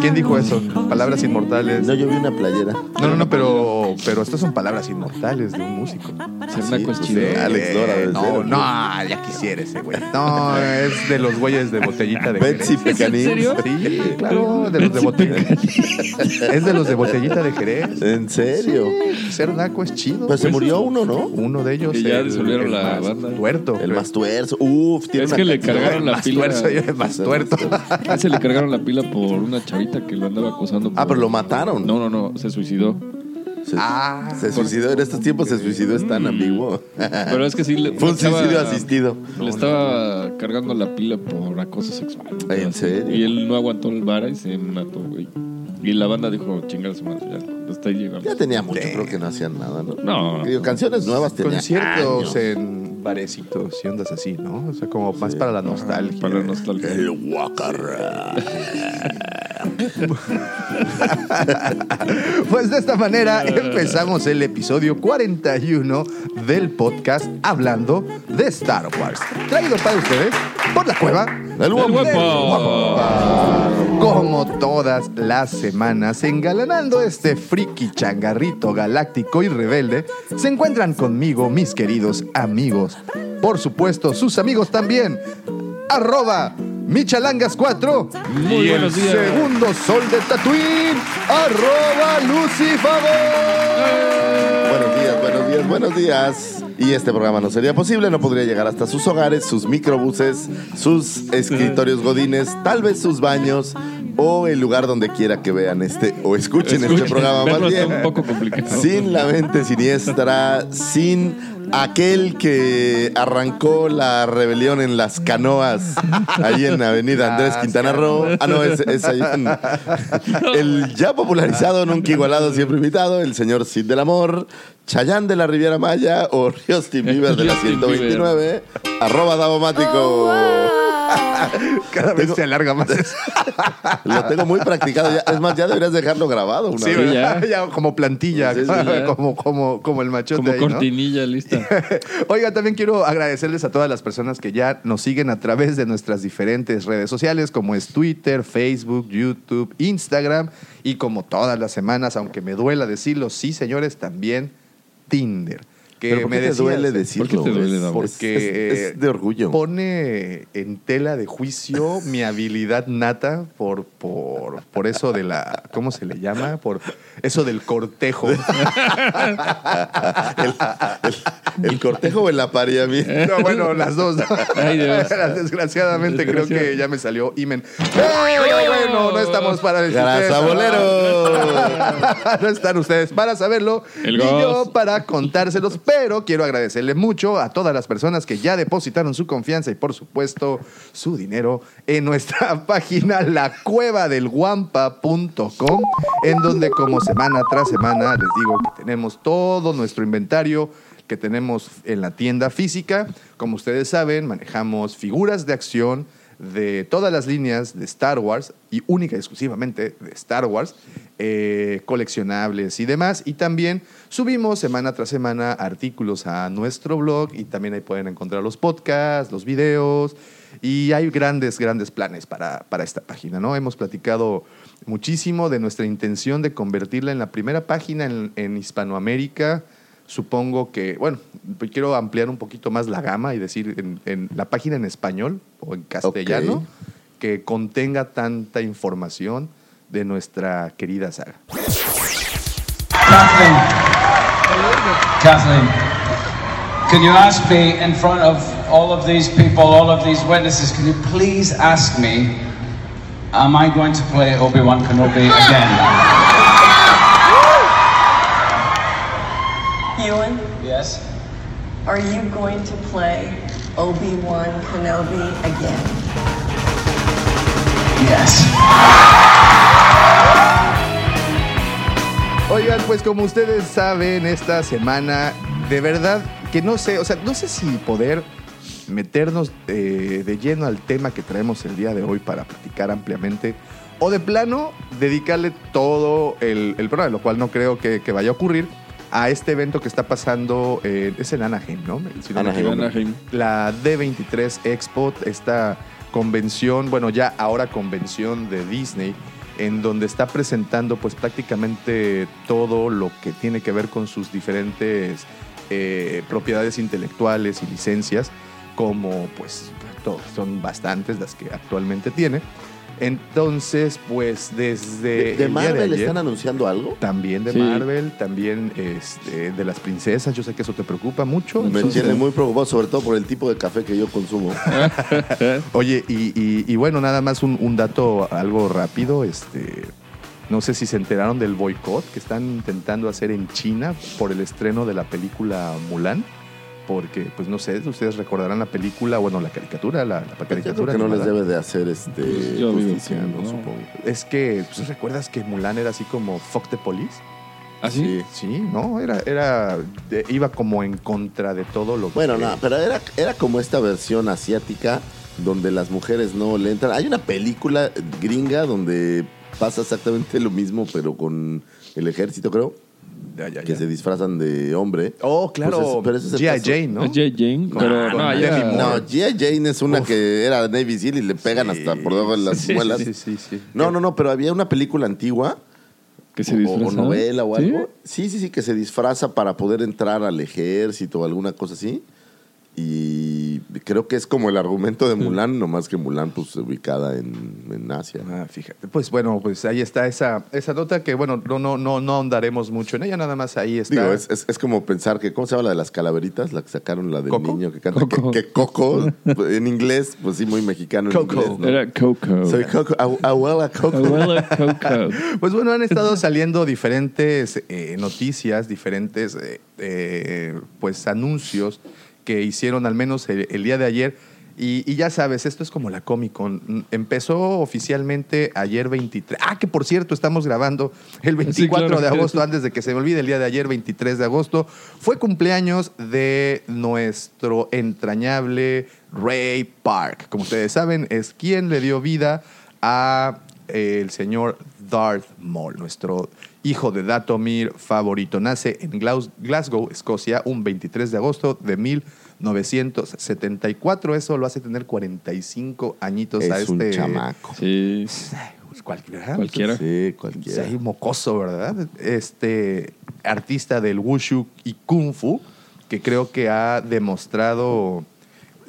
¿Quién dijo eso? Palabras inmortales. No, yo vi una playera. No, no, no, pero, pero estas son palabras inmortales de un músico. Sernaco es chido. Alex desde No, no, ya quisiera ese güey. No, es de los güeyes de botellita de Betsy Jerez. Pecanín. Sí, claro, de los de botellita. Es de los de botellita de Jerez. ¿En serio? Ser naco es chido. Pues se murió uno, ¿no? Uno de ellos. Y ya el- disolvieron el la más banda. Tuerto. El más tuerzo. Uf, tiene Es una que le canción. cargaron la más pila. tuerzo y el más tuerto. A ese le cargaron la pila por una chavita que lo andaba acosando. Ah, pero lo mataron. No, no, no, se suicidó. Se, Ah, se suicidó. En estos tiempos se suicidó, es tan ambiguo. Pero es que sí le. Fue un chava suicidio asistido. Le estaba cargando la pila por acoso sexual. ¿En serio? Y él no aguantó el vara y se mató, güey. Y la banda dijo, chingar su madre, ya. Hasta ahí llegamos. Ya tenía mucho, creo que no hacían nada, ¿no? No. Digo, canciones nuevas tenía conciertos años. en barecitos y ondas así, ¿no? O sea, como más para la nostalgia. Para la nostalgia. El Guacarra. Pues de esta manera empezamos el episodio 41 del podcast hablando de Star Wars. Traído para ustedes por la cueva El guapo. del Guapa. Como todas las semanas, engalanando este friki changarrito galáctico y rebelde, se encuentran conmigo mis queridos amigos. Por supuesto, sus amigos también. Arroba Michalangas4 Muy y el buenos días. segundo sol de Tatooine. Arroba Lucifago. Buenos días, buenos días, buenos días. Y este programa no sería posible, no podría llegar hasta sus hogares, sus microbuses, sus escritorios godines, tal vez sus baños o el lugar donde quiera que vean este o escuchen, este Escuchen, programa verlo más bien. un poco complicado. Sin la mente siniestra, sin aquel que arrancó la rebelión en las canoas, ahí en Avenida Andrés Quintana Roo. Ah, no, es, es ahí en el ya popularizado, nunca igualado, siempre invitado, el señor Cid del Amor, Chayán de la Riviera Maya o Tim Bieber de la Justin 129, arroba Davomático. Cada vez Tengo- se alarga más eso. Lo tengo muy practicado. ya. Es más, ya deberías dejarlo grabado una Sí, ya. Ya como plantilla, ya. como, como, como el machote Como ahí, ¿no? cortinilla lista. Oiga, también quiero agradecerles a todas las personas que ya nos siguen a través de nuestras diferentes redes sociales, como es Twitter, Facebook, YouTube, Instagram, y como todas las semanas, aunque me duela decirlo, sí, señores, también Tinder. Que Pero ¿por me qué te decías, duele eh, decirlo? ¿Por qué te duele, Es- Davo? es- Porque es, es de orgullo. Pone en tela de juicio mi habilidad nata por, por, por eso de la. ¿Cómo se le llama? Por eso del cortejo. el, el- el cortejo o el apareamiento. No, bueno, las dos. Ay, Dios. Desgraciadamente creo que ya me salió Imen. Pero bueno, no estamos para bolero. no están ustedes para saberlo El y yo para contárselos, pero quiero agradecerle mucho a todas las personas que ya depositaron su confianza y por supuesto su dinero en nuestra página lacuevadelguampa.com en donde como semana tras semana les digo que tenemos todo nuestro inventario que tenemos en la tienda física. Como ustedes saben, manejamos figuras de acción de todas las líneas de Star Wars y única y exclusivamente de Star Wars, eh, coleccionables y demás. Y también subimos semana tras semana artículos a nuestro blog y también ahí pueden encontrar los podcasts, los videos y hay grandes, grandes planes para, para esta página, ¿no? Hemos platicado muchísimo de nuestra intención de convertirla en la primera página en, en Hispanoamérica. Supongo que, bueno, pues quiero ampliar un poquito más la gama y decir en, en la página en español o en castellano Ok. que contenga tanta información de nuestra querida saga. Kathleen. Kathleen. Can you ask me in front of all of these people, all of these witnesses, can you please ask me, am I going to play Obi-Wan Kenobi again? Ewan, Yes? are you going to play Obi-Wan Kenobi again? Yes. Oigan, pues como ustedes saben, esta semana, de verdad que no sé, o sea, no sé si poder meternos eh, de lleno al tema que traemos el día de hoy para platicar ampliamente, o de plano dedicarle todo el, el programa, lo cual no creo que, que vaya a ocurrir, a este evento que está pasando, eh, es en Anaheim, ¿no? Si no Anaheim. Anaheim. La D23 Expo, esta convención, bueno, ya ahora convención de Disney, en donde está presentando pues prácticamente todo lo que tiene que ver con sus diferentes eh, propiedades intelectuales y licencias, como pues son bastantes las que actualmente tiene. Entonces, pues desde... ¿De, el de día Marvel ayer- están anunciando algo? también de Sí. Marvel, también este, de las princesas. Yo sé que eso te preocupa mucho. Me Entonces, tiene muy preocupado, sobre todo por el tipo de café que yo consumo. Oye, y, y- y bueno, nada más un, un dato algo rápido. Este, no sé si se enteraron del boicot que están intentando hacer en China por el estreno de la película Mulan. Porque, pues no sé, ustedes recordarán la película, bueno, la caricatura, la, la Yo creo caricatura. que no les debe de hacer este Pues yo digo justicia, que ¿no? no. Supongo. Es que, pues, ¿recuerdas que Mulan era así como fuck the police? ¿Ah, sí? Sí, no, era, era, de- iba como en contra de todo lo Bueno, que... no, pero era, era como esta versión asiática donde las mujeres no le entran. Hay una película gringa donde pasa exactamente lo mismo, pero con el ejército, creo, Ya, ya, que se disfrazan de hombre. Oh, claro, Pues es- pero es el G.I. Jane, ¿no? Jane, pero no. No, G.I. Jane es una Uf. que era Navy Seal y le pegan Sí. hasta por debajo de las Sí, muelas. Sí, sí, sí. No, no, no, pero había una película antigua que se disfraza. o, novela o ¿Sí? algo. Sí, sí, sí, que se disfraza para poder entrar al ejército o alguna cosa así. Y creo que es como el argumento de Mulan, nomás que Mulan pues ubicada en, en Asia. Ah, fíjate. Pues bueno, pues ahí está esa, esa nota que, bueno, no, no, no, no ahondaremos mucho en ella, nada más ahí está. Digo, es, es- es como pensar que, ¿cómo se llama la de las calaveritas? La que sacaron, la del ¿Coco? niño que canta. Coco. Que, que Coco, en inglés, pues sí, muy mexicano en Coco. inglés. ¿no? Era Coco. Soy Coco, abu- abuela Coco. Abuela Coco. Pues bueno, han estado saliendo diferentes eh, noticias, diferentes eh, eh, pues anuncios que hicieron al menos el, el día de ayer. Y, y ya sabes, esto es como la Comic Con. Empezó oficialmente ayer 23. Ah, que por cierto, estamos grabando el 24 claro. de agosto, antes de que se me olvide el día de ayer, 23 de agosto. Fue cumpleaños de nuestro entrañable Ray Park. Como ustedes saben, es quien le dio vida a eh, el señor Darth Maul, nuestro hijo de Datomir favorito. Nace en Glas- Glasgow, Escocia, un 23 de agosto de 1974. Eso lo hace tener 45 añitos a Es un este... chamaco. Sí, Pues cualquiera. cualquiera. Sí, Sí, cualquiera. ahí mocoso, ¿verdad? Este artista del wushu y kung fu que creo que ha demostrado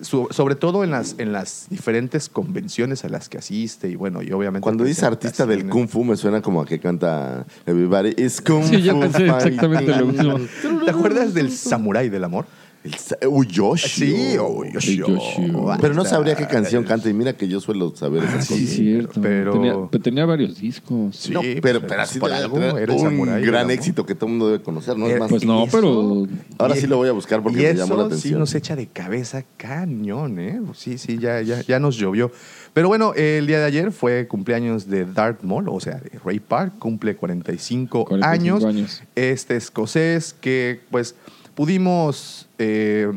su- sobre todo en las en las diferentes convenciones a las que asiste y bueno, y obviamente Cuando dice artista del Kung Fu me suena como a que canta Everybody is Kung Sí, yo Fu pensé exactamente lo fighting. mismo. ¿Te acuerdas del samurái del amor? El sa- Uy, Yoshio. Sí, oh, Yoshio. Yoshio. Pero no sabría qué canción canta y mira que yo suelo saber esas Ah, Sí, cosas. es cierto. pero- Tenía, pero tenía varios discos. Sí, No, pero, pero pues, así por algo eres un gran éxito que todo el mundo debe conocer, ¿no? Eh, Es más, Pues no, Eso- pero ahora sí lo voy a buscar porque y me llamó la sí atención. nos echa de cabeza cañón, ¿eh? Sí, sí, ya, ya, ya nos llovió. Pero bueno, el día de ayer fue cumpleaños de Darth Maul, o sea, de Ray Park, cumple 45, 45 años. años. Este escocés que, pues, pudimos eh,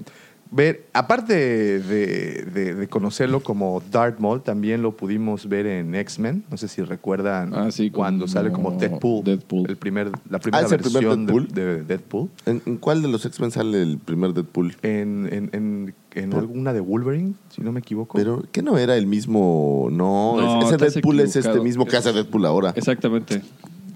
ver, aparte de, de- de conocerlo como Darth Maul, también lo pudimos ver en X-Men. No sé si recuerdan Ah, sí, cuando como sale como Deadpool. Deadpool. El primer, la primera Ah, ¿es el primer versión de- Deadpool? De, Deadpool. ¿En, en cuál de los X-Men sale el primer Deadpool? En, en, en, en alguna de Wolverine, si no me equivoco. Pero, ¿qué no era el mismo? No, No, ese Deadpool es este mismo que hace Deadpool ahora. Exactamente.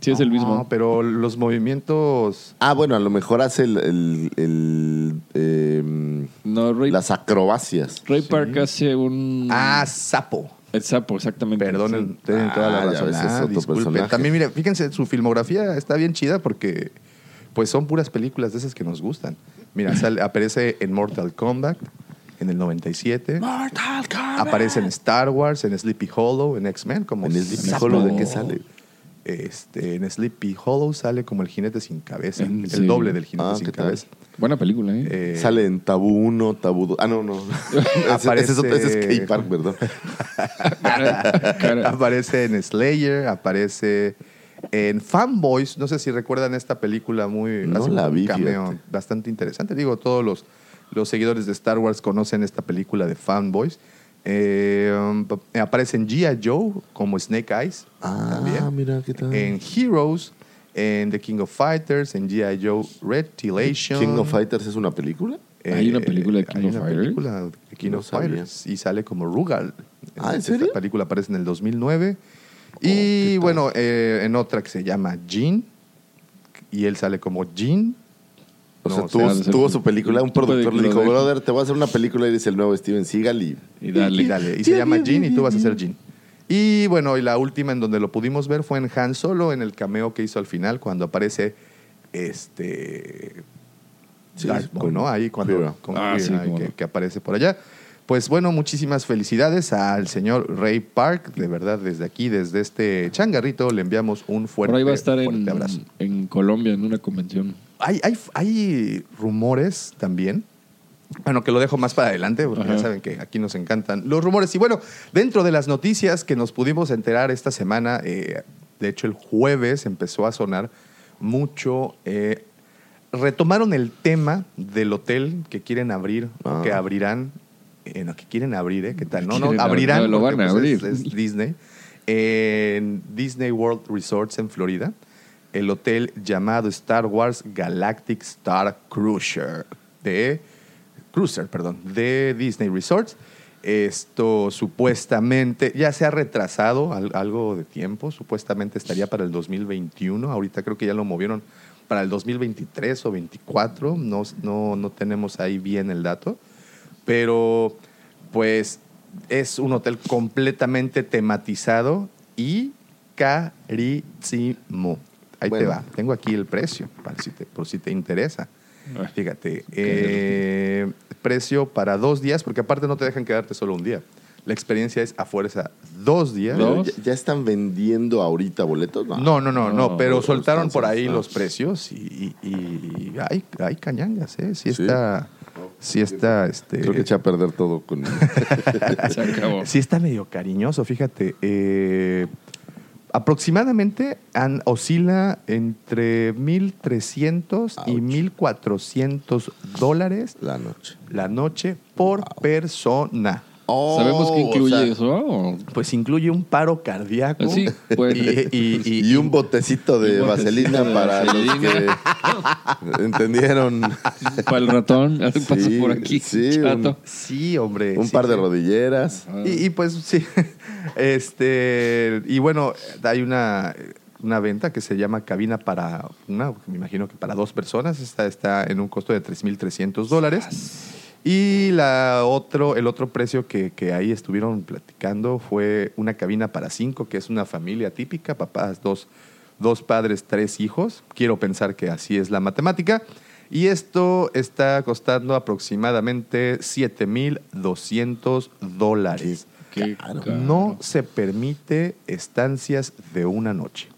Sí, es el mismo. No, pero los movimientos. Ah, bueno, a lo mejor hace el, el- el, em, No, Ray, las acrobacias. Ray Park hace un. Ah, sapo. el sapo, exactamente. Perdonen, Sí. tienen toda la Ah, ya razón. ves, ese es otro disculpen. personaje. También, mire, fíjense, su filmografía está bien chida porque pues son puras películas de esas que nos gustan. Mira, sale- aparece en Mortal Kombat en el 97. Mortal Kombat. Aparece en Star Wars, en Sleepy Hollow, en X-Men, como ¿En Sleepy sapo. Hollow de qué sale? Este, en Sleepy Hollow sale como el jinete sin cabeza, Mm, el doble del jinete Ah, sin cabeza. Buena película, ¿eh? Eh, Sale en Tabú 1, Tabú 2. Ah, no, no. ese, ese ese es Key Park, perdón. Aparece en Slayer, aparece en Fanboys. No sé si recuerdan esta película muy. No hace la un vi, cameo bastante interesante. Digo, todos los, los seguidores de Star Wars conocen esta película de Fanboys. Eh, um, pa- aparece en G.I. Joe como Snake Eyes. Ah, también. mira, ¿qué tal? En Heroes, en The King of Fighters, en G.I. Joe Retilation. King of Fighters es una película. Hay una película de King hay of una Fighters. película de King No of sabía. Fighters y sale como Rugal. Ah, ¿en Esta serio? película aparece en el 2009. Oh, ¿qué y bueno, eh, en otra que se llama Jean. Y él sale como Jean. O No, sea, o tuvo, sea, tuvo su película, un productor le dijo, brother, te voy a hacer una película y eres el nuevo Steven Seagal y... Y dale. Y, dale, y se llama Jean y tú vas a ser Jean. Y bueno, y la última en donde lo pudimos ver fue en Han Solo, en el cameo que hizo al final, cuando aparece este. Sí. Ahí cuando con Ah, sí, ahí que, no. que aparece por allá. Pues bueno, muchísimas felicidades al señor Ray Park. De verdad, desde aquí, desde este changarrito, le enviamos un fuerte, Por ahí va a estar fuerte en, abrazo. en Colombia en una convención. Hay, hay, hay rumores también. Bueno, que lo dejo más para adelante, porque Ajá. ya saben que aquí nos encantan los rumores. Y bueno, dentro de las noticias que nos pudimos enterar esta semana, eh, de hecho el jueves empezó a sonar mucho. eh, retomaron el tema del hotel que quieren abrir, Ah. que abrirán, eh, no, que quieren abrir, ¿eh? ¿Qué tal? No, no, abrirán. no, lo van a pues, es- abrir. es Disney. En Disney World Resorts en Florida, el hotel llamado Star Wars Galactic Star Cruiser de Cruiser, perdón, de Disney Resorts. Esto supuestamente ya se ha retrasado al- algo de tiempo, supuestamente estaría para el 2021, ahorita creo que ya lo movieron para el 2023 o 24, no, no, no tenemos ahí bien el dato, pero pues es un hotel completamente tematizado y carísimo. Ahí te va, tengo aquí el precio, para si te, por si te interesa. Ah, Fíjate, eh, precio para dos días, porque aparte no te dejan quedarte solo un día. La experiencia es a fuerza dos días. Pero ¿Dos? ¿Ya, ya están vendiendo ahorita boletos? No. No, no, no, no, No, pero soltaron por ahí los precios y, y- y hay, hay cañangas, ¿eh? Sí Sí. está, sí está, este... Creo que eché a perder todo con... Se acabó. Sí está medio cariñoso, fíjate. Eh, aproximadamente an- oscila entre 1.300 y Ouch. 1.400 dólares la noche. la noche por persona. ¿Sabemos qué Oh, incluye o sea, eso? o- Pues incluye un paro cardíaco. Sí, bueno. y, y- y- Y un botecito de vaselina de para los vaselina. que entendieron. Para el ratón, pasa Sí, por aquí. sí, un- Sí, hombre. Un sí, par de rodilleras. Ah. Y, y pues sí, este, y bueno, hay una, una venta que se llama cabina para una, me imagino que para dos personas, esta está en un costo de 3.300 dólares. Y la otro, el otro precio que, que ahí estuvieron platicando fue una cabina para cinco, que es una familia típica, papás, dos, dos padres, tres hijos. Quiero pensar que así es la matemática. Y esto está costando aproximadamente 7.200 dólares. Qué caro. No se permite estancias de una noche.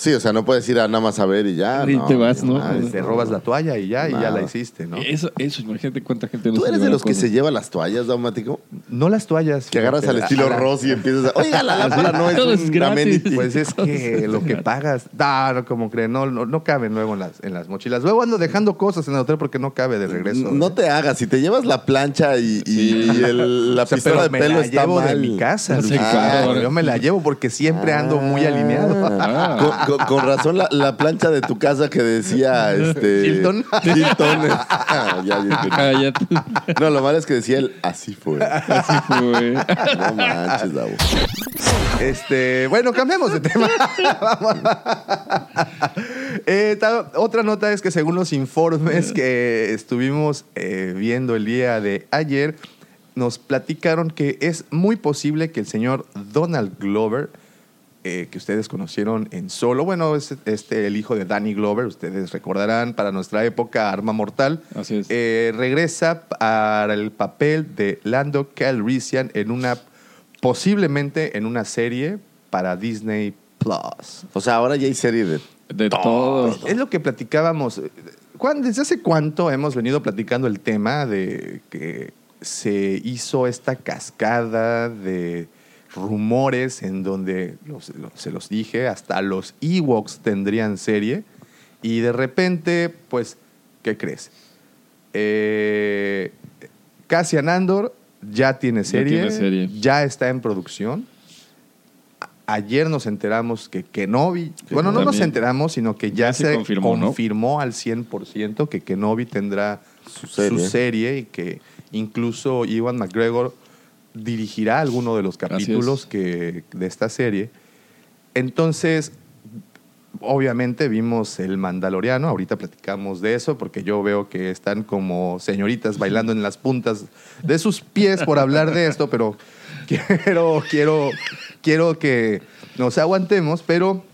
Sí, o sea, no puedes ir a nada más a ver y ya. Y no, te vas, ¿no? madre. Te robas la toalla y ya, y ya Nada. la hiciste, ¿no? Eso, eso, imagínate cuánta gente no ¿Tú se eres de los que se lleva las toallas, Daumático? No las toallas. Que agarras al estilo la- Ross y empiezas a... Oiga, la lámpara no es es un gratis. amenity. Pues es que lo que pagas, no, no, como creen, no, no, no caben luego en las, en las mochilas. Luego ando dejando cosas en el hotel porque no cabe de regreso. No te hagas, si te llevas la plancha y, y el- la O sea, pistola de me pelo la está llevo mal. de mi casa. Ah, yo me la llevo porque siempre ando muy alineado. Con, razón la, la plancha de tu casa que decía este Hilton. Hilton. Ya, ya no, lo malo es que decía él así fue. Así fue. No manches, Davo. Este, bueno, cambiemos de tema. Vamos. Eh, ta- otra nota es que según los informes que estuvimos eh, viendo el día de ayer, nos platicaron que es muy posible que el señor Donald Glover, eh, que ustedes conocieron en Solo, bueno, es este, el hijo de Danny Glover, ustedes recordarán, para nuestra época, Arma Mortal, Así es. eh, regresa para el papel de Lando Calrissian en una, posiblemente en una serie para Disney Plus. O sea, ahora ya hay serie de... De todo. Es lo que platicábamos. ¿Cuán- ¿Desde hace cuánto hemos venido platicando el tema de que se hizo esta cascada de rumores en donde, los- los- se los dije, hasta los Ewoks tendrían serie? Y de repente, pues, ¿qué crees? Eh, Cassian Andor ya tiene Ya serie, tiene serie. ya está en producción. Ayer nos enteramos que Kenobi, bueno, no nos enteramos, sino que ya, Ya se se confirmó, al 100% que Kenobi tendrá Su su serie. serie. y que incluso Iwan McGregor dirigirá alguno de los capítulos que, de esta serie. Entonces, obviamente vimos el Mandaloriano, ahorita platicamos de eso, porque yo veo que están como señoritas bailando en las puntas de sus pies por hablar de esto, pero quiero, quiero, quiero que nos aguantemos, pero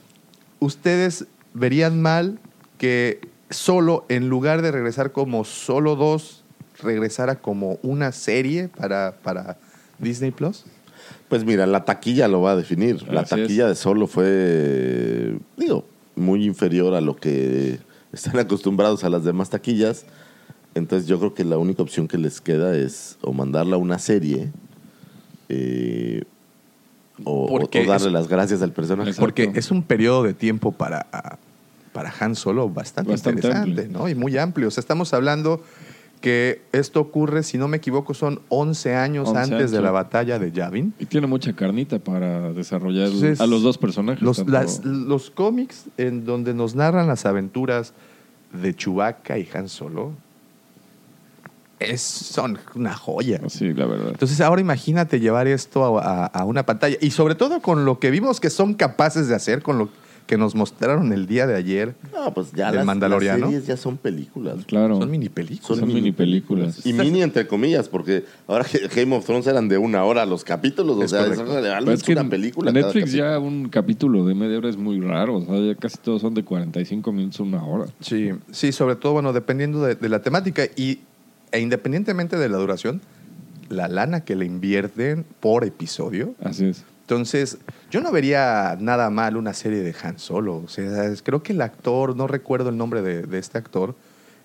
ustedes verían mal que solo, en lugar de regresar como solo dos, regresara como una serie para, para Disney Plus. Pues mira, la taquilla lo va a definir. La es. taquilla de solo fue, digo, muy inferior a lo que están acostumbrados a las demás taquillas. Entonces yo creo que la única opción que les queda es o mandarla a una serie eh, o, Porque o darle es- las gracias al personaje. Exacto. Porque es un periodo de tiempo para, para Han Solo bastante, Bastante interesante, amplio. ¿no? Y muy amplio. O sea, estamos hablando que esto ocurre, si no me equivoco, son 11 años 11 antes de la batalla de Yavin. Y tiene mucha carnita para desarrollar Entonces, a los dos personajes. Los, las- los cómics en donde nos narran las aventuras de Chewbacca y Han Solo es, son una joya. Sí, la verdad. Entonces ahora imagínate llevar esto a, a- a una pantalla y sobre todo con lo que vimos que son capaces de hacer, con lo que nos mostraron el día de ayer. No, pues ya del las, Mandaloriano. las series ya son películas. Claro. Son mini películas. Son mini películas. Y mini entre comillas, porque ahora que Game of Thrones eran de una hora los capítulos, o Es sea, correcto. es, Pero es que una película. Netflix ya un capítulo de media hora es muy raro. O sea, ya casi todos son de 45 minutos, una hora. Sí, sí, sobre todo, bueno, dependiendo de, de la temática y, e independientemente de la duración, la lana que le invierten por episodio. Así es. Entonces, yo no vería nada mal una serie de Han Solo. O sea, creo que el actor, no recuerdo el nombre de, de este actor,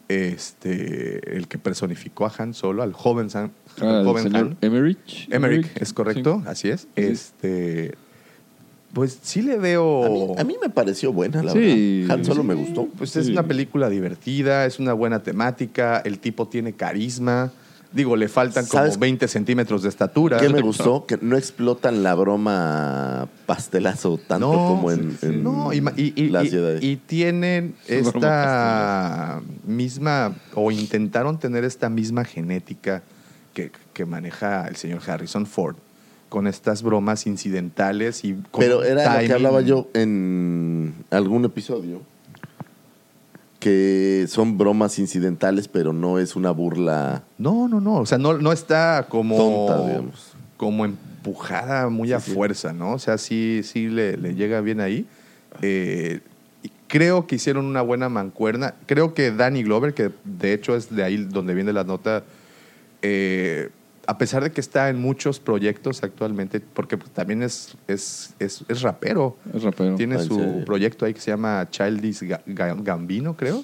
este, el que personificó a Han Solo, al joven, San- Ah, al joven señor Han. Emmerich. Emmerich, es correcto, Sí. así es. Este, pues sí le veo. A mí, a mí me pareció buena, la Sí. verdad. Han Solo me gustó. Pues es una película divertida, es una buena temática, el tipo tiene carisma. Digo, le faltan como ¿Sabes 20 centímetros de estatura. ¿Qué me gustó? Que no explotan la broma pastelazo tanto como en, en no, y, ma- y- y- la y- ciudad. y tienen esta misma, o intentaron tener esta misma genética que, que maneja el señor Harrison Ford, con estas bromas incidentales y con Pero un era lo que timing. hablaba yo en algún episodio. Que son bromas incidentales, pero no es una burla. No, no, no. O sea, no, no está como. Tonta, digamos. Como empujada muy a Sí, fuerza, ¿no? O sea, sí, sí le, le llega bien ahí. Eh, creo que hicieron una buena mancuerna. Creo que Danny Glover, que de hecho es de ahí donde viene la nota, eh, a pesar de que está en muchos proyectos actualmente, porque pues, también es, es, es, es rapero. Es rapero. Tiene ¿en su proyecto ahí que se llama Childish Ga- Ga- Gambino, creo.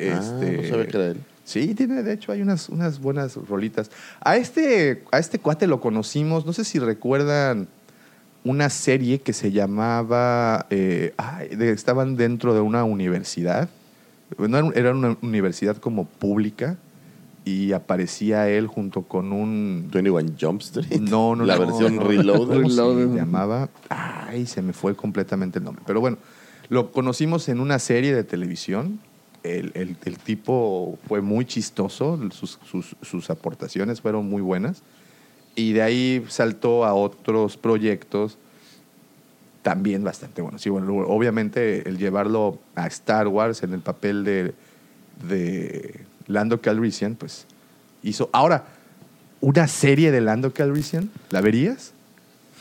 Ah, no sabía que era él. Sí, tiene, de hecho, hay unas, unas buenas rolitas. A este, a este cuate lo conocimos, no sé si recuerdan una serie que se llamaba. eh, de- estaban dentro de una universidad. No era una universidad como pública y aparecía él junto con un. 21 Jump Street. No, no, La no, versión no. Reloaded. ¿Cómo se Reloaded. llamaba? Ay, se me fue completamente el nombre. Pero bueno, lo conocimos en una serie de televisión. El, el- el tipo fue muy chistoso, sus, sus- sus aportaciones fueron muy buenas. Y de ahí saltó a otros proyectos también bastante buenos. Sí, bueno, obviamente el llevarlo a Star Wars en el papel de, de Lando Calrissian, pues hizo... Ahora, una serie de Lando Calrissian, ¿la verías?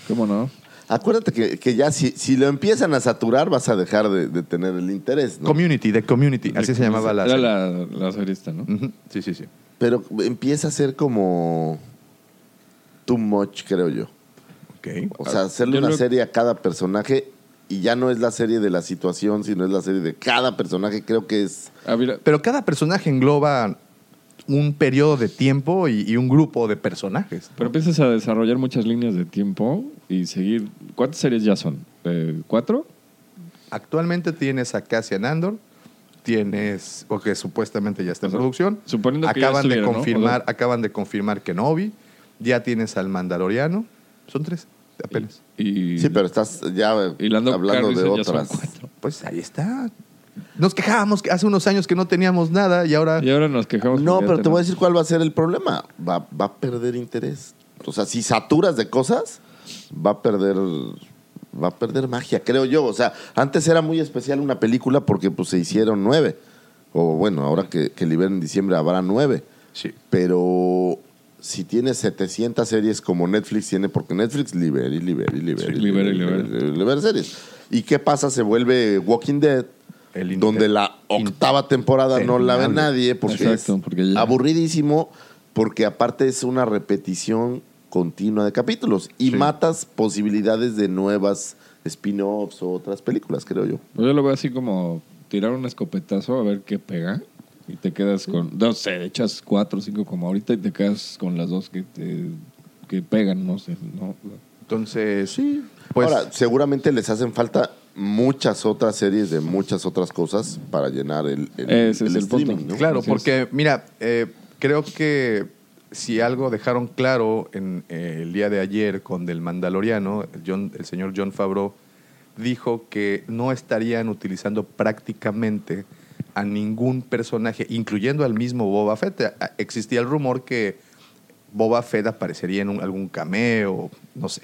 ¿Cómo no? Acuérdate que, que ya si, si lo empiezan a saturar vas a dejar de, de tener el interés, ¿no? Community, de Community, así se llamaba la Era serie. la, la serie esta, ¿no? Sí, sí, sí. Pero empieza a ser como too much, creo yo. Ok. O sea, hacerle Yo una lo- serie a cada personaje y ya no es la serie de la situación, sino es la serie de cada personaje, creo que es... Ah, Pero cada personaje engloba un periodo de tiempo y, y un grupo de personajes. pero empiezas a desarrollar muchas líneas de tiempo y seguir. ¿Cuántas series ya son? Eh, ¿Cuatro? Actualmente tienes a Cassian Andor, tienes, porque supuestamente ya está en O sea, producción. suponiendo que ya acaban de estuviera, ¿no? confirmar, O sea- acaban de confirmar Kenobi, ya tienes al Mandaloriano, son tres apenas. Y, Sí, pero estás ya hablando de otras. Pues ahí está. Nos quejábamos que hace unos años que no teníamos nada y ahora Y ahora nos quejamos. No, pero te voy a decir cuál va a ser el problema. Va, va a perder interés. O sea, si saturas de cosas, va a perder va a perder magia, creo yo. O sea, antes era muy especial una película porque pues se hicieron nueve. O bueno, ahora que, que liberen en diciembre habrá nueve. sí. Pero si tienes 700 series como Netflix tiene, porque Netflix libera y libera y libera. Sí, y libera y libera, series. ¿Y qué pasa? Se vuelve Walking Dead, El donde la octava temporada no la ve nadie porque Exacto, es porque ya- aburridísimo, porque aparte es una repetición continua de capítulos y Sí. matas posibilidades de nuevas spin-offs o otras películas, creo yo. Pues yo lo veo así como tirar un escopetazo a ver qué pega. Y te quedas con. No sé, echas cuatro o cinco como ahorita y te quedas con las dos que te que pegan, no sé. ¿no? Entonces, sí. Pues, Ahora, seguramente les hacen falta muchas otras series de muchas otras cosas para llenar el, el- Ese el es el ¿no? Claro, Así porque, mira, eh, creo que si algo dejaron claro en eh, el día de ayer con Del Mandaloriano, el, John- el señor John Favreau dijo que no estarían utilizando prácticamente a ningún personaje, incluyendo al mismo Boba Fett. Existía el rumor que Boba Fett aparecería en algún cameo, no sé.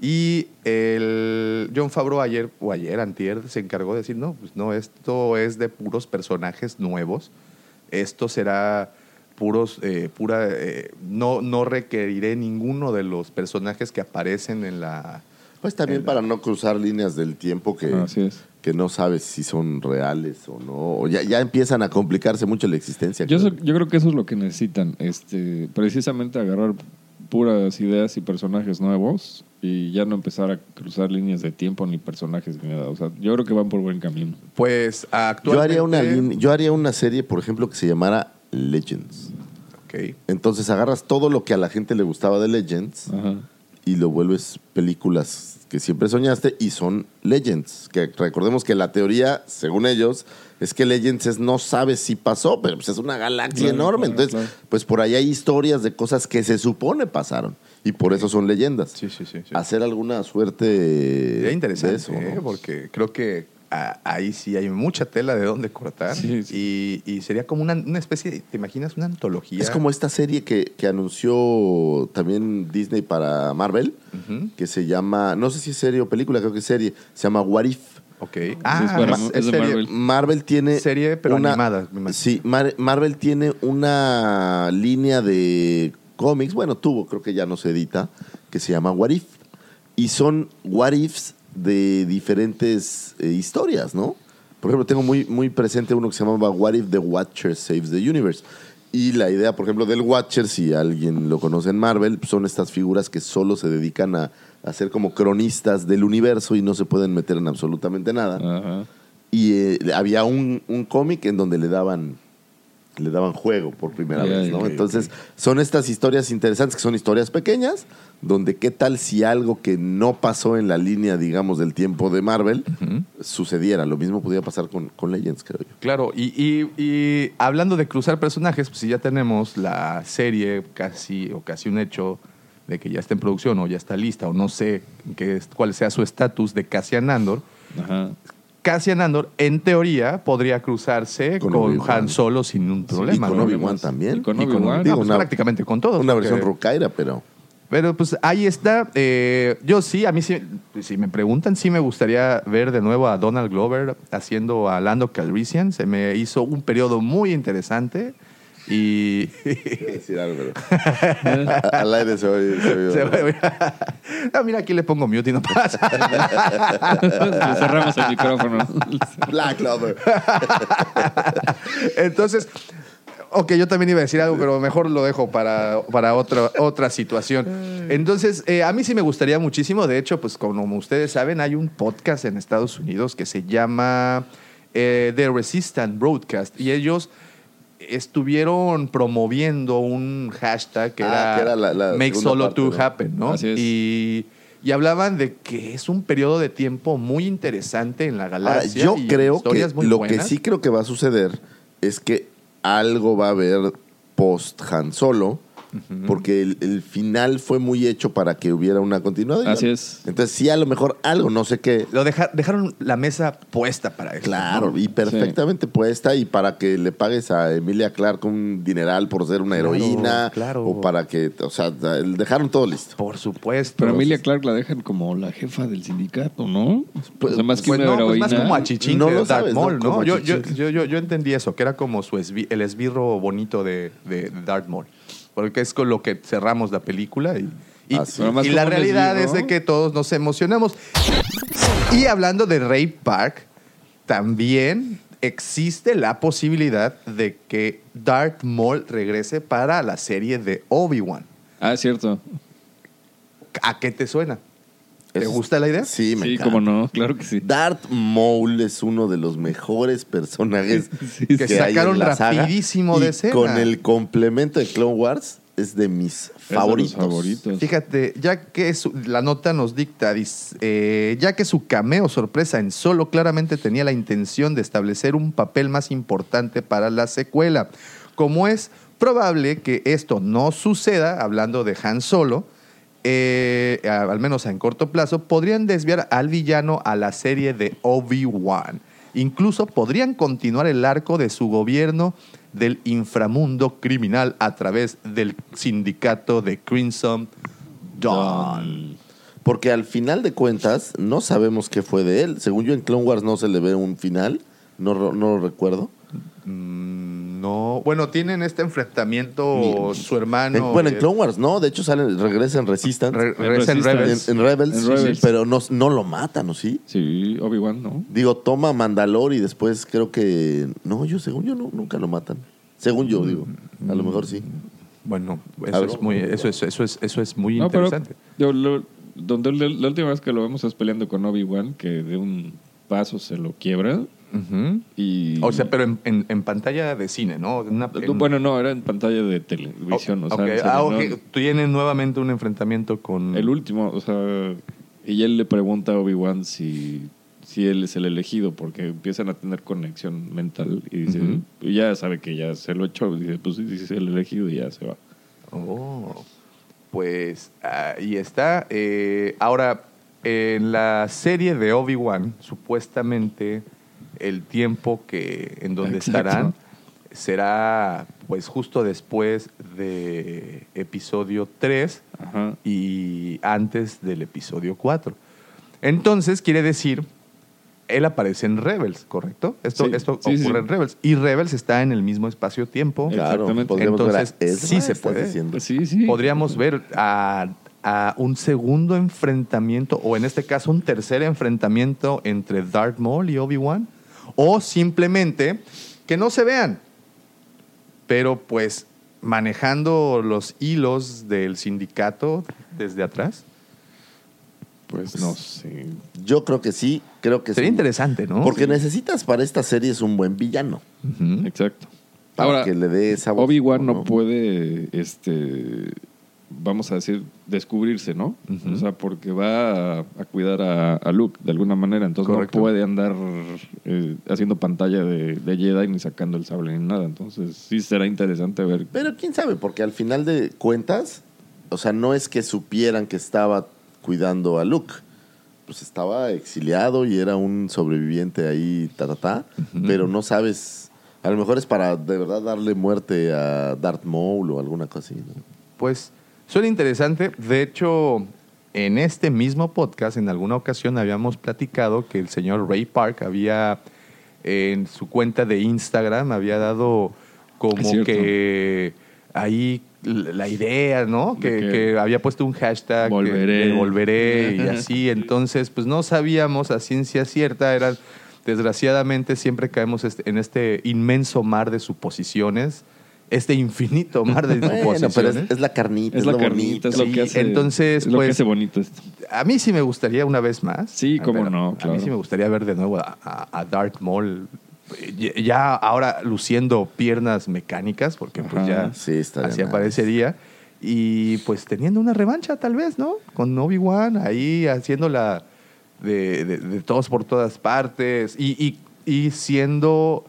Y el John Favreau ayer, o ayer, antier, se encargó de decir, no, pues no, esto es de puros personajes nuevos. Esto será puros, eh, pura, eh, no, no requeriré ninguno de los personajes que aparecen en la... Pues también la- para no cruzar líneas del tiempo que, Así es. que no sabes si son reales o no. O ya, ya empiezan a complicarse mucho la existencia. Yo, creo. so- yo creo que eso es lo que necesitan. Este, precisamente agarrar puras ideas y personajes nuevos y ya no empezar a cruzar líneas de tiempo ni personajes ni nada. O sea, yo creo que van por buen camino. Pues yo, actualmente... haría una yo haría una serie, por ejemplo, que se llamara Legends. Ok. Entonces agarras todo lo que a la gente le gustaba de Legends Ajá. y lo vuelves películas que siempre soñaste y son Legends. Que recordemos que la teoría, según ellos, es que Legends es no sabes si pasó, pero pues es una galaxia Claro, enorme. claro, Entonces, claro. pues por ahí hay historias de cosas que se supone pasaron y por eso son leyendas. Sí, sí, sí. sí. Hacer alguna suerte Sería interesante, de eso, ¿eh? ¿no? porque creo que ah, ahí sí hay mucha tela de dónde cortar. Sí, Y, y sería como una, una especie, de- ¿te imaginas? Una antología. Es como esta serie que, que anunció también Disney para Marvel, que se llama, no sé si es serie o película, creo que es serie, se llama What If. Ok. es Ah, para- es, es de serie- Marvel. Marvel tiene. Serie, pero una- animada, me imagino. Sí, Mar- Marvel tiene una línea de cómics, bueno, tuvo, creo que ya no se edita, que se llama What If. Y son What Ifs de diferentes eh, historias, ¿no? Por ejemplo, tengo muy, muy presente uno que se llamaba What If the Watcher Saves the Universe. Y la idea, por ejemplo, del Watcher, si alguien lo conoce en Marvel, son estas figuras que solo se dedican a, a ser como cronistas del universo y no se pueden meter en absolutamente nada. Ajá. Y eh, había un, un cómic en donde le daban le daban juego por primera vez, ¿no? Entonces, son estas historias interesantes que son historias pequeñas, donde qué tal si algo que no pasó en la línea, digamos, del tiempo de Marvel, sucediera. Lo mismo podía pasar con, con Legends, creo yo. Claro, y, y- y hablando de cruzar personajes, pues si ya tenemos la serie casi o casi un hecho de que ya está en producción o ya está lista o no sé qué es- cuál sea su estatus de Cassian Andor, Ajá. Cassian Andor en teoría podría cruzarse Con. Han Solo sin un problema. y con ¿no? Obi-Wan también. Y con Obi-Wan. Digo, pues prácticamente con todos. Una porque- versión Rukaira, pero... Pero pues ahí está. Eh, yo sí, a mí sí, si me preguntan, sí me gustaría ver de nuevo a Donald Glover haciendo a Lando Calrissian. Se me hizo un periodo muy interesante y... Decir algo, pero- Al aire se oye. se oye- Se va- no, mira, aquí le pongo mute y no pasa. Le cerramos el micrófono. Black Clover. Entonces, ok, yo también iba a decir algo, pero mejor lo dejo para, para otra, otra situación. Entonces, eh, a mí sí me gustaría muchísimo. De hecho, pues como ustedes saben, hay un podcast en Estados Unidos que se llama eh, The Resistant Broadcast y ellos estuvieron promoviendo un hashtag que Ah, era, que era la- la Make segunda Solo parte, to ¿no? Happen, ¿no? Así es. Y, y hablaban de que es un periodo de tiempo muy interesante en la Ahora, galaxia. yo y creo que historias muy lo buenas. que sí creo que va a suceder es que algo va a haber post Han Solo, porque el, el final fue muy hecho para que hubiera una continuación. Así es. Entonces sí, a lo mejor algo, no sé qué. Lo deja- dejaron la mesa puesta para eso. Claro, ¿no? y perfectamente puesta y para que le pagues a Emilia Clarke un dineral por ser una Claro, heroína claro. o para que, o sea, dejaron todo listo. Por supuesto. Pero Emilia Clark la dejan como la jefa del sindicato, ¿no? Pues- o sea, más que Pues una no, pues heroína. más como a Chichín No que lo sabes, ¿no? Maul, ¿no? Como Yo, yo, yo, yo- yo entendí eso, que era como su esbi- el esbirro bonito de, de Darth Maul. Porque es con lo que cerramos la película y, y- Ah, y la realidad es de que todos nos emocionamos. Y hablando de Ray Park, también existe la posibilidad de que Darth Maul regrese para la serie de Obi-Wan. Ah, es cierto. ¿A qué te suena? ¿Te gusta la idea? Sí, me Sí, encanta. cómo no, claro que sí. Darth Maul es uno de los mejores personajes Sí, que hay sacaron en la saga. rapidísimo Y de escena. Con el complemento de Clone Wars es de mis Es de favoritos. los favoritos. Fíjate, ya que su- la nota nos dicta, dice, eh, ya que su cameo sorpresa en Solo claramente tenía la intención de establecer un papel más importante para la secuela. Como es probable que esto no suceda, hablando de Han Solo, eh, al menos en corto plazo, podrían desviar al villano a la serie de Obi-Wan. Incluso podrían continuar el arco de su gobierno del inframundo criminal a través del sindicato de Crimson Dawn. Porque al final de cuentas, no sabemos qué fue de él. Según yo, en Clone Wars no se le ve un final. No, no lo recuerdo. Mm, No, bueno, tienen este enfrentamiento su hermano. En- bueno, en Clone Wars no. De hecho, salen, regresa en Resistance. re- regresa en. Rebels. en, en Rebels, En sí, Rebels. sí, pero no, no lo matan, ¿o sí? Sí, Obi-Wan, ¿no? Digo, toma Mandalor y después creo que... No, yo según yo no, nunca lo matan. Según yo, digo. A lo mejor sí. Bueno, eso Algo. es muy, eso es, eso es, eso es muy No, pero interesante. yo lo- donde la, la última vez que lo vemos es peleando con Obi-Wan, que de un paso se lo quiebra. Y, O sea, pero en, en- en pantalla de cine, ¿no? Una- en- Bueno, no, era en pantalla de televisión. o sea, Ok, en serio, ah. Tienen nuevamente un enfrentamiento con... El último, o sea, y él le pregunta a Obi-Wan si, si él es el elegido, porque empiezan a tener conexión mental y dice, y ya sabe que ya se lo echó, dice, pues sí, sí, es el elegido y ya se va. Oh, pues ahí está. Eh, ahora, en la serie de Obi-Wan, supuestamente el tiempo que en donde Exacto. estarán será pues justo después de episodio 3 Ajá. y antes del episodio 4. Entonces, quiere decir, él aparece en Rebels, ¿correcto? Esto, Sí, esto sí, sí. ocurre en Rebels. Y Rebels está en el mismo espacio-tiempo. Claro, Exactamente. podríamos Entonces, ver a Ezra, sí se puede. diciendo. Sí, sí. podríamos ver a, a un segundo enfrentamiento, o en este caso un tercer enfrentamiento entre Darth Maul y Obi-Wan, o simplemente que no se vean, pero pues manejando los hilos del sindicato desde atrás. Pues no sé. Yo creo que sí, creo que Sería sí. interesante, ¿no? Porque necesitas para esta serie es un buen villano. Exacto. Para Ahora, que le dé sabor. Obi-Wan no puede, este, vamos a decir, descubrirse, ¿no? O sea, porque va a, a cuidar a, a Luke de alguna manera, entonces Correcto. no puede andar eh, haciendo pantalla de, de Jedi ni sacando el sable ni nada. Entonces sí será interesante ver. Pero quién sabe, porque al final de cuentas, o sea, no es que supieran que estaba cuidando a Luke. Pues estaba exiliado y era un sobreviviente ahí, ta, ta, ta, pero no sabes. A lo mejor es para de verdad darle muerte a Darth Maul o alguna cosa así. ¿no? Pues suena interesante. De hecho, en este mismo podcast, en alguna ocasión habíamos platicado que el señor Ray Park había, en su cuenta de Instagram, había dado como que ahí la idea, ¿no? Que, que que había puesto un hashtag volveré. volveré y así. Entonces, pues no sabíamos a ciencia cierta, era desgraciadamente siempre caemos en este inmenso mar de suposiciones, este infinito mar de Bueno, pero es, es la carnita, Es es, la lo carnita, es lo que hace. entonces, es lo pues, que hace bonito esto. A mí sí me gustaría una vez más. Sí, A cómo ver, no, A claro. mí sí me gustaría ver de nuevo a, a, a Darth Maul. eh, Ya ahora luciendo piernas mecánicas, porque pues Ajá, ya sí, así aparecería. Y pues teniendo una revancha tal vez, ¿no? Con Obi-Wan ahí haciéndola de, de, de todos por todas partes y, y, y siendo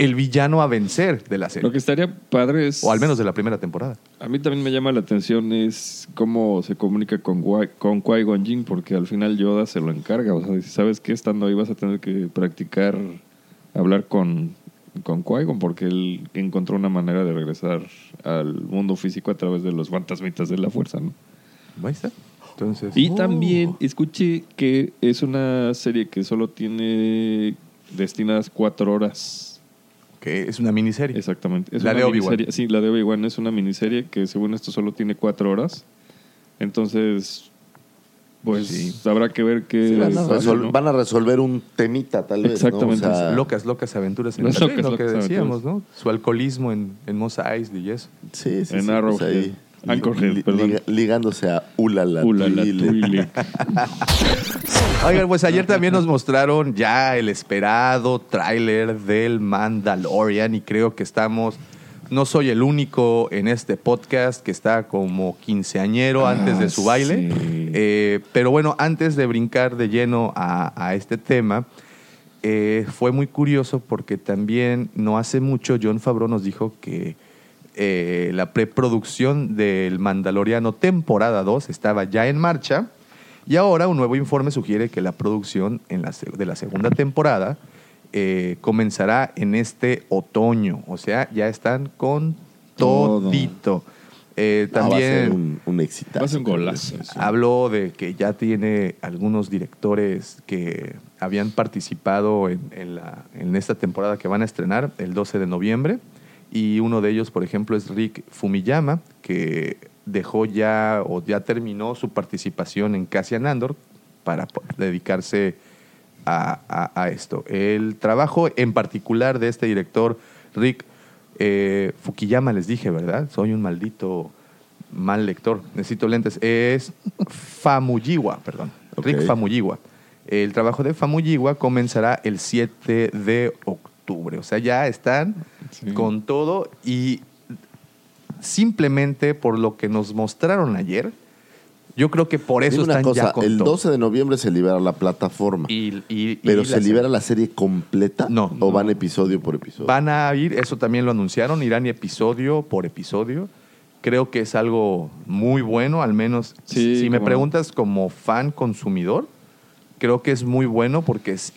el villano a vencer de la serie. Lo que estaría padre es. O al menos de la primera temporada. A mí también me llama la atención es cómo se comunica con, con Qui-Gon Jinn, porque al final Yoda se lo encarga. O sea, si sabes que estando ahí vas a tener que practicar hablar con, con Qui-Gon, porque él encontró una manera de regresar al mundo físico a través de los fantasmitas de la fuerza, ¿no? Ahí está. Entonces, Y oh. también escuché que es una serie que solo tiene destinadas cuatro horas. Que es una miniserie. Exactamente. Es La una de Obi-Wan. miniserie- Sí, la de Obi-Wan es una miniserie que según esto solo tiene cuatro horas. Entonces, pues Sí. habrá que ver qué... Sí, van, a pasa, resol- ¿no? van a resolver un temita, tal vez. Exactamente. ¿no? O sea, locas, locas aventuras en locas, lo que locas decíamos, ¿no? Su alcoholismo en, en Mos Eisley y eso. Sí, sí, En sí, Arrowhead. Anchorhead, li- perdón. liga- ligándose a Ulala. Ulala, Twile. Oigan, pues ayer también nos mostraron ya el esperado tráiler del Mandalorian y creo que estamos, no soy el único en este podcast que está como quinceañero Ah, antes de su baile. sí. Eh, pero bueno, antes de brincar de lleno a, a este tema, eh, fue muy curioso porque también no hace mucho John Favreau nos dijo que eh, la preproducción del Mandaloriano temporada 2 estaba ya en marcha y ahora un nuevo informe sugiere que la producción en la de la segunda temporada eh, comenzará en este otoño, o sea, ya están con Todo. todito. Eh, Ah, va a ser también un, un exitazo. Va a ser un golazo. eso. Habló de que ya tiene algunos directores que habían participado en, en la- en esta temporada que van a estrenar el 12 de noviembre. Y uno de ellos, por ejemplo, es Rick Fumiyama, que dejó ya o ya terminó su participación en Cassian Andor para dedicarse a, a- a esto. El trabajo en particular de este director, Rick eh, Fukuyama, les dije, ¿verdad? Soy un maldito mal lector, necesito lentes. Es Famuyiwa, perdón. Rick Famuyiwa. El trabajo de Famuyiwa comenzará el 7 de octubre. O sea, ya están Sí. con todo y simplemente por lo que nos mostraron ayer, yo creo que por eso Dime una están cosa, ya con el todo. 12 de noviembre se libera la plataforma. Y- y- y pero la se libera serie. la serie completa No. o van episodio por episodio. Van a ir, eso también lo anunciaron, irán episodio por episodio. Creo que es algo muy bueno, al menos Sí, si me preguntas como fan consumidor, creo que es muy bueno porque es,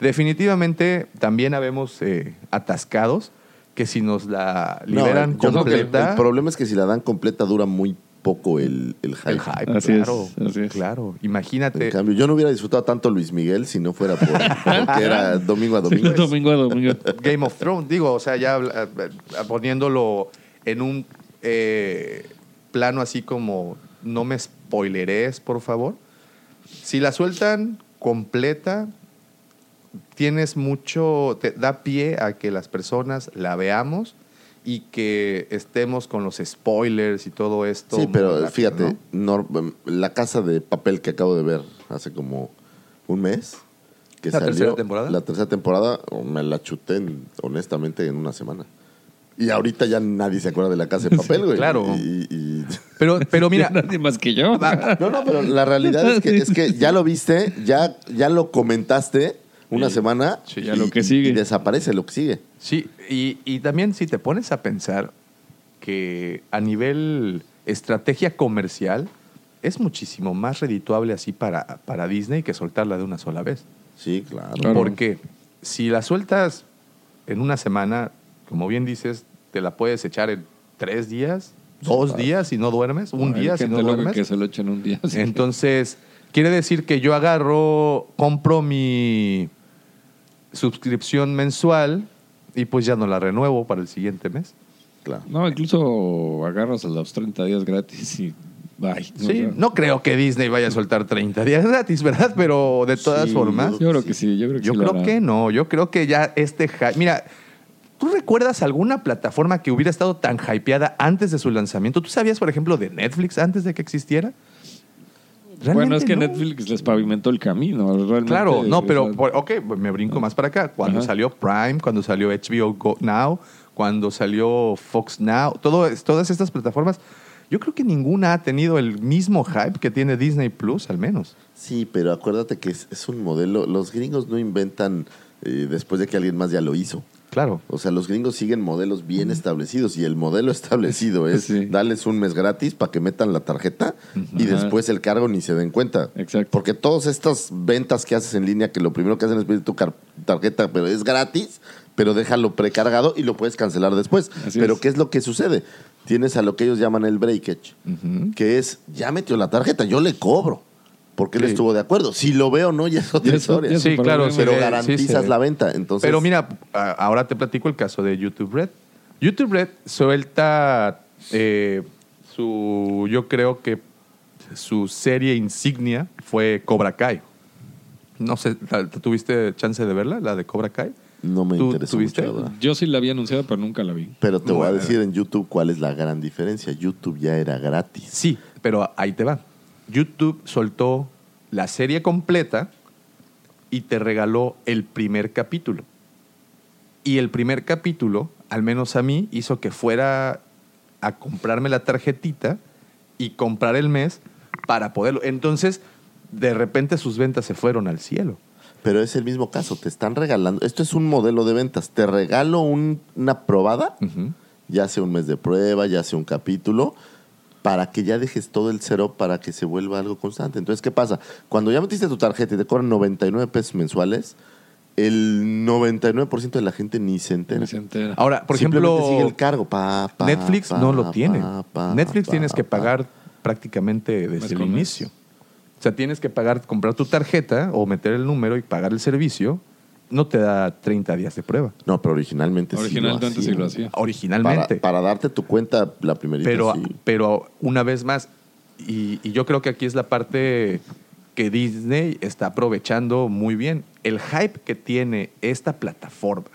definitivamente también habemos eh, atascados que si nos la No, liberan yo creo que el, completa, el problema es que si la dan completa dura muy poco el, el hype. el hype, Así claro, es, así es. claro. En Imagínate, cambio, yo no hubiera disfrutado tanto Luis Miguel si no fuera por, porque era domingo a domingo. domingo a domingo. Game of Thrones, digo, o sea, ya eh, poniéndolo en un eh, plano así como no me spoileres, por favor. Si la sueltan completa, tienes mucho, te da pie a que las personas la veamos y que estemos con los spoilers y todo esto. Sí, pero rápido, fíjate, ¿no? Nor- la casa de papel que acabo de ver hace como un mes. Que ¿La salió, tercera temporada? La tercera temporada me la chuté, en- honestamente, en una semana. Y ahorita ya nadie se acuerda de la casa de papel, güey. claro. Y- y- Pero, pero mira, Nadie más que yo. No, no, pero la realidad es que, es que ya lo viste, ya, ya lo comentaste una semana Sí, ya lo que sigue. y desaparece lo que sigue. Sí, y, y también si te pones a pensar que a nivel estrategia comercial es muchísimo más redituable así para, para Disney que soltarla de una sola vez. Sí, claro. Porque si la sueltas en una semana, como bien dices, te la puedes echar en tres días, dos claro. días si no duermes, un día si no duermes. que se lo echan un día. Entonces, quiere decir que yo agarro, compro mi suscripción mensual y pues ya no la renuevo para el siguiente mes. claro. No, incluso agarras a los 30 días gratis y bye. Sí, no creo que Disney vaya a soltar 30 días gratis, ¿verdad? Pero de todas Sí, formas, Yo creo que sí, yo creo que yo sí lo creo que no. Yo creo que ya este hype. Mira, ¿tú recuerdas alguna plataforma que hubiera estado tan hypeada antes de su lanzamiento? ¿Tú sabías, por ejemplo, de Netflix antes de que existiera? Bueno, es que no. Netflix les pavimentó el camino. Realmente, Claro, no, o pero, ok, me brinco más para acá. Cuando Ajá. salió Prime, cuando salió HBO Go Now, cuando salió Fox Now, todo, todas estas plataformas, yo creo que ninguna ha tenido el mismo hype que tiene Disney Plus, al menos. Sí, pero acuérdate que es, es un modelo. Los gringos no inventan eh, después de que alguien más ya lo hizo. Claro. O sea, los gringos siguen modelos bien establecidos y el modelo establecido es Sí. darles un mes gratis para que metan la tarjeta y después el cargo ni se den cuenta. Exacto. Porque todas estas ventas que haces en línea, que lo primero que hacen es pedir tu tarjeta, pero es gratis, pero déjalo precargado y lo puedes cancelar después. Así pero es. ¿qué es lo que sucede? Tienes a lo que ellos llaman el breakage, que es, ya metió la tarjeta, yo le cobro. Porque él Sí. estuvo de acuerdo. Si lo veo o no, ya es otra historia. Sí, claro, pero sí, garantizas la venta. Entonces, Pero mira, ahora te platico el caso de YouTube Red. YouTube Red suelta eh, su, yo creo que su serie insignia fue Cobra Kai. No sé, ¿la- ¿tuviste chance de verla, la de Cobra Kai? no me ¿Tú interesó tuviste? mucho. Yo sí la había anunciado, pero nunca la vi. Pero te voy a decir en YouTube cuál es la gran diferencia. YouTube ya era gratis. Sí, pero ahí te va. YouTube soltó la serie completa y te regaló el primer capítulo. Y el primer capítulo, al menos a mí, hizo que fuera a comprarme la tarjetita y comprar el mes para poderlo. Entonces, de repente sus ventas se fueron al cielo. Pero es el mismo caso. Te están regalando. Esto es un modelo de ventas. Te regalo un- una probada, ya sea un mes de prueba, ya sea un capítulo, para que ya dejes todo el cero para que se vuelva algo constante. Entonces, ¿qué pasa? Cuando ya metiste tu tarjeta y te cobran 99 pesos mensuales, el 99% de la gente ni se entera. Ni se entera. Ahora, por Simplemente ejemplo, sigue el cargo. Pa, pa, Netflix pa, no lo tiene. pa, pa, Netflix pa, tienes que pa. pagar prácticamente desde el inicio. O sea, tienes que pagar, comprar tu tarjeta o meter el número y pagar el servicio. No te da 30 días de prueba. No, pero originalmente, Originalmente sí sí lo lo hacía. Originalmente. Para, para darte tu cuenta la primerita, pero, sí. pero una vez más, y, y yo creo que aquí es la parte que Disney está aprovechando muy bien. El hype que tiene esta plataforma,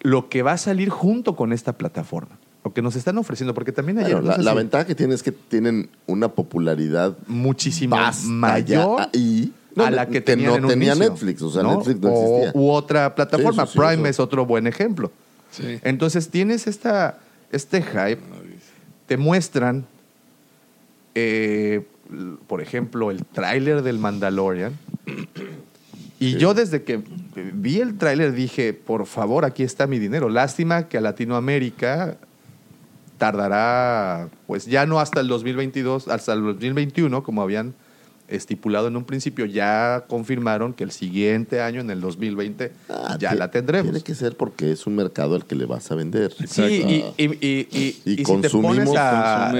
lo que va a salir junto con esta plataforma, lo que nos están ofreciendo, porque también ayer... Bueno, no la, ventaja que tiene es que tienen una popularidad muchísimo vasta mayor ya a la que, tenían no en un tenía inicio, Netflix, o sea, ¿no? Netflix no O- existía. u otra plataforma. Sí, sí, sí, Prime es otro buen ejemplo. Entonces tienes esta, este hype, te muestran, eh, por ejemplo, el tráiler del Mandalorian. Y yo desde que vi el tráiler dije, por favor, aquí está mi dinero. Lástima que a Latinoamérica tardará, pues ya no hasta el 2022, hasta el 2021, como habían estipulado en un principio, ya confirmaron que el siguiente año, en el 2020, Ah, ya la tendremos. Tiene que ser porque es un mercado al que le vas a vender. Sí, y, y, y- y- Y y si te pones a,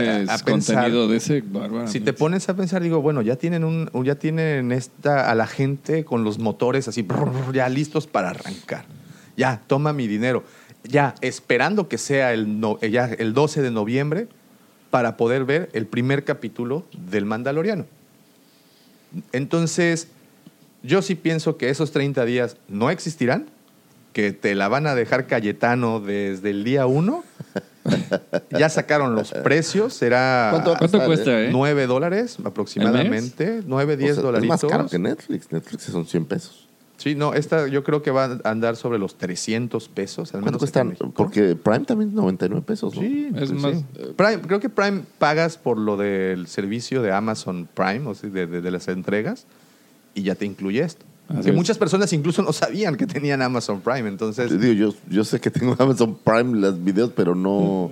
pensar, contenido de ese bárbaro. si te pones a pensar, digo, bueno, ya tienen un, ya tienen esta a la gente con los motores así, ya listos para arrancar. Ya, toma mi dinero. Ya, esperando que sea el, no- eh, ya el 12 de noviembre para poder ver el primer capítulo del Mandaloriano. Entonces, yo sí pienso que esos 30 días no existirán que te la van a dejar Cayetano desde el día uno. ya sacaron los precios, será ¿Cuánto ¿Cuánto cuesta, eh? eh? 9 dólares aproximadamente, 9, 10 O sea, dolaritos. Es más caro que Netflix. Netflix son 100 pesos. Sí, no, esta yo creo que va a andar sobre los 300 pesos. Al ¿Cuánto menos? México. Porque Prime también 99 pesos, ¿no? Sí, Es pues más, sí. Prime, creo que Prime pagas por lo del servicio de Amazon Prime, o sea, de, de- de las entregas, y ya te incluye esto. Así que es. muchas personas incluso no sabían que tenían Amazon Prime, entonces... Digo, yo, yo sé que tengo Amazon Prime los videos, pero no,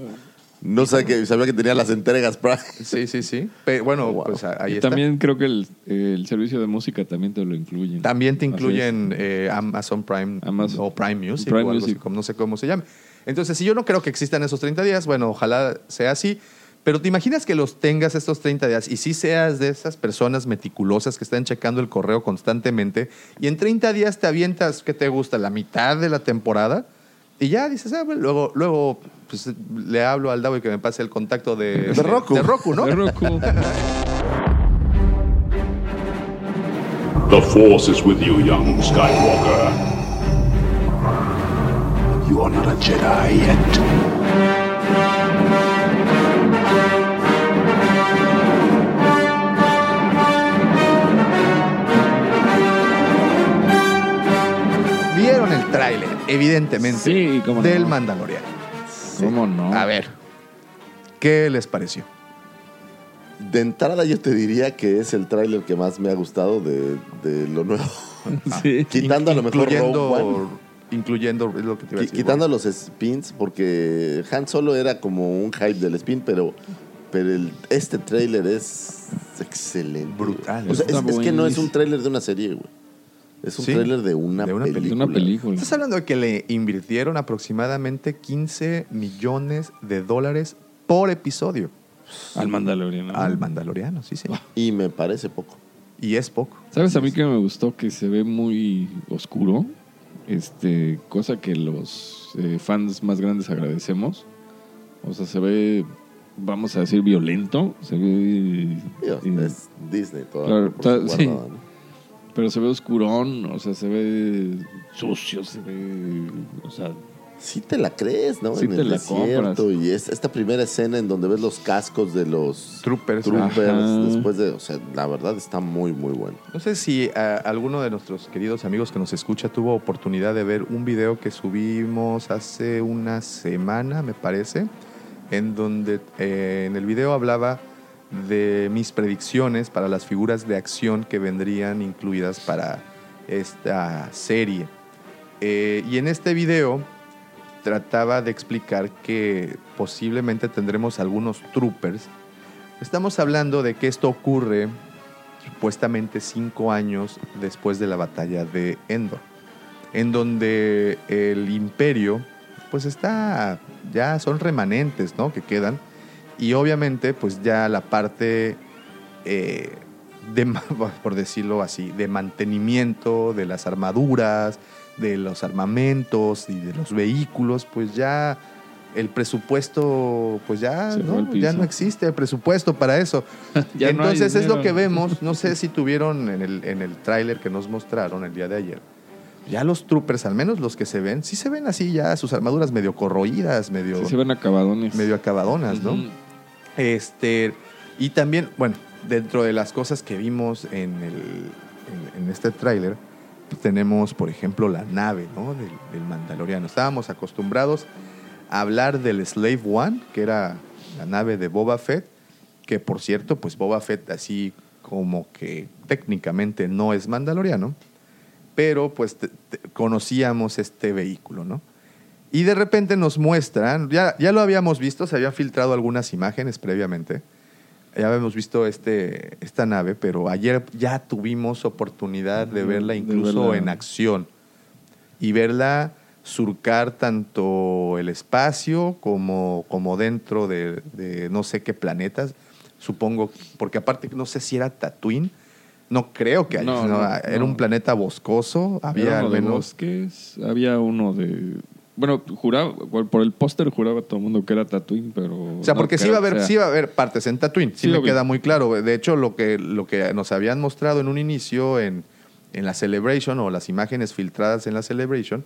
no sé que, sabía que tenía las entregas Prime. Sí, sí, sí. Pero bueno, Wow. pues ahí y está. también creo que el, el servicio de música también te lo incluyen. También te incluyen eh, Amazon Prime Amazon- o Prime Music Prime o algo así, Music. no sé cómo se llame. Entonces, si yo no creo que existan esos 30 días, bueno, ojalá sea así. Pero te imaginas que los tengas estos 30 días y si seas de esas personas meticulosas que están checando el correo constantemente y en 30 días te avientas, ¿qué te gusta? La mitad de la temporada y ya dices, ah, bueno, luego, luego pues, le hablo al Davo y que me pase el contacto de, De Roku. De Roku, ¿no? De Roku. The Force is with you, young Skywalker. You are not a Jedi yet. Evidentemente, Sí, cómo no. del Mandaloriano. ¿Cómo no? A ver, ¿qué les pareció? De entrada yo te diría que es el tráiler que más me ha gustado de, de lo nuevo. Sí. Quitando a lo mejor Rogue One. incluyendo, incluyendo es lo que te iba a decir. Quitando los spins, porque Han Solo era como un hype del spin, pero, pero el- este tráiler es excelente. Brutal. güey. O sea, es, es que no es un tráiler de una serie, güey. Es un Sí, tráiler de una, de una película. De una película. Estás hablando de que le invirtieron aproximadamente 15 millones de dólares por episodio Al Mandaloriano. al Mandaloriano, sí, sí. Y me parece poco. Y es poco. ¿Sabes a mí que me gustó? Que se ve muy oscuro. Este, cosa que los eh, fans más grandes agradecemos. O sea, se ve, vamos a decir, violento. Se ve. Digo, eh, es Disney toda Claro, por su ta- sí. guardada, ¿no? Pero se ve oscurón. O sea, se ve sucio. Se ve. O sea, Sí te la crees, ¿no? Sí en te el la desierto. compras. Y es esta primera escena en donde ves los cascos de los Troopers. troopers Ajá. después de... O sea, la verdad está muy, muy bueno. No sé si ah, alguno de nuestros queridos amigos que nos escucha tuvo oportunidad de ver un video que subimos hace una semana, me parece, en donde eh, en el video hablaba de mis predicciones para las figuras de acción que vendrían incluidas para esta serie. Eh, y en este video trataba de explicar que posiblemente tendremos algunos troopers. Estamos hablando de que esto ocurre supuestamente cinco años después de la batalla de Endor, en donde el imperio, pues está, ya son remanentes, ¿no? Que quedan, y obviamente, pues ya la parte, eh, de, por decirlo así, de mantenimiento de las armaduras, de los armamentos y de los vehículos, pues ya el presupuesto, pues ya, ¿no? ya no existe el presupuesto para eso. No Entonces es lo que vemos, no sé si tuvieron en el, en el tráiler que nos mostraron el día de ayer. Ya los troopers, al menos los que se ven, sí se ven así ya sus armaduras medio corroídas, medio, sí se ven acabadones. medio acabadonas, ¿no? Este, y también, bueno, dentro de las cosas que vimos en, el, en, este tráiler, tenemos, por ejemplo, la nave ¿no? del, Mandaloriano. Estábamos acostumbrados a hablar del Slave One, que era la nave de Boba Fett, que por cierto, pues Boba Fett así como que técnicamente no es mandaloriano, pero pues conocíamos este vehículo, ¿no? Y de repente nos muestran, ya, ya lo habíamos visto, se habían filtrado algunas imágenes previamente, ya habíamos visto este, esta nave, pero ayer ya tuvimos oportunidad de verla de incluso verla. en acción. Y verla surcar tanto el espacio como, como dentro de, de no sé qué planetas, supongo, porque aparte no sé si era Tatooine, no creo que haya, No, no, no, era un planeta boscoso, había al de menos... bosques, había uno de... Bueno, juraba, por el póster juraba todo el mundo que era Tatooine, pero... O sea, no porque sí creo va a haber, sea. sí va a haber partes en Tatooine, sí, Sí, me queda muy claro. De hecho, lo que, lo que nos habían mostrado en un inicio en, en la Celebration o las imágenes filtradas en la Celebration,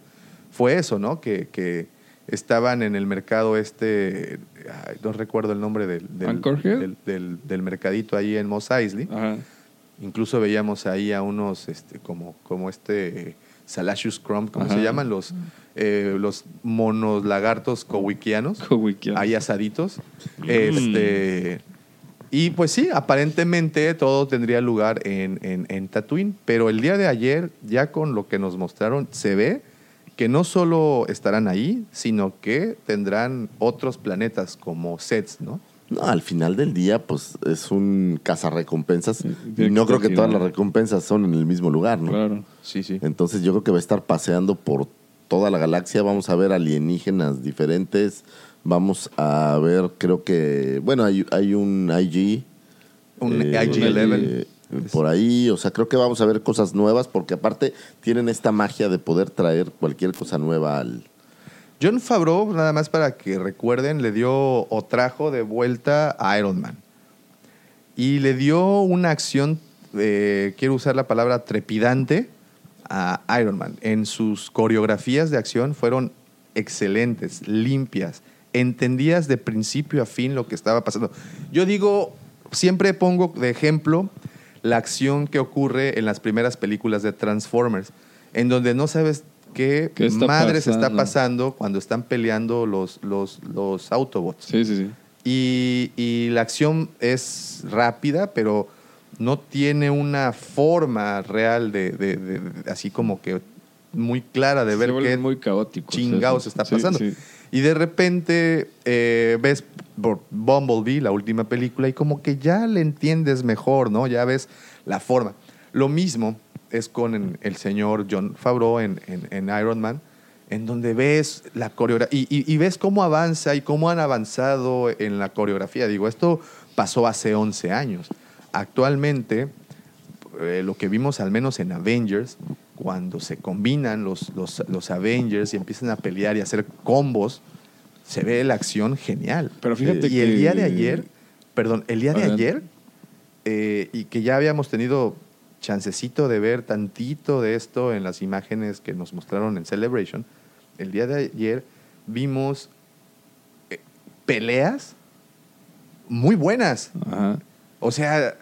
fue eso, ¿no? Que, que estaban en el mercado este, ay, no recuerdo el nombre del, del, del, del- del mercadito ahí en Mos Eisley. Ajá. Incluso veíamos ahí a unos, este, como, como este Salacious Crumb, ¿cómo Ajá. se llaman? Los, eh, los monos lagartos cowikianos. Cowikianos. Ahí asaditos. Mm. Este, y pues sí, aparentemente todo tendría lugar en, en, en Tatooine. Pero el día de ayer, ya con lo que nos mostraron, se ve que no solo estarán ahí, sino que tendrán otros planetas como sets, ¿no? No, al final del día, pues es un cazarrecompensas. Y no creo que todas las recompensas son en el mismo lugar, ¿no? Claro. Sí, sí. Entonces yo creo que va a estar paseando por toda la galaxia. Vamos a ver alienígenas diferentes. Vamos a ver, creo que, bueno, hay, hay un IG. Un eh, IG-11. eh, por ahí, o sea, creo que vamos a ver cosas nuevas porque aparte tienen esta magia de poder traer cualquier cosa nueva al... John Favreau, nada más para que recuerden, le dio o trajo de vuelta a Iron Man. Y le dio una acción, eh, quiero usar la palabra trepidante, a Iron Man. En sus coreografías de acción fueron excelentes, limpias, entendías de principio a fin lo que estaba pasando. Yo digo, siempre pongo de ejemplo la acción que ocurre en las primeras películas de Transformers, en donde no sabes qué, ¿Qué está madres está pasando? pasando cuando están peleando los, los, los Autobots. Sí, sí, sí. Y, y la acción es rápida, pero no tiene una forma real de, de- de- de- así como que muy clara de Se ver qué muy caóticos. chingados está pasando. sí. Y de repente eh, ves por Bumblebee, la última película, y como que ya le entiendes mejor, ¿no? Ya ves la forma. Lo mismo es con el señor John Favreau en, en- en Iron Man, en donde ves la coreografía y, y- y ves cómo avanza y cómo han avanzado en la coreografía. Digo, esto pasó hace 11 años. Actualmente, eh, lo que vimos al menos en Avengers, cuando se combinan los, los, los Avengers y empiezan a pelear y a hacer combos, se ve la acción genial. Pero fíjate y el que- día de ayer, perdón, el día de ayer, eh, y que ya habíamos tenido chancecito de ver tantito de esto en las imágenes que nos mostraron en Celebration, el día de ayer vimos eh, peleas muy buenas. Ajá. O sea,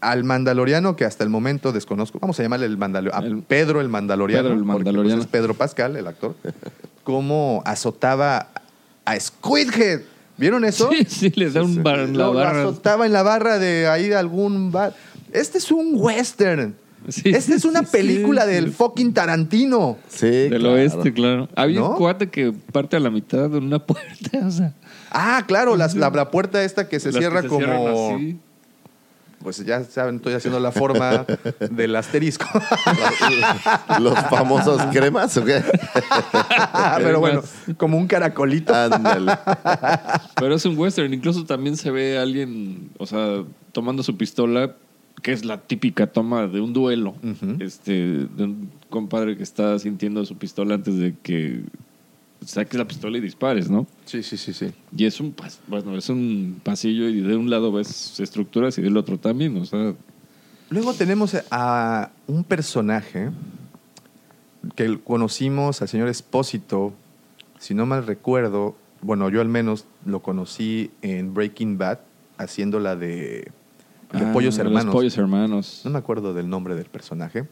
al mandaloriano que hasta el momento desconozco, vamos a llamarle el mandaloriano, Pedro el mandaloriano, Pedro el porque, pues, Mandaloriano. es Pedro Pascal, el actor, cómo azotaba a Squidhead. ¿Vieron eso? Sí, sí, les da un bar en la Lo barra. azotaba en la barra de ahí de algún bar. Este es un western. Sí, Esta es una sí, película sí, del fucking Tarantino. Sí, Del claro. oeste, claro. Había ¿No? un cuate que parte a la mitad de una puerta, o sea. Ah, claro, las- la, la puerta esta que se las que cierra se como... Pues ya saben, estoy haciendo la forma del asterisco. Los famosos cremas, ¿o qué? Pero bueno, como un caracolito. Ándale. Pero es un western. Incluso también se ve a alguien, o sea, tomando su pistola, que es la típica toma de un duelo. Este, de un compadre que está sintiendo su pistola antes de que saques la pistola y dispares, ¿no? Sí, sí, sí, sí. Y es un, pas- bueno, es un pasillo y de un lado ves estructuras y del otro también, o sea, Luego tenemos a un personaje que conocimos al señor Espósito, si no mal recuerdo, bueno, yo al menos lo conocí en Breaking Bad, haciendo la de, de ah, Pollos los Hermanos. Pollos hermanos. No me acuerdo del nombre del personaje.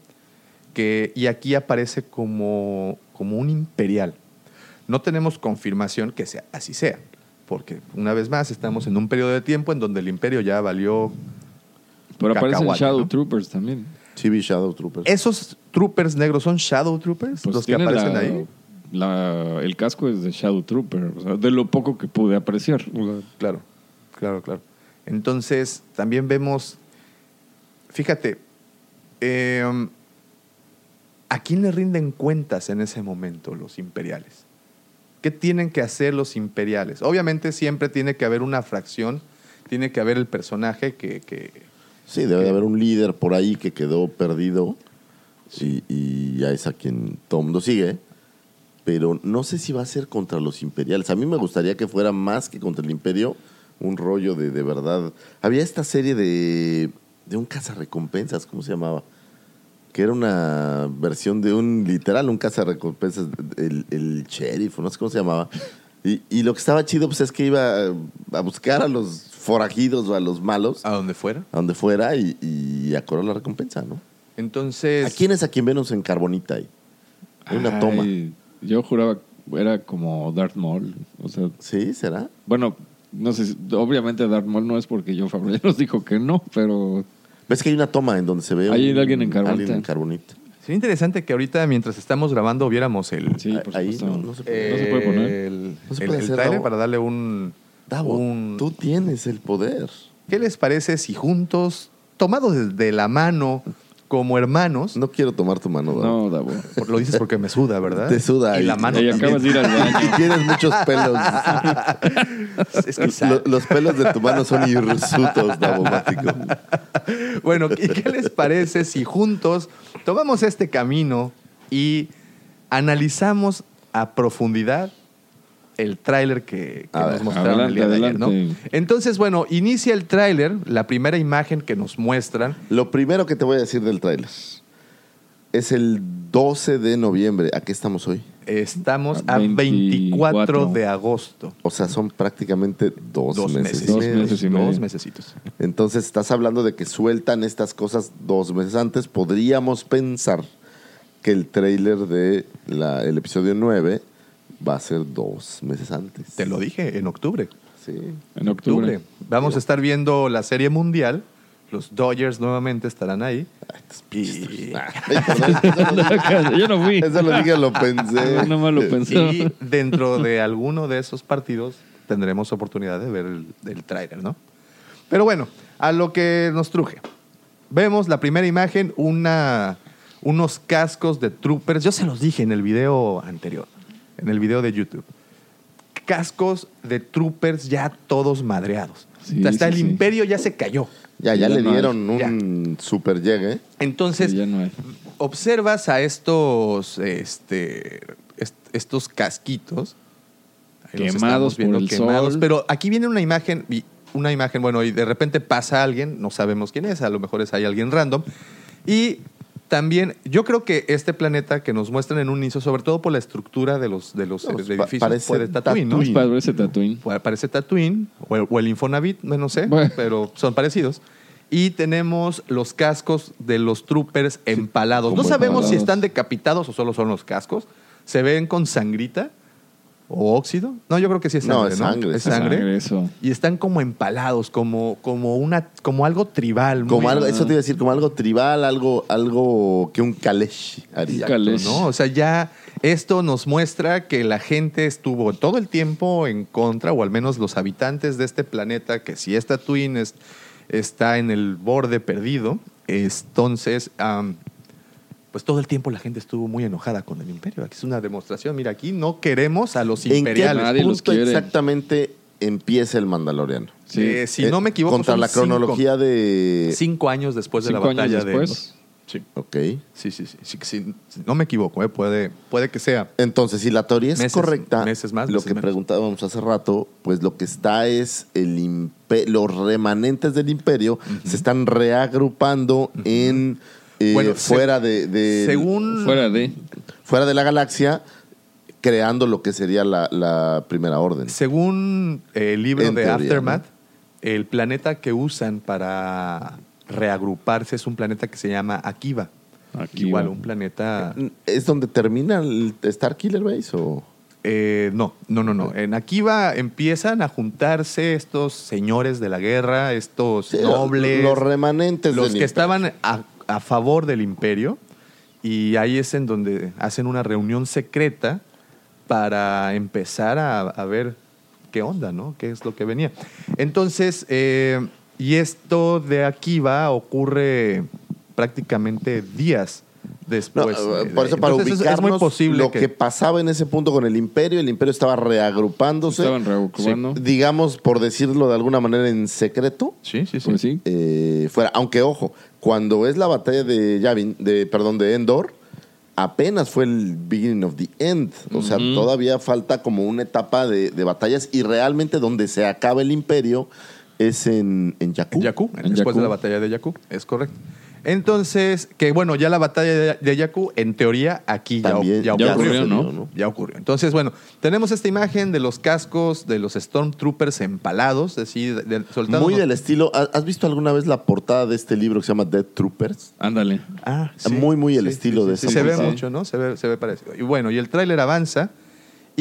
Que, y aquí aparece como, como un imperial. No tenemos confirmación que sea, así sea, porque una vez más estamos en un periodo de tiempo en donde el imperio ya valió. Pero aparecen Shadow ¿no? Troopers también. Chibi Shadow Troopers. ¿Esos troopers negros son Shadow Troopers? Pues los que aparecen la- ahí. la- el casco es de Shadow Trooper, o sea, de lo poco que pude apreciar. Claro, claro, claro. Entonces, también vemos, fíjate, eh, ¿a quién le rinden cuentas en ese momento los imperiales? ¿Qué tienen que hacer los imperiales? Obviamente siempre tiene que haber una fracción, tiene que haber el personaje que... que- Sí, debe de haber un líder por ahí que quedó perdido y, y ya es a quien todo mundo sigue. Pero no sé si va a ser contra los imperiales. A mí me gustaría que fuera más que contra el imperio un rollo de, de verdad. Había esta serie de, de un cazarrecompensas, ¿cómo se llamaba? Que era una versión de un literal, un cazarrecompensas, el, el sheriff, no sé cómo se llamaba. Y, y lo que estaba chido pues es que iba a buscar a los forajidos o a los malos, A donde fuera. a donde fuera, y, y a cobrar la recompensa, ¿no? Entonces. ¿A quién es a quien vemos en Carbonita ahí? Hay una toma. Yo juraba era como Darth Maul. O sea, ¿Sí? ¿Será? bueno, no sé, si- obviamente Darth Maul no es porque John Favreau ya nos dijo que no, pero ¿Ves que hay una toma en donde se ve Hay un- alguien en Carbonita. alguien en Carbonita? Sería interesante que ahorita, mientras estamos grabando, viéramos el. sí, por Ahí supuesto. no, no se puede. no se puede poner. El, No se el- puede el hacer, trailer Davo. para darle un. Davo, un- tú tienes el poder. ¿Qué les parece si juntos, tomados de, de la mano, como hermanos, No quiero tomar tu mano, Davo. No, Davo. lo dices porque me suda, ¿verdad? Te suda Y y- la mano. Y acabas de ir al baño. Y tienes muchos pelos. Es que los pelos de tu mano son hirsutos, Davomático. Bueno, ¿y qué les parece si juntos tomamos este camino y analizamos a profundidad el tráiler que, nos ver, mostraron el día de ayer, ¿no? Entonces, bueno, inicia el tráiler, la primera imagen que nos muestran. Lo primero que te voy a decir del tráiler es el 12 de noviembre. ¿A qué estamos hoy? Estamos a 24 24 de agosto. O sea, son prácticamente dos, Dos meses. meses. Dos meses y medio. Dos mesecitos. Entonces estás hablando de que sueltan estas cosas dos meses antes. Podríamos pensar que el tráiler de la- el episodio 9 va a ser dos meses antes. Te lo dije, en octubre. Sí. En octubre. octubre. Vamos a estar viendo la serie mundial. Los Dodgers nuevamente estarán ahí. Y, Yo no fui. eso lo dije, lo pensé. Nada más lo pensé. y dentro de alguno de esos partidos tendremos oportunidad de ver el, el tráiler, ¿no? Pero bueno, a lo que nos truje. Vemos la primera imagen, una, unos cascos de troopers. Yo se los dije en el video anterior, en el video de YouTube. Cascos de troopers ya todos madreados. Sí, Hasta sí, el sí. imperio ya se cayó. Ya, ya Ya le no hay. dieron un super llegue. Entonces, Sí, ya no hay. observas a estos, este, est- estos casquitos Quemados viendo por el quemados, sol. Pero aquí viene una imagen, una imagen, bueno, y de repente pasa alguien, no sabemos quién es, a lo mejor es ahí alguien random. Y también, yo creo que este planeta que nos muestran en un inicio, sobre todo por la estructura de los, de los pues, edificios, parece puede Tatooine, ¿no? Parece Tatooine. Parece Tatooine o el, o el Infonavit, no sé, Bueno. pero son parecidos. Y tenemos los cascos de los troopers empalados. No sabemos si están decapitados o solo son los cascos. ¿Se ven con sangrita o óxido? No, yo creo que sí es No, sangre, es ¿no? sangre, Es es sangre. Sangre, eso. Y están como empalados, como, como, una, como algo tribal. muy- Como algo, eso te iba a decir, como algo tribal, algo, algo que un Kalesh haría. O sea, ya esto nos muestra que la gente estuvo todo el tiempo en contra, o al menos los habitantes de este planeta, que si esta Twin es- está en el borde perdido, entonces, pues todo el tiempo la gente estuvo muy enojada con el imperio. Aquí es una demostración. Mira, aquí no queremos a los ¿En qué imperiales. Nadie los punto quiere. exactamente empieza el Mandaloriano? Sí. Eh, si Eh, no me equivoco, Contra son la cinco- cronología de... Cinco años después de la Cinco años batalla de... después. Sí, Ok. sí, sí. sí, sí, sí, sí, no me equivoco, eh, puede, puede que sea. Entonces, si la teoría es Meses- correcta, meses más, lo meses que menos. preguntábamos hace rato, pues lo que está es el los remanentes del imperio se están reagrupando en eh, Bueno, se- fuera de, de- Según... Fuera de. fuera de la galaxia, creando lo que sería la, la primera orden. Según el libro En de teoría, Aftermath, el planeta que usan para reagruparse es un planeta que se llama Akiva. Akiva. Igual, un planeta... ¿Es donde termina el Star Killer Base o...? eh, no, no, no, no. En Akiva empiezan a juntarse estos señores de la guerra, estos Sí, nobles, Los remanentes los del que imperio. estaban a, a favor del imperio. Y ahí es en donde hacen una reunión secreta para empezar a, a ver qué onda, ¿no? ¿Qué es lo que venía? Entonces, eh, y esto de Akiva ocurre prácticamente días después. eh, de- por eso, para entonces, es- ubicarnos es muy posible lo que, que... pasaba en ese punto con el imperio, el imperio estaba reagrupándose, Estaban reagrupando. digamos, por decirlo de alguna manera, en secreto, Sí, sí, sí. Pues sí. eh, fuera. Aunque, ojo, cuando es la batalla de Yavin, de, perdón, de Endor, apenas fue el beginning of the end. O sea, todavía falta como una etapa de, de batallas y realmente donde se acaba el imperio es en, en Jakku. En Jakku, En después de la batalla de Jakku, es correcto. Entonces, que bueno, ya la batalla de, de Jakku, en teoría, aquí ya, También ya ya ocurrió. ocurrió, ¿no? Ya ocurrió. Entonces, bueno, tenemos esta imagen de los cascos de los Stormtroopers empalados, así, de- de- soltando Muy del estilo. ¿Has visto alguna vez la portada de este libro que se llama Dead Troopers? Ándale. Ah, Muy, muy el estilo de sí, esa Se ve mucho, ¿no? Se ve, se ve parecido. Y bueno, y el tráiler avanza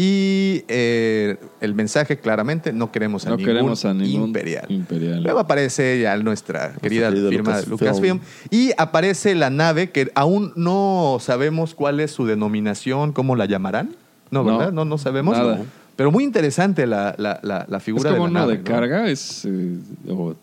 y eh, el mensaje claramente, no queremos a No ningún queremos a ningún imperial. imperial. Luego aparece ya nuestra querida firma Lucasfilm. Lucasfilm y aparece la nave que aún no sabemos cuál es su denominación, cómo la llamarán. No, ¿verdad? No, no sabemos. nada. Pero muy interesante la, la, la, la Es figura como de una nave. de carga, es... eh, o-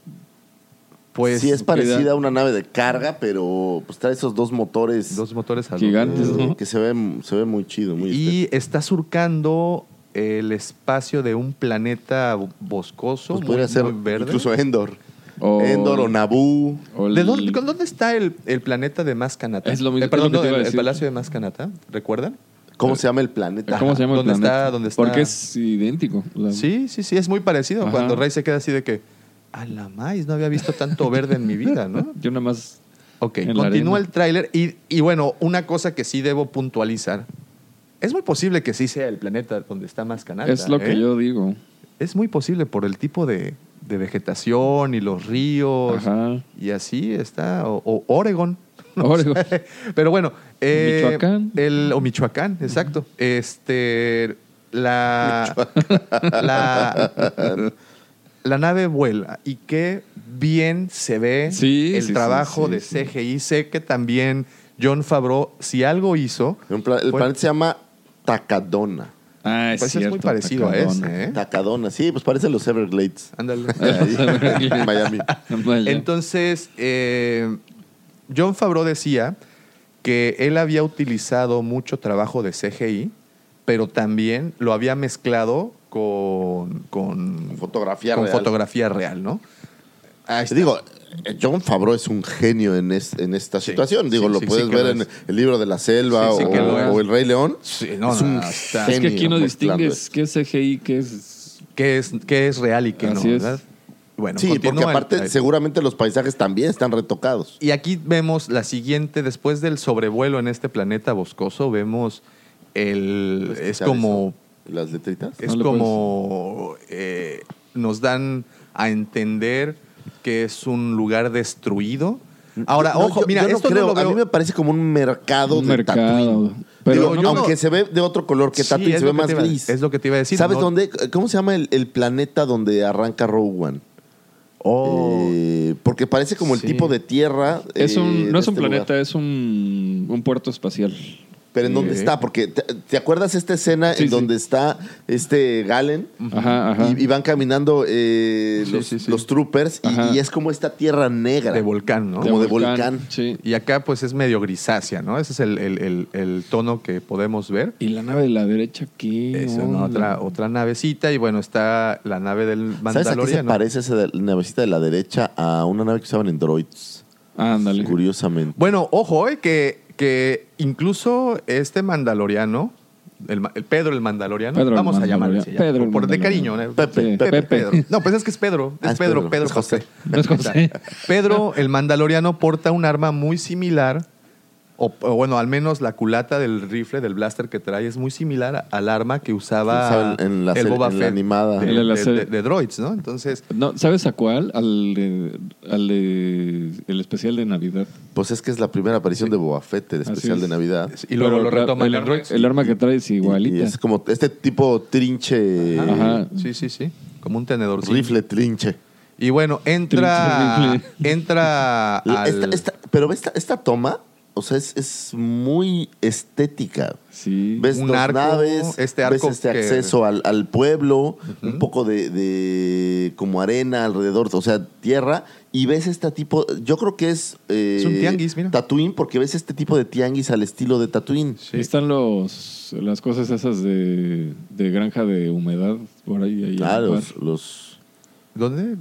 Pues sí, es parecida a una nave de carga, pero pues trae esos dos motores dos motores Gigantes, ¿no? que se ve, se ve muy chido. Muy Y está surcando el espacio de un planeta boscoso, Pues muy, podría ser muy verde. incluso Endor. o- Endor o Naboo. o el- ¿De dónde, con dónde está el, el planeta de Mascanata? Es lo mismo- Eh, perdón, es lo que te no, iba a el, el palacio de Mascanata, ¿recuerdan? ¿Cómo se llama el planeta? ¿Cómo se llama el ¿Dónde planeta? está? ¿Dónde está? Porque es idéntico. O sea, Sí, sí, sí, es muy parecido. Ajá. Cuando Rey se queda así de que, a la maíz, no había visto tanto verde en mi vida, ¿no? Yo nada más... Ok, continúa el tráiler y, y bueno, una cosa que sí debo puntualizar. Es muy posible que sí sea el planeta donde está Mascanata. es lo que ¿eh? yo digo. Es muy posible por el tipo de, de vegetación y los ríos. Ajá. Y así está. O, o Oregon. Oregon. Pero bueno. eh, Michoacán. El, o Michoacán, exacto. Este. La. La. La nave vuela y qué bien se ve Sí, el sí, trabajo sí, de sí. CGI. Sé que también John Favreau, si algo hizo, el Fue- planeta se llama Tacadona. Ah, es pues es cierto. muy parecido a ese. ¿eh? Tacadona, sí, pues parece los Everglades. Ándale. En Miami. Entonces, eh, John Favreau decía que él había utilizado mucho trabajo de CGI, pero también lo había mezclado con, con, Fotografía con real. fotografía real, ¿no? Ahí está. Digo, eh, John Favreau es un genio en, es- en esta Sí, situación. Digo, sí, lo sí, puedes ver lo en el libro de la selva Sí, sí o, el Rey León. Sí, no, es un Es que aquí no distingues qué es CGI, qué es... ¿Qué es, qué es real y qué Así no? es. ¿verdad? Bueno, Sí, porque continúa aparte seguramente los paisajes también están retocados. Y aquí vemos la siguiente, después del sobrevuelo en este planeta boscoso, vemos el... ¿Puedes Es como... eso? Las letritas. Es No le como eh, nos dan a entender que es un lugar destruido. Ahora, No, ojo, yo- mira, yo no esto creo, no lo a mí me parece como un mercado Un de mercado. Pero Digo, yo no- aunque se ve de otro color que Sí, Tatooine, se ve más gris. es lo que te iba a decir, ¿Sabes no- dónde? ¿Cómo se llama el, el planeta donde arranca Rogue One? Oh, Eh, porque parece como el Sí. tipo de tierra. Es eh, un, de no es un este planeta, lugar. es un, un puerto espacial. Pero ¿en dónde está? Porque ¿te, te acuerdas esta escena Sí, en sí. donde está este Galen? Ajá, ajá. Y, y van caminando eh, Sí, los, sí, sí. los troopers y- es como esta tierra negra. de volcán, ¿no? Como de volcán. Sí. Y acá pues es medio grisácea, ¿no? Ese es el, el- el- el tono que podemos ver. ¿Y la nave de la derecha qué? Es onda? una otra, otra navecita y bueno, está la nave del ¿Sabes a qué se parece esa de- navecita de la derecha a una nave que usaban en droids? Ándale. Curiosamente. Bueno, ojo, eh, que, que incluso este Mandaloriano, el, el Pedro el Mandaloriano, Pedro el vamos a llamarle así ya, Pedro por, de cariño, ¿no? Pepe, Sí. Pepe, Pepe. Pedro. No, pues es que es Pedro. Es Ah, es Pedro, Pedro, Pedro es José. José. No es José. Pedro, el Mandaloriano, porta un arma muy similar, o, o bueno, al menos la culata del rifle, del blaster que trae, es muy similar al arma que usaba, en- en la el serie- Boba en la Fett animada. de, En la de- serie. de- de droids, ¿no? Entonces, No, ¿Sabes a cuál? Al, de- al el especial de Navidad. Pues es que es la primera aparición de Boba Fett, el especial es. de Navidad. y luego Pero lo retoman el, droids. el arma que trae es igualita. y es como este tipo trinche, Ajá. Sí, sí, sí. Como un tenedor. rifle trinche. Y bueno, entra. Trinche rifle. entra al. Esta- esta- pero esta, esta toma, o sea, es, es muy estética. Sí. Ves Un dos arco, naves, este arco ves este que- acceso al, al pueblo, un poco de, de como arena alrededor, o sea, tierra, y ves este tipo, yo creo que es... eh, Es un tianguis, mira. Tatooine, porque ves este tipo de tianguis al estilo de Tatooine. Sí. Están los, las cosas esas de, de granja de humedad por ahí. ahí Ah, los, lugar. los- ¿Dónde?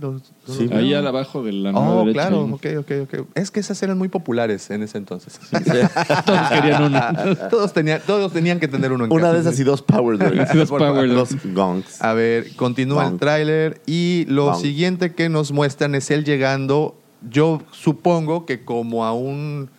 Sí. Ahí al abajo de la Oh, derecha. claro, ok, ok, ok. Es que esas eran muy populares en ese entonces. Todos querían una. todos, tenían, todos tenían que tener uno en Una casa. de esas y dos Power Droids. Dos Power Dos gongs. A ver, continúa el tráiler y lo siguiente que nos muestran es él llegando yo supongo que como a un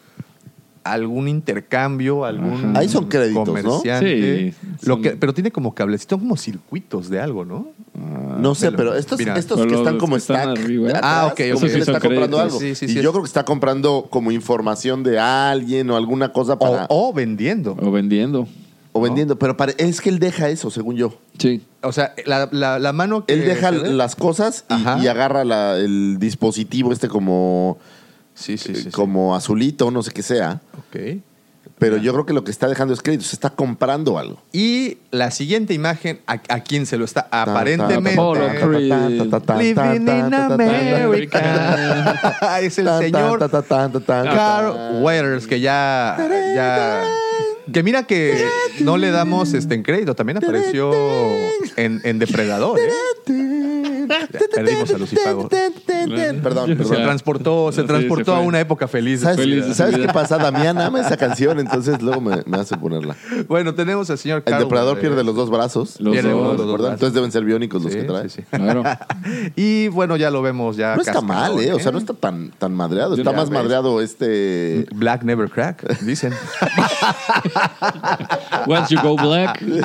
algún intercambio, algún Ajá. Ahí son créditos, ¿no? Sí, lo son- que, pero tiene como cablecito, como circuitos de algo, ¿no? Ah, No sé, pero estos, Mira, estos pero que están como que están stack arriba. de atrás, Ah, ok, como sí él está comprando algo. Sí, sí, y sí, yo es- creo que está comprando como información de alguien o alguna cosa O, para... o vendiendo. O vendiendo. o vendiendo. Pero es que él deja eso, según yo. Sí. O sea, la, la- la mano que Él deja las cosas y, agarra la- el dispositivo este como, Sí, sí, sí. sí. como azulito, no sé qué sea. Ok. Pero yo creo que lo que está dejando es crédito. Se está comprando algo. Y la siguiente imagen, a, a quien se lo está aparentemente. Living in America. es el señor Carl Weathers, que ya, ya. Que mira que no le damos este en crédito. También apareció en, en Depredador. ¿eh? Perdimos a Lucifago. Perdón, Se transportó, se Sí, transportó se a una época feliz. ¿Sabes, Feliz de su ¿sabes vida. qué pasa? Damián ama esa canción, entonces luego me, me hace ponerla. Bueno, tenemos al señor El Carl depredador Weathers. pierde los dos brazos. Los Pierde dos, uno de los dos ¿verdad? brazos. Entonces deben ser biónicos los Sí, que trae. sí, sí. Claro. Y bueno, ya lo vemos ya. No está mal, ¿eh? O sea, no está tan, tan madreado. Yo Está más ves. madreado este... Black never crack, dicen. Once you go black.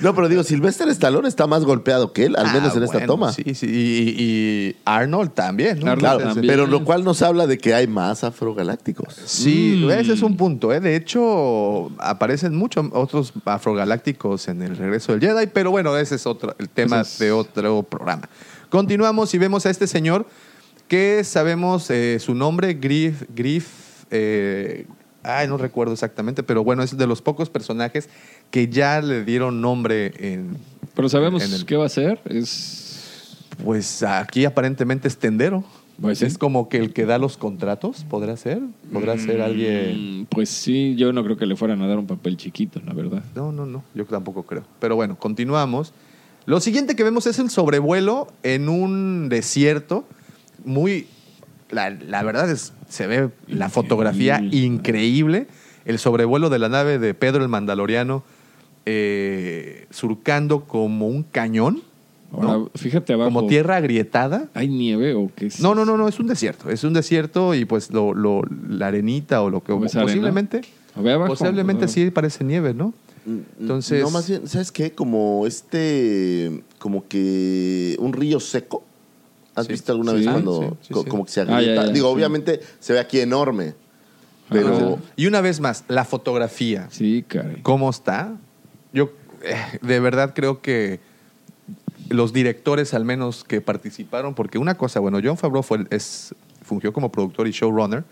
No, pero digo, Sylvester Stallone está más golpeado que él, al menos En esta bueno, toma. Sí, sí. Y, y Arnold también, ¿no? Arnold Claro, también. pero lo cual nos habla de que hay más afrogalácticos. Sí, Mm. ese es un punto. ¿eh? De hecho, aparecen muchos otros afrogalácticos en el regreso del Jedi, pero bueno, ese es otro, el tema es- de otro programa. Continuamos y vemos a este señor que sabemos eh, su nombre, Griff, Griff, eh, ay, no recuerdo exactamente, pero bueno, es de los pocos personajes que ya le dieron nombre en, Pero sabemos el- qué va a ser. Es. pues aquí aparentemente es tendero. Pues sí. es como que el que da los contratos, ¿podrá ser? ¿Podrá ser alguien? Mm, Pues sí, yo no creo que le fueran a dar un papel chiquito, la verdad. No, no, no, yo tampoco creo. Pero bueno, continuamos. Lo siguiente que vemos es el sobrevuelo en un desierto. Muy. La, la verdad es. Se ve la fotografía Increíble. increíble. El sobrevuelo de la nave de Pedro el Mandaloriano eh, surcando como un cañón, Ahora, ¿no? fíjate abajo. como tierra agrietada. ¿Hay nieve o qué es? No, no, no, no, es un desierto. Es un desierto y pues lo, lo- la arenita o lo que posiblemente. Abajo. Posiblemente sí parece nieve, ¿no? Entonces. No, más bien, ¿sabes qué? Como este... Como que un río seco. ¿Has Sí. visto alguna Sí. vez Ah, cuando sí, sí, co- sí. como que se Ah, ya, agrieta? ya, Digo, sí. obviamente se ve aquí enorme. Pero... Y una vez más, la fotografía. Sí, caray. ¿Cómo está? Yo eh, de verdad creo que los directores al menos que participaron, porque una cosa, bueno, John Favreau fue, es, fungió como productor y showrunner,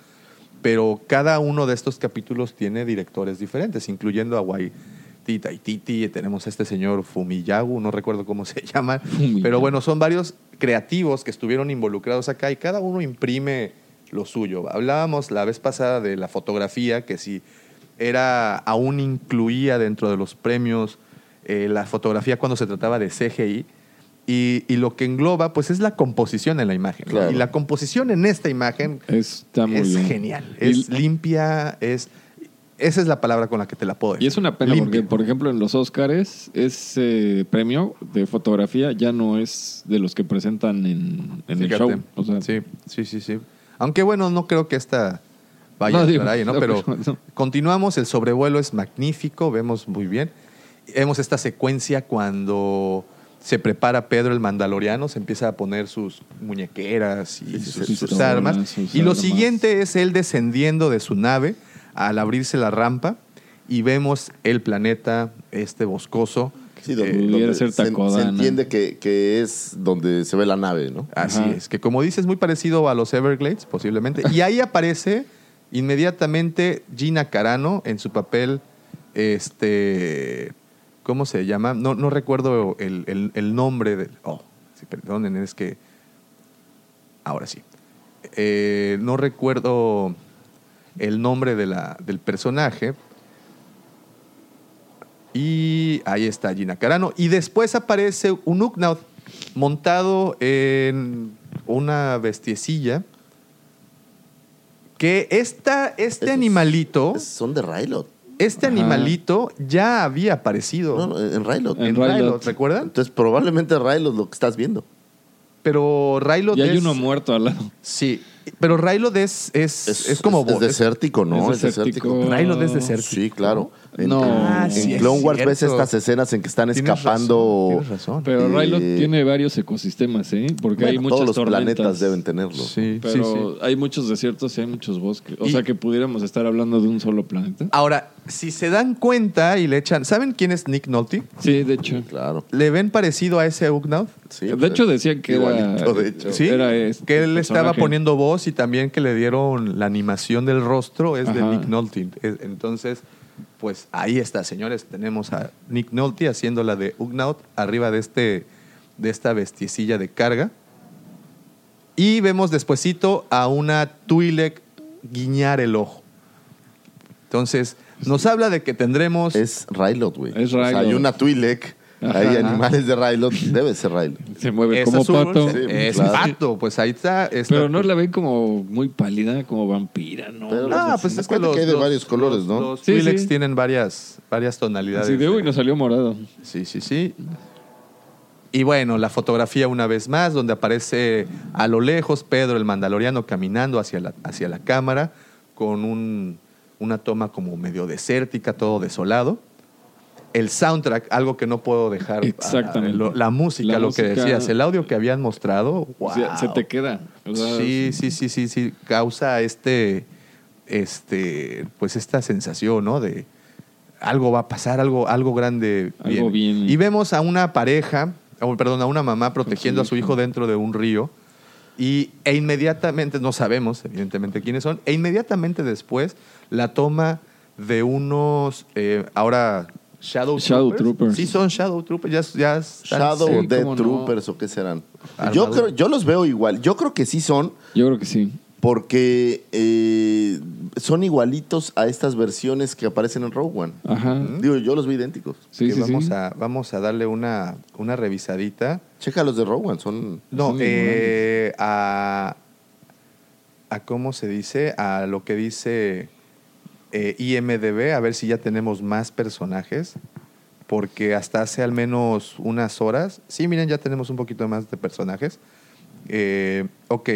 pero cada uno de estos capítulos tiene directores diferentes, incluyendo a Waititi Taititi, tenemos a este señor Fumiyagu, no recuerdo cómo se llama, Fumiyagu. pero bueno, son varios creativos que estuvieron involucrados acá y cada uno imprime lo suyo. Hablábamos la vez pasada de la fotografía, que si era aún incluía dentro de los premios eh, la fotografía cuando se trataba de CGI. Y, y lo que engloba, pues, es la composición en la imagen. Y la composición en esta imagen Está muy es bien. genial. Y- Es limpia, es... Esa es la palabra con la que te la puedo decir. Y es una pena porque, por ejemplo, en los Oscars, ese premio de fotografía ya no es de los que presentan en, en el show. O sea, sí, sí, sí, sí. Aunque bueno, no creo que esta vaya No, digo, ¿no? no, Pero no. continuamos, el sobrevuelo es magnífico, vemos muy bien. Vemos esta secuencia cuando se prepara Pedro el Mandaloriano, se empieza a poner sus muñequeras y Sí, sus, sus sus pistolas, armas. sus y lo siguiente es él descendiendo de su nave al abrirse la rampa y vemos el planeta, este boscoso. Sí, donde, Eh, ser se, Takodana. se entiende que, que es donde se ve la nave, ¿no? Así Ajá. es, que como dices, muy parecido a los Everglades, posiblemente. Y ahí aparece inmediatamente Gina Carano en su papel, este, ¿cómo se llama? No, no recuerdo el, el- nombre del... Oh, sí, perdonen, es que... Ahora sí. Eh, no recuerdo el nombre de la, del personaje. Y ahí está Gina Carano. Y después aparece un Uknaut montado en una bestiecilla. Que esta, este Esos- animalito, Es- Son de Rylot. este Ajá. animalito ya había aparecido No, no, en Rylot. en En Rylot, Rylot. ¿recuerdan? Entonces probablemente Rylot lo que estás viendo. Pero Rylot Y hay es- uno muerto al lado. Sí, pero Rylot es, es, es, como es vos. desértico, ¿no? Es Es desértico. desértico. Rylot es desértico. Sí, claro. No. en- Ah, en sí, Clone Wars ves estas escenas en que están Tienes escapando. razón, tienes razón. Pero Eh, Rylot tiene varios ecosistemas, ¿eh? Porque hay muchas todos los tormentas. planetas deben tenerlo. Sí, Pero sí, sí. hay muchos desiertos y hay muchos bosques. O Y- sea que pudiéramos estar hablando de un solo planeta. Ahora, si se dan cuenta y le echan. ¿Saben quién es Nick Nolte? Sí, de hecho. Claro. ¿Le ven parecido a ese Ugnaught? Sí, de pues, hecho decían que igualito, era... de hecho. Sí, Era este que él estaba poniendo voz y también que le dieron la animación del rostro es de. Nick Nolte. Es- Entonces, pues ahí está, señores. Tenemos a Nick Nolte haciendo la de Ugnaught arriba de, este, de esta vestiecilla de carga. Y vemos despuesito a una Twi'lek guiñar el ojo. Entonces, nos habla de que tendremos... Es Rylot, güey. Es O sea, hay una Twi'lek. Hay animales de Rylot, debe ser Rylot. Se mueve como azul, pato. Sí, es claro. pato, pues ahí está. Pero no la ven como muy pálida, como vampira, ¿no? Pero Ah, Los- pues es que los, que hay de los- varios colores, ¿no? Los Sí, Twi'leks sí. tienen varias, varias tonalidades. Así de uy, nos salió morado. Sí, sí, sí. Y bueno, la fotografía una vez más, donde aparece a lo lejos Pedro el Mandaloriano caminando hacia la, hacia la cámara con un- una toma como medio desértica, todo desolado. El soundtrack, algo que no puedo dejar. Exactamente. ah, lo- la música, La lo que decías, el audio que habían mostrado. Wow. se te queda. O sea, Sí, sí, sí, sí, sí. Causa este, este, pues esta sensación, ¿no? De algo va a pasar, algo, algo grande. Algo bien. Y vemos a una pareja, o, perdón, a una mamá protegiendo a su hijo. hijo dentro de un río. Y, e inmediatamente, no sabemos evidentemente quiénes son, e inmediatamente después la toma de unos, eh, ahora, Shadow, Shadow Troopers. Sí, son Shadow Troopers, ya, ya están- Shadow sí, Dead cómo no. Troopers o qué serán. Armadura. Yo creo, yo los veo igual. Yo creo que sí son, Yo creo que sí. porque eh, son igualitos a estas versiones que aparecen en Rogue One. Ajá. Digo, yo los vi idénticos. Sí, sí, vamos, sí. A, vamos a darle una, una revisadita. Checa los de Rogue One, son... No, Son eh, a, a cómo se dice, a lo que dice eh, IMDB, a ver si ya tenemos más personajes, porque hasta hace al menos unas horas, sí, miren, ya tenemos un poquito más de personajes. Eh, ok,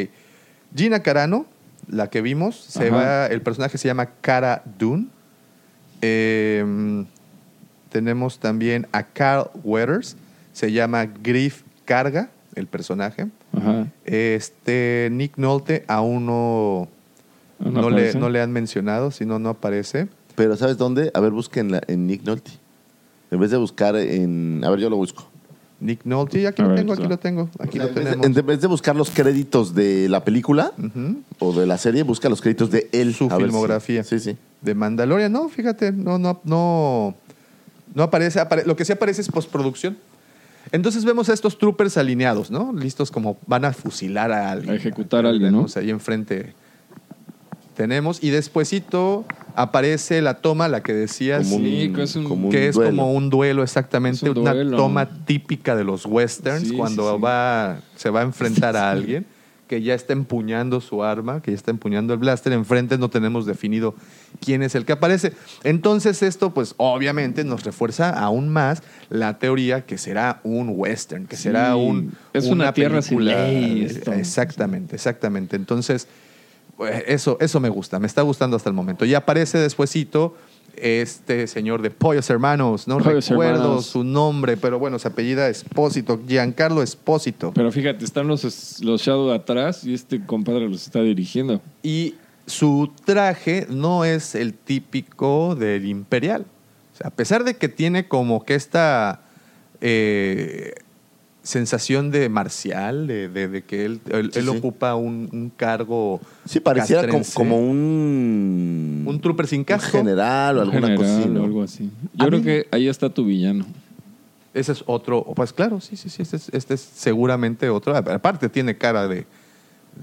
Gina Carano, la que vimos, se va, el personaje se llama Cara Dune. Eh, tenemos también a Carl Weathers, se llama Griff Carga, el personaje. Ajá. Este Nick Nolte aún no, No, le, no le han mencionado, si no, no aparece. Pero ¿sabes dónde? A ver, busquen en Nick Nolte. En vez de buscar en... A ver, yo lo busco. Nick Nolte, aquí A lo ver, tengo, aquí lo tengo, aquí lo en, vez de, tenemos. en vez de buscar los créditos de la película o de la serie, busca los créditos de él. Su A ver si- filmografía. Sí, sí. De Mandalorian, no, fíjate, no, no, no, no aparece, apare- lo que sí aparece es postproducción. Entonces vemos a estos troopers alineados, ¿no? Listos como van a fusilar a alguien. A ejecutar a alguien, ¿no? Tenemos Ahí enfrente tenemos. Y despuesito aparece la toma, la que decías. Como un, Sí, que es un- como un que es duelo. como un duelo exactamente, un una duelo. toma típica de los westerns Sí, cuando sí, sí. va se va a enfrentar a alguien que ya está empuñando su arma, que ya está empuñando el blaster, enfrente no tenemos definido quién es el que aparece. Entonces esto pues obviamente nos refuerza aún más la teoría que será un western, que Sí, será un es una tierra sin película- ley, esto. Exactamente, exactamente. Entonces eso, eso me gusta, me está gustando hasta el momento. Y aparece despuesito este señor de Pollos Hermanos, no Pollos recuerdo Hermanos. su nombre, pero bueno, se apellida Espósito, Giancarlo Espósito. Pero fíjate, están los, los Shadow atrás y este compadre los está dirigiendo. Y su traje no es el típico del Imperial. O sea, a pesar de que tiene como que esta eh, sensación de marcial, de, de- de que él, él- Sí, él sí. ocupa un, un cargo. Sí, pareciera como, como un... Un trooper sin un casco. general o Un alguna cosa así, general ¿no? o algo así. Yo A creo mí- que ahí está tu villano. Ese es otro, pues claro, sí, sí, sí, este es, este es seguramente otro. Aparte tiene cara de,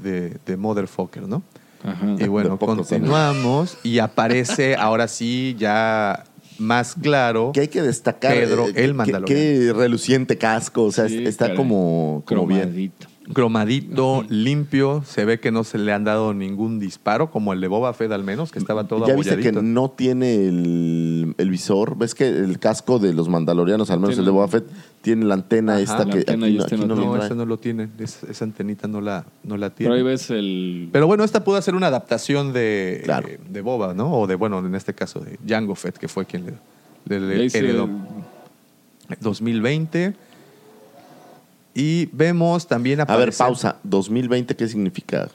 de, de motherfucker, ¿no? Ajá. Y bueno, continuamos y aparece ahora sí ya más claro. Que hay que destacar. Pedro, eh, el que- Mandaloriano. Qué reluciente casco. O sea, Sí, está caray. como, como bien. Cromadito. limpio. Se ve que no se le han dado ningún disparo, como el de Boba Fett al menos, que estaba todo ya viste que abolladito. no tiene el, el visor. ¿Ves que el casco de los mandalorianos, al menos Tiene- el de Boba Fett, tiene la antena Ajá, esta la que antena aquí, no, este aquí no no lo trae. esa no lo tiene. Es- esa antenita no la, no la Pero ahí tiene. ves el. Pero bueno, esta pudo ser una adaptación de, Claro. eh, de Boba, ¿no? O de, bueno, en este caso de Jango Fett, que fue quien le, le- le ahí se- heredó. 2020. Y vemos también A ver, aparecer pausa. ¿2020 qué significa?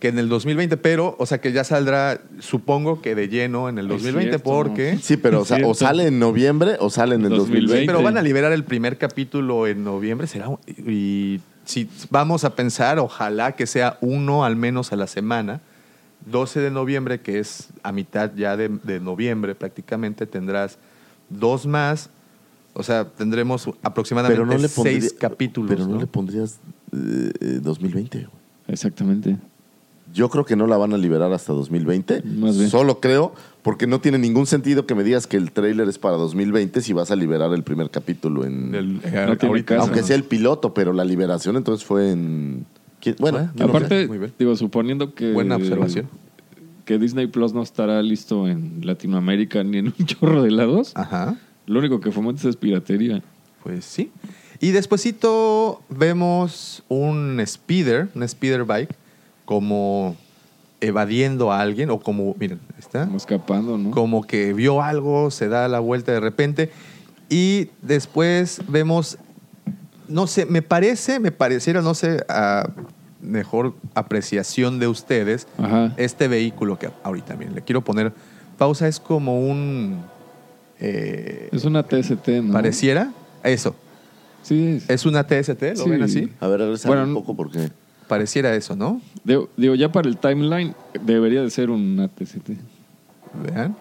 que en el 2020, pero, o sea, que ya saldrá, supongo que de lleno en el Es 2020, cierto. porque... Sí, pero o, sea, o Cierto. sale en noviembre o sale en el 2020. 2020. Sí, pero van a liberar el primer capítulo en noviembre, será un- y si vamos a pensar, ojalá que sea uno al menos a la semana. 12 de noviembre, que es a mitad ya de, de noviembre prácticamente, tendrás dos más. O sea, tendremos aproximadamente Pero no le seis pondría- capítulos. Pero no, ¿no? le pondrías eh, eh, 2020. güey. Exactamente. Yo creo que no la van a liberar hasta 2020. Más bien. Solo creo, porque no tiene ningún sentido que me digas que el tráiler es para 2020 si vas a liberar el primer capítulo en... Del- eh, No tiene ahorita, caso. aunque ¿no? sea el piloto, pero la liberación entonces fue en... Bueno, sé. Aparte, Muy bien. digo, suponiendo que. Buena observación. Que Disney Plus no estará listo en Latinoamérica ni en un chorro de lados. Ajá. Lo único que fomentas es piratería. Pues sí. Y despuesito vemos un speeder, un speeder bike, como evadiendo a alguien, o como, miren, está, Como escapando, ¿no? como que vio algo, se da la vuelta de repente, y después vemos, no sé, me parece, me pareciera, no sé, a mejor apreciación de ustedes, Ajá. este vehículo que ahorita, miren, le quiero poner pausa, es como un... eh, Es una TST, ¿no? pareciera eso. Sí. es- ¿Es una TST? ¿Lo Sí. ven así? A ver, regresa Bueno, un poco porque... Pareciera eso, ¿no? Digo, digo, ya para el timeline debería de ser una TST. Vean.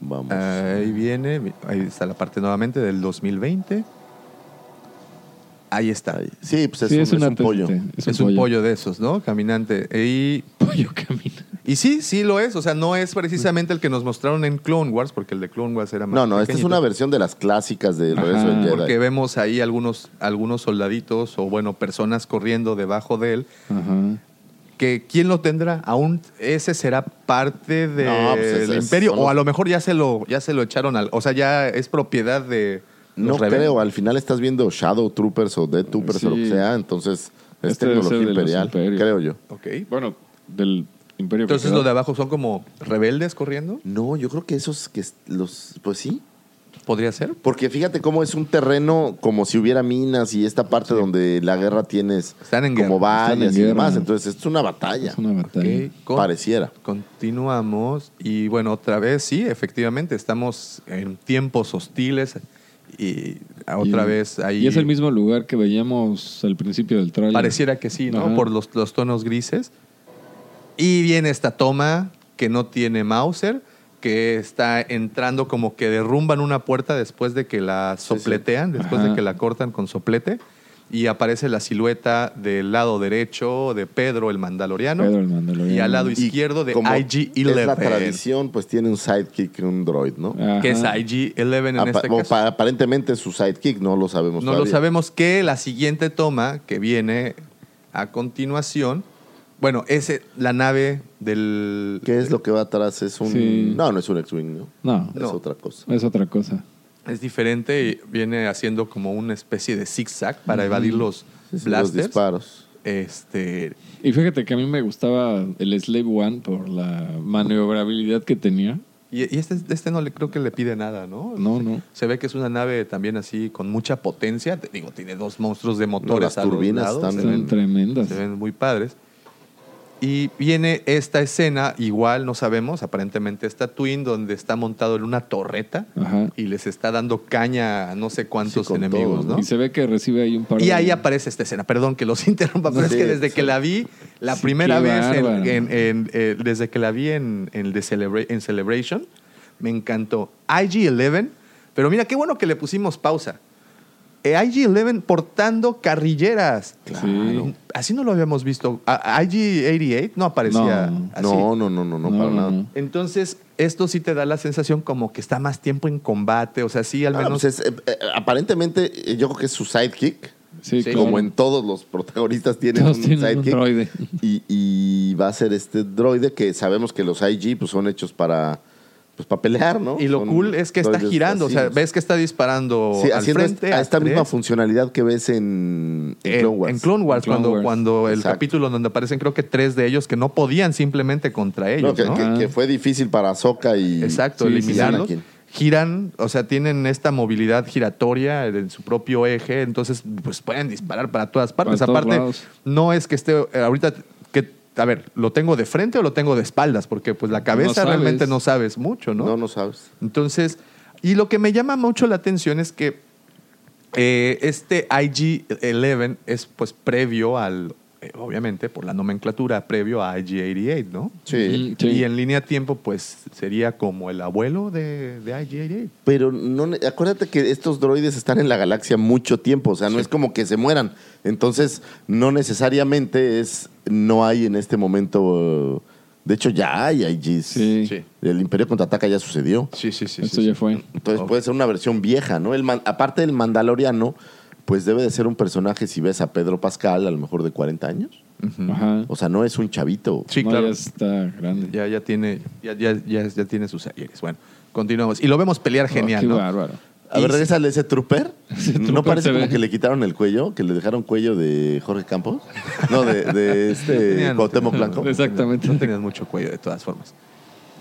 Vamos. Ahí viene, ahí está la parte nuevamente del 2020. Ahí está. Ahí. Sí, pues es, sí, un, es una es un TST. pollo. Es, un pollo. de esos, ¿no? Caminante. Y, Pollo camina. Y sí, sí lo es. O sea, no es precisamente el que nos mostraron en Clone Wars, porque el de Clone Wars era más No, no, esta es una versión de las clásicas de Ajá. Regreso del Jedi. Porque vemos ahí algunos, algunos soldaditos o, bueno, personas corriendo debajo de él. Ajá. que quién lo tendrá aún ese será parte del No, pues es- es- imperio o a lo mejor ya se lo ya se lo echaron al o sea ya es propiedad de No rebeldes. creo, al final estás viendo Shadow Troopers o Dead Troopers o lo que sea, entonces es Este tecnología imperial, creo yo. Ok. Bueno, del imperio entonces quedó. lo de abajo son como rebeldes corriendo No, yo creo que esos que los, pues sí, podría ser porque fíjate cómo es un terreno como si hubiera minas y esta parte donde la guerra tienes Están en como vallas y demás, entonces es una batalla, Es una batalla. Con- pareciera. continuamos y bueno otra vez sí efectivamente estamos en tiempos hostiles y otra Y- vez ahí Y es el mismo lugar que veíamos al principio del trailer. Pareciera que sí, ¿no? Ajá. Por los, los tonos grises. Y viene esta toma que no tiene Mauser, que está entrando como que derrumban una puerta después de que la sí. sopletean, después de que la cortan con soplete. Y aparece la silueta del lado derecho de Pedro el Mandaloriano. Pedro el Mandaloriano. Y al lado izquierdo de como IG-11. Es la tradición, pues tiene un sidekick, un droid, ¿no? Ajá. Que es IG-11 en este caso. pa- aparentemente es su sidekick, no lo sabemos No lo sabemos que la siguiente toma que viene a continuación, bueno, es la nave del... ¿Qué es lo que va atrás? Es un... Sí. No, no es un X-Wing, ¿no? No, Es No. otra cosa. es otra cosa. Es diferente y viene haciendo como una especie de zigzag para evadir los Sí, sí, los blasters. disparos. Este, Y fíjate que a mí me gustaba el Slave One por la maniobrabilidad que tenía. y, y este, este no le creo que le pide nada, ¿no? No, no. Se ve que es una nave también así con mucha potencia. Te digo, tiene dos monstruos de motores las a los turbinas lados, están se ven- tremendas. Se ven muy padres. Y viene esta escena, igual no sabemos, aparentemente está Twin, donde está montado en una torreta Ajá. y les está dando caña a no sé cuántos Sí, enemigos, todo, ¿no? Y se ve que recibe ahí un par Y de... ahí aparece esta escena. Perdón que los interrumpa, pero Sí, es que desde sí. que la vi, la primera vez, en- bárbaro. en- en, eh, desde que la vi en, en, The Celebra- en Celebration, me encantó. IG-11, pero mira, qué bueno que le pusimos pausa. Eh, IG-11 portando carrilleras. Sí. Así no lo habíamos visto. A- IG-88 no aparecía No. así. No, no, no, no, no, para nada. Entonces, esto sí te da la sensación como que está más tiempo en combate. O sea, sí, al Ah, menos. pues es, eh, eh, aparentemente, eh, yo creo que es su sidekick. Sí, claro. Como en todos los protagonistas tienen Todos un tienen un sidekick. droide. Y, y va a ser este droide que sabemos que los IG pues, son hechos para, pues, para pelear, ¿no? Y lo Son cool es que está girando, o sea, ves que está disparando Sí, al haciendo frente. esta, a esta misma funcionalidad que ves en, en En- Clone Wars. En Clone Wars, Clone cuando, Wars. cuando el Exacto. capítulo donde aparecen creo que tres de ellos que no podían simplemente contra ellos, que, ¿no? que- Ah. que fue difícil para Ahsoka y... Exacto, Sí, eliminarlos. Giran, o sea, tienen esta movilidad giratoria en su propio eje, entonces pues pueden disparar para todas partes. Para Aparte, lados. no es que esté ahorita a ver, ¿lo tengo de frente o lo tengo de espaldas? Porque pues la cabeza realmente no sabes mucho, ¿no? No, no sabes. Entonces, y lo que me llama mucho la atención es que eh, este IG-11 es pues previo al, obviamente por la nomenclatura, previo a IG-88, ¿no? Sí. Sí. Y en línea de tiempo pues sería como el abuelo de, de IG-88. Pero no, acuérdate que estos droides están en la galaxia mucho tiempo, o sea, no es como que se mueran. Entonces, no necesariamente es, no hay en este momento, de hecho ya hay IGs. Sí. Sí. El Imperio Contraataca ya sucedió. Sí, sí, sí. Esto sí, ya sí. fue. Entonces Ok. puede ser una versión vieja, ¿no? El man- aparte del Mandaloriano, pues debe de ser un personaje, si ves a Pedro Pascal, a lo mejor de 40 años. Ajá. O sea, no es un chavito. Sí, No, claro. Ya está grande. Ya, ya tiene, ya, ya, ya, ya tiene sus aires. Bueno, continuamos. Y lo vemos pelear Oh, genial, qué ¿no? bárbaro. A ver, regresale ese trooper. Ese ¿No trooper parece se como ve. que le quitaron el cuello? ¿Que le dejaron cuello de Jorge Campos? No, de, de este Cuauhtémoc Blanco. Exactamente. No tenías mucho cuello, de todas formas.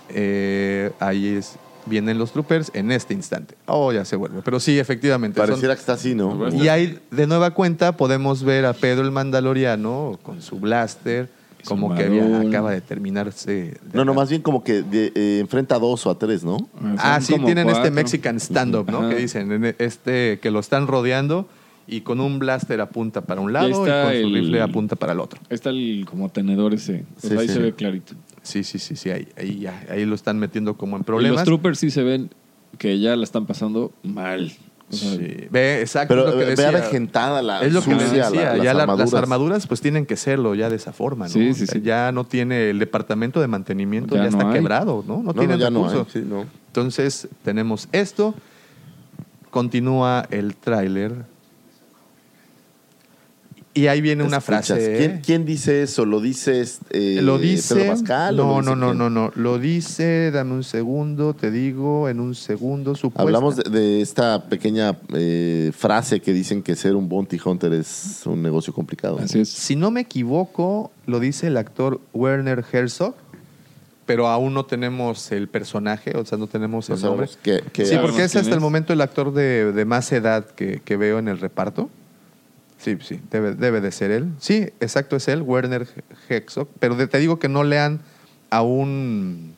Eh, ahí es, vienen los troopers en este instante. Oh, ya se vuelve. Pero sí, efectivamente. son- Pareciera que está así, ¿no? y ahí, de nueva cuenta, podemos ver a Pedro el Mandaloriano con su blaster, Su como que había- acaba de terminarse. de No, no, acá. más bien como que de- eh, enfrenta a dos o a tres, ¿no? Ah, Son sí, tienen este. Mexican stand-up, ¿no? Ajá. Que dicen, en este que lo están rodeando y con un blaster apunta para un lado y, con su rifle apunta para el otro. Está el como tenedor ese. Pues Sí, ahí sí. se ve clarito. Sí, sí, sí, sí, ahí, ahí, ya, ahí lo están metiendo como en Y los problemas. troopers sí se ven que ya la están pasando mal. Sí. Ve, exacto. Pero es lo que eh, ve decía. avejentada la Es lo que les decía. la- las ya armaduras. las armaduras pues tienen que serlo ya de esa forma, ¿no? Sí, sí, sí. Ya no tiene el departamento de mantenimiento, Ya ya, no está hay. quebrado, ¿no? No, No, tiene no, ya no hay, recursos. sí, no. Entonces tenemos esto. Continúa el tráiler. Y ahí viene una Escuchas, frase. ¿eh? ¿Quién, quién dice eso? ¿Lo dice este, lo dice. Pedro Pascal? o no, lo dice no, no, quién? no, no. Lo dice, dame un segundo, te digo, en un segundo. Supuesta. Hablamos de, de esta pequeña eh, frase que dicen que ser un bounty hunter es un negocio complicado. Así es. Si no me equivoco, lo dice el actor Werner Herzog, pero aún no tenemos el personaje, o sea, no tenemos No el nombre. sabemos qué- qué- sí, porque es hasta el momento el actor de, de más edad que, que veo en el reparto. Sí, sí, debe, debe de ser él. Sí, exacto, es él, Werner Herzog. Pero te digo que no le han aún,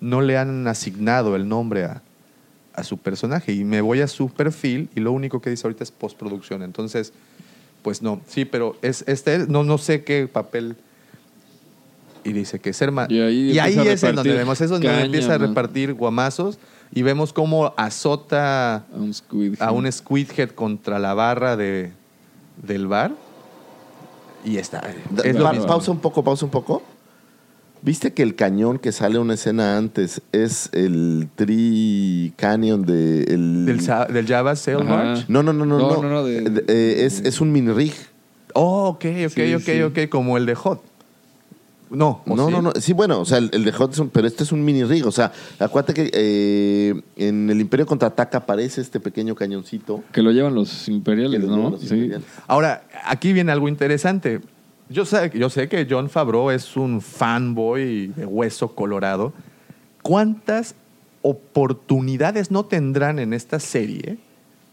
no le han asignado el nombre a, a su personaje. Y me voy a su perfil y lo único que dice ahorita es postproducción. Entonces, pues no, sí, pero es este, no, no sé qué papel. Y dice que es hermano. Y ahí Y es en donde vemos, es donde caña, empieza a repartir guamazos y vemos cómo azota A un squid. a un squidhead contra la barra de, del bar. Y está. Da- Es lo pa- mismo. pausa un poco, pausa un poco. ¿Viste que el cañón que sale una escena antes es el Tree Canyon de el... Del, sa- del Java Sail Ajá. March. No, no, no, no. No, no. no, no, de- De- eh, es, es un mini rig. Oh, ok, ok, Sí, ok, sí. ok. Como el de Hot. No, ¿o No, sí? no, no. Sí, bueno, o sea, el, el de Hudson, pero este es un mini rig. O sea, acuérdate que eh, en el Imperio Contraataca aparece este pequeño cañoncito. Que lo llevan los imperiales, lo ¿no? los Sí. imperiales. Ahora, aquí viene algo interesante. Yo sé, yo sé que John Favreau es un fanboy de hueso colorado. ¿Cuántas oportunidades no tendrán en esta serie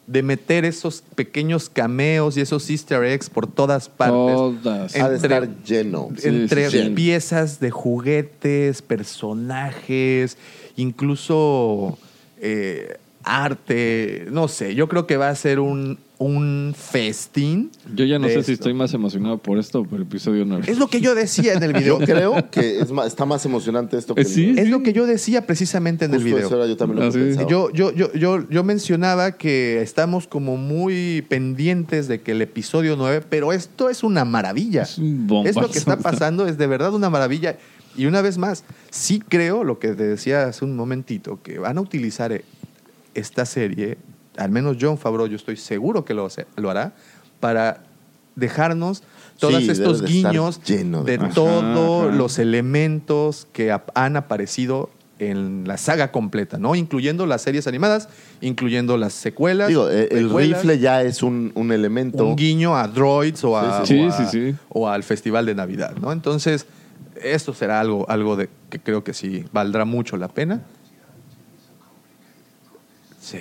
de meter esos pequeños cameos y esos easter eggs por todas partes? Todas. Ha de Entre- estar lleno. Sí, entre sí, sí. piezas de juguetes, personajes, incluso eh, arte, no sé, yo creo que va a ser un, un festín. Yo ya no sé si esto. estoy más emocionado por esto o por el episodio 9. Es lo que yo decía en el Yo video. creo que es más- está más emocionante esto que Eh, sí. Es lo que yo decía precisamente en el video. eso era yo también lo que Ah, sí. Yo, yo, yo, yo, yo mencionaba que estamos como muy pendientes de que el episodio 9, pero esto es una maravilla. Es un bombazo. Es lo que está pasando, es de verdad una maravilla. Y una vez más, sí creo lo que te decía hace un momentito, que van a utilizar eh, esta serie, al menos John Favreau, yo estoy seguro que lo, hace- lo hará, para dejarnos todos Sí, estos de guiños lleno de- todos los elementos que han aparecido en la saga completa, ¿no? Incluyendo las series animadas, incluyendo las secuelas. Digo, eh, el rifle ya es un, un elemento. un guiño a Droids o, a- Sí, sí. o, Sí, a- sí, sí. o al Festival de Navidad, ¿no? Entonces, esto será algo, algo de, que creo que sí valdrá mucho la pena. Sí.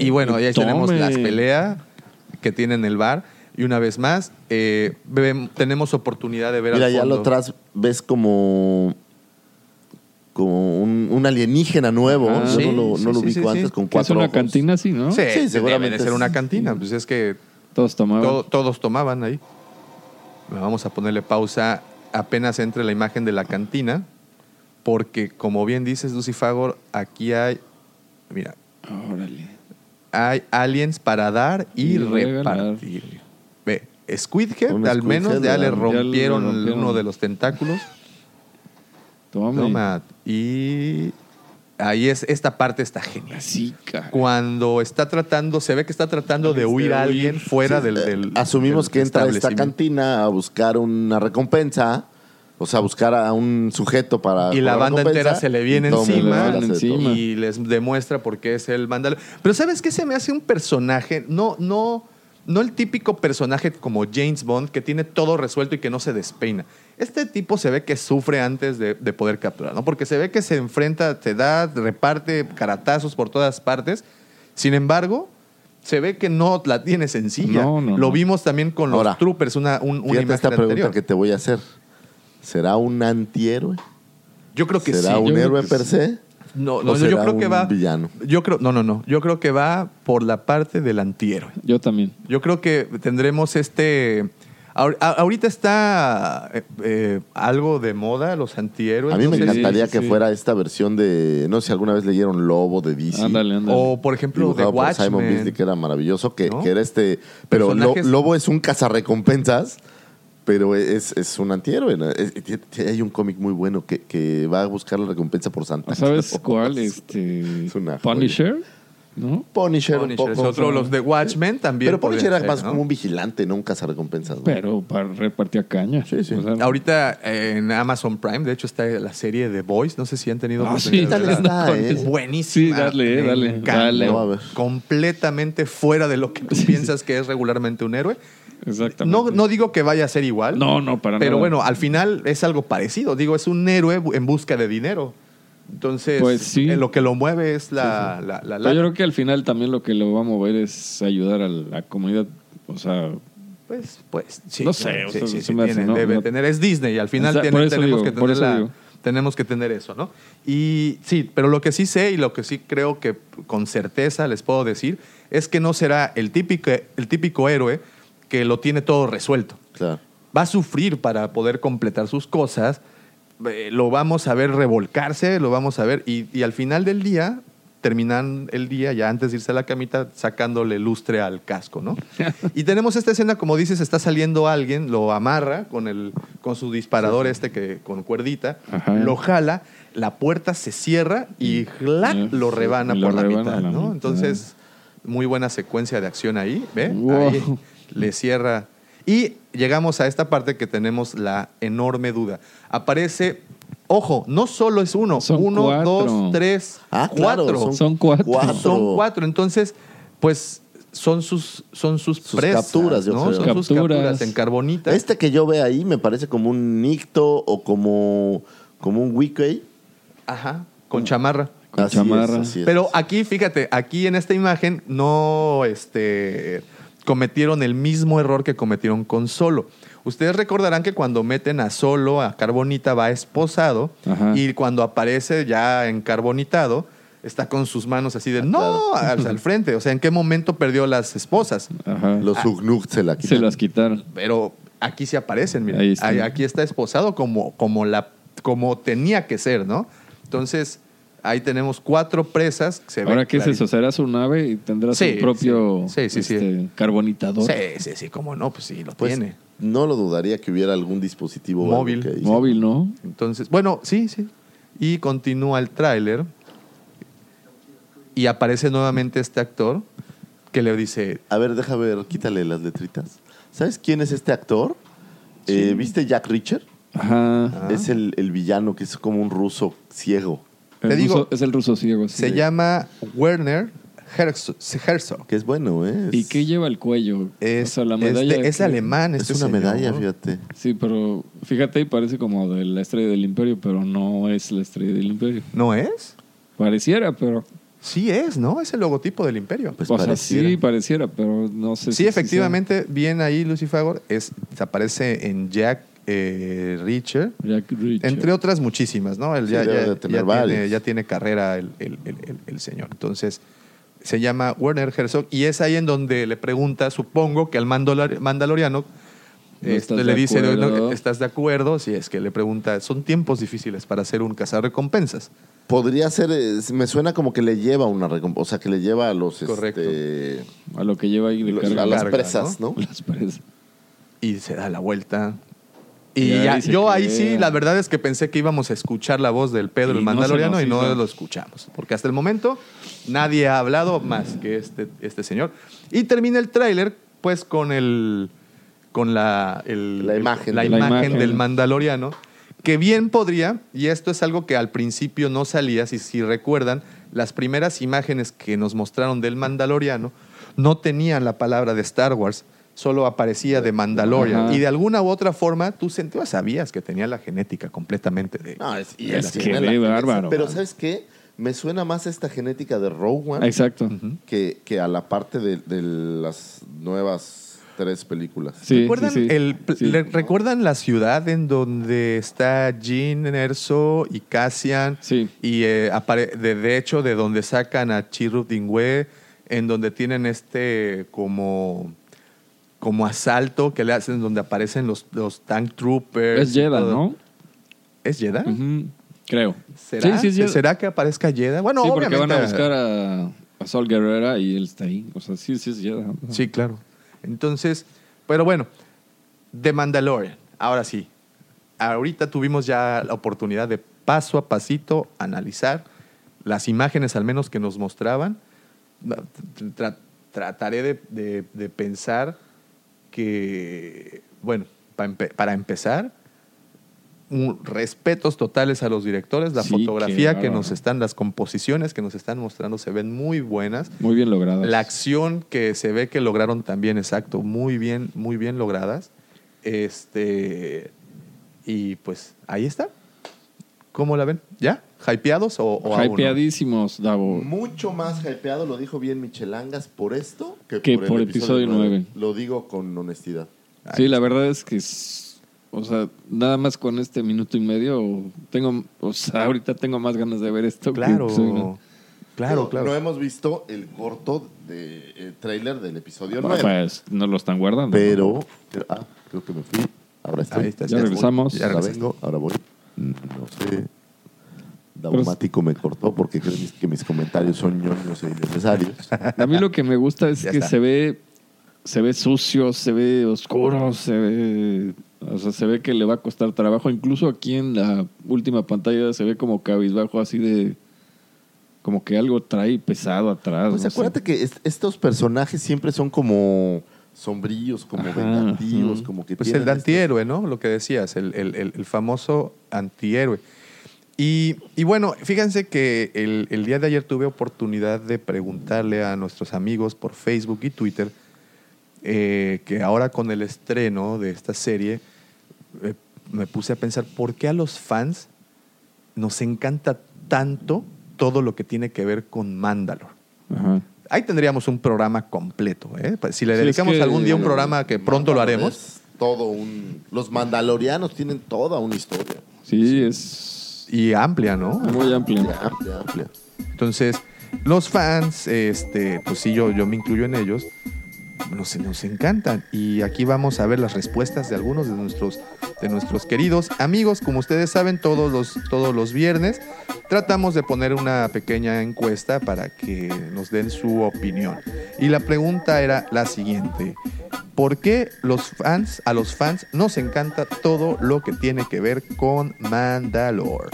Y bueno, ahí tenemos las peleas que tienen el bar. Y una vez más, eh, tenemos oportunidad de ver Mira, al ya fondo. lo atrás ves como como un, un alienígena nuevo. Ajá. Yo Sí, no lo, sí, no lo sí, ubico sí, antes sí. con Que es cuatro una ojos. cantina así, ¿no? Sí, Sí, seguramente debe de ser una cantina. Pues es que Todos tomaban. todo- todos tomaban ahí. Vamos a ponerle pausa apenas entre la imagen de la cantina, porque como bien dices, Lucy Fagor, aquí hay, mira, Órale. hay aliens para dar y, Y regalar. repartir. Ve, Squidhead, Un al menos ya le ya le rompieron, uno de los tentáculos. Toma. Y ahí es, esta parte está genial. Así, cara. Cuando está tratando, se ve que está tratando de huir a alguien fuera Sí, del, del- Asumimos del que entra a esta cantina a buscar una recompensa. O sea, buscar a un sujeto para. Y la banda entera se le viene encima, le y les demuestra por qué es el mandalo. Pero ¿sabes qué? Se me hace un personaje, no, no, no el típico personaje como James Bond que tiene todo resuelto y que no se despeina. Este tipo se ve que sufre antes de, de poder capturar, ¿no? Porque se ve que se enfrenta, te da, reparte caratazos por todas partes. Sin embargo, se ve que no la tiene sencilla. No, no, Lo vimos también con los Ahora, troopers, una, un- una imagen esta pregunta anterior. que te voy a hacer. ¿Será un antihéroe? Yo creo que ¿Será sí. un yo héroe per se? No, ¿O no, yo creo que va. villano? Yo creo, no, no, no. Yo creo que va por la parte del antihéroe. Yo también. Yo creo que tendremos este. ahor- Ahorita está eh, eh, algo de moda los antihéroes. A mí no me sé encantaría sí, que sí. fuera esta versión de. No sé si alguna vez leyeron Lobo de DC. Ándale, ándale. O por ejemplo de Simon Watchmen. Beasley, que era maravilloso, que, ¿No? que era este... Pero Lo- Lobo es un cazarrecompensas, pero es, es un antihéroe. ¿no? Es- hay un cómic muy bueno que, que va a buscar la recompensa por Santa. ¿Sabes Claus. cuál? Este. Es una joya. Punisher. ¿No? Punisher, un Punisher es otro, los de Watchmen también. Pero Punisher era ser, más ¿no? como un vigilante, no un cazarrecompensas. ¿no? Pero para repartir caña. Sí, sí. O sea, Ahorita eh, en Amazon Prime, de hecho, está la serie de Boys. No sé si han tenido Ah, sí, verla. está, Es ¿eh? buenísima. Sí, dale, eh, Me dale, dale. Completamente fuera de lo que tú piensas que es regularmente un héroe. Exactamente. No, no digo que vaya a ser igual. No, no, para Pero nada. bueno, al final es algo parecido. Digo, es un héroe en busca de dinero. Entonces, Pues sí. lo que lo mueve es la... la- la- Pero la- yo creo que al final también lo que lo va a mover es ayudar a la comunidad. O sea, Pues, pues, sí. No sé, o sea, sí, se sí, me hace, tienen, ¿no? deben No- tener. Es Disney y al final O sea, tienen- por eso tenemos, digo, que tener la- tenemos que tener eso, ¿no? Y sí, pero lo que sí sé y lo que sí creo que con certeza les puedo decir es que no será el típico, el típico héroe que lo tiene todo resuelto. Claro. va a sufrir para poder completar sus cosas, eh, lo vamos a ver revolcarse, lo vamos a ver, y, y al final del día, terminan el día, ya antes de irse a la camita, sacándole lustre al casco, ¿no? y tenemos esta escena, como dices, está saliendo alguien, lo amarra con, el, con su disparador este que con cuerdita, Ajá. lo jala, la puerta se cierra y ¡clac! Sí, lo rebana por la rebana mitad, la ¿no? mitad. Entonces, muy buena secuencia de acción ahí, ¿ve? Wow. Ahí le cierra. Y llegamos a esta parte que tenemos la enorme duda. Aparece, ojo, no solo es uno, Son uno, cuatro. dos, tres, Ah, claro, cuatro. Son cuatro. Son cuatro. Entonces, pues son sus, son sus, Sus presas, capturas, yo ¿no? creo. Son sus Capturas. en carbonita. Este que yo veo ahí me parece como un Nicto o como, como un Wiki. Ajá, con chamarra. Con chamarra. Pero aquí, fíjate, aquí en esta imagen no este, cometieron el mismo error que cometieron con Solo. Ustedes recordarán que cuando meten a Solo, a Carbonita, va esposado Ajá. y cuando aparece ya encarbonitado, está con sus manos así de no, al, al frente. O sea, ¿en qué momento perdió las esposas? Ajá. Los Ugnuk se la quitan. Se las quitaron. Pero aquí sí aparecen, mira. Ahí está. Aquí está esposado como, como, la, como tenía que ser, ¿no? Entonces, ahí tenemos cuatro presas. que se Ahora, ¿qué es clarito. eso? ¿Será su nave y tendrá Sí, su propio sí. Sí, sí, sí. este, carbonitador? Sí, sí, sí, cómo no, pues sí, lo Pues tiene. no lo dudaría que hubiera algún dispositivo Móvil. que Móvil, ¿no? Entonces, bueno, sí, sí. Y continúa el tráiler y aparece nuevamente este actor que le dice, A ver, deja ver, quítale las letritas. ¿Sabes quién es este actor? Eh, ¿Viste Jack Reacher? Ajá. Es el, el villano que es como un ruso ciego. El Te digo, ruso- es el ruso ciego. sí. se llama Werner Herzog. Herzog. Que es bueno, ¿eh? ¿Y Es- qué lleva el cuello? Es, O sea, la es medalla de- es que- alemán. Es este una señor. medalla, fíjate. Sí, pero fíjate, y parece como de la estrella del imperio, pero no es la estrella del imperio. ¿No es? Pareciera, pero... Sí es, ¿no? Es el logotipo del imperio. Pues o sea, pareciera. sí pareciera, pero no sé Sí, si- efectivamente, bien ahí Lucifagor, es, aparece en Jack eh, Jack Reacher. entre otras muchísimas, ¿no? Él Sí, ya, tiene, ya tiene carrera el, el- el- el- el señor. Entonces, se llama Werner Herzog y es ahí en donde le pregunta, supongo que al mandalor- mandaloriano, ¿No este, le de dice. ¿estás de acuerdo? Si es que le pregunta, son tiempos difíciles para ser un cazarrecompensas. Podría ser, eh, me suena como que le lleva una recompensa, o sea, que le lleva a los... Correcto. este, A lo que lleva ahí de los- carga. a las presas, ¿no? Las presas. Y se da la vuelta. Y ya- yo ahí sí, la verdad es que pensé que íbamos a escuchar la voz del Pedro Y el Mandaloriano y no lo escuchamos. Porque hasta el momento nadie ha hablado más que este, este señor. Y termina el tráiler pues con el con la, el- La imagen. la La imagen imagen. del Mandaloriano. Que bien podría, y esto es algo que al principio no salía, si, si recuerdan, las primeras imágenes que nos mostraron del Mandaloriano no tenían la palabra de Star Wars, solo aparecía de Mandalorian. Ajá. Y de alguna u otra forma, tú sentías, sabías que tenía la genética completamente de... No, es, y Es es que bárbaro. Pero ¿sabes qué? Me suena más esta genética de Rogue One Exacto. que, que a la parte de, de las nuevas tres películas. Sí, ¿Recuerdan, sí, sí. el- Sí. le- ¿Recuerdan la ciudad en donde está Jean Erso y Cassian? Sí. Y eh, apare- de, de hecho, de donde sacan a Chirrut Dingüe, en donde tienen este como, como asalto que le hacen, donde aparecen los, los tank troopers. Es todo. ¿no? ¿Es? Ujú, Creo. ¿Será? Sí, sí. ¿Será que aparezca Jeddah? Bueno, sí, porque van a buscar a, a Sol Guerrera y él está ahí. O sea, sí, sí es Jeddah. Sí, claro. Entonces, pero bueno, The Mandalorian. Ahora sí, ahorita tuvimos ya la oportunidad de paso a pasito analizar las imágenes al menos que nos mostraban. Tra- trataré de, de- de pensar que, bueno, empe- para empezar, un- respetos totales a los directores, la Sí, fotografía que nos están, las composiciones que nos están mostrando se ven muy buenas. Muy bien logradas. La acción que se ve que lograron también, exacto, muy bien, muy bien logradas. Este. Y pues ahí está. ¿Cómo la ven? ¿Ya? ¿Hypeados o, o aún no? Hypeadísimos, Davo. Mucho más hypeado, lo dijo bien Michelangas, por esto que, Que por, por el episodio nueve. Lo digo con honestidad. Sí, la verdad es que, es- o sea, nada más con este minuto y medio, tengo, o sea, ahorita tengo más ganas de ver esto. que Claro. episodio nueve. Claro, No- claro. No hemos visto el corto de eh, trailer del episodio Ah, 9. Pues no lo están guardando. Pero, pero- ah, creo que me fui. Ahora estoy. Ahí está, Ya ya regresamos. Ya Ahora regresaste. vengo, ahora voy. No sé. Daumático me cortó porque creo que mis comentarios son ñoños e innecesarios. A mí lo que me gusta es Ya que está. se ve, se ve sucio, se ve oscuro, se ve, o sea, se ve que le va a costar trabajo. Incluso aquí en la última pantalla se ve como cabizbajo así de, como que algo trae pesado atrás. Pues no sé. acuérdate que est- estos personajes siempre son como sombríos, como Ajá, vengativos, como que Pues el antihéroe, ¿no? Lo que decías, el, el- el- el famoso antihéroe. Y, y bueno, fíjense que el, el día de ayer tuve oportunidad de preguntarle a nuestros amigos por Facebook y Twitter eh, que ahora con el estreno de esta serie eh, me puse a pensar por qué a los fans nos encanta tanto todo lo que tiene que ver con Mandalore. Ajá. Ahí tendríamos un programa completo. ¿eh? Pues, Si le Sí, es dedicamos que- algún día un programa que pronto lo haremos. Todo un. Los mandalorianos tienen toda una historia. Sí, es y amplia, ¿no? muy. Amplia, amplia. Entonces, los fans, este, pues sí, yo, yo me incluyo en ellos, nos, encantan. Y aquí vamos a ver las respuestas de algunos de nuestros, de nuestros queridos amigos. Como ustedes saben, todos los, todos los viernes tratamos de poner una pequeña encuesta para que nos den su opinión. Y la pregunta era la siguiente. ¿Por qué los fans, a los fans nos encanta todo lo que tiene que ver con Mandalore?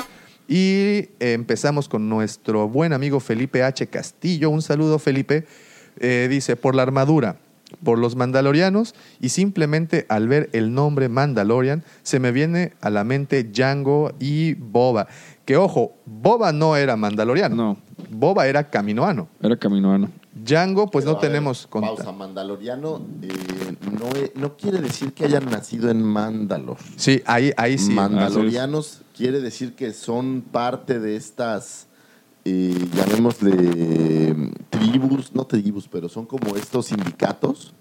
Y empezamos con nuestro buen amigo Felipe H. Castillo. Un saludo, Felipe. Eh, dice, por la armadura, por los mandalorianos y simplemente al ver el nombre Mandalorian se me viene a la mente Django y Boba. Que ojo, Boba no era mandaloriano. No. Boba era caminoano. Era caminoano. Django, pues Pero, no a ver, tenemos conta- Pausa, Mandaloriano eh, no, no quiere decir que hayan nacido en Mandalor. Sí, ahí, ahí sí. Mandalorianos quiere decir que son parte de estas, eh, llamémosle mm, tribus, no tribus, pero son como estos sindicatos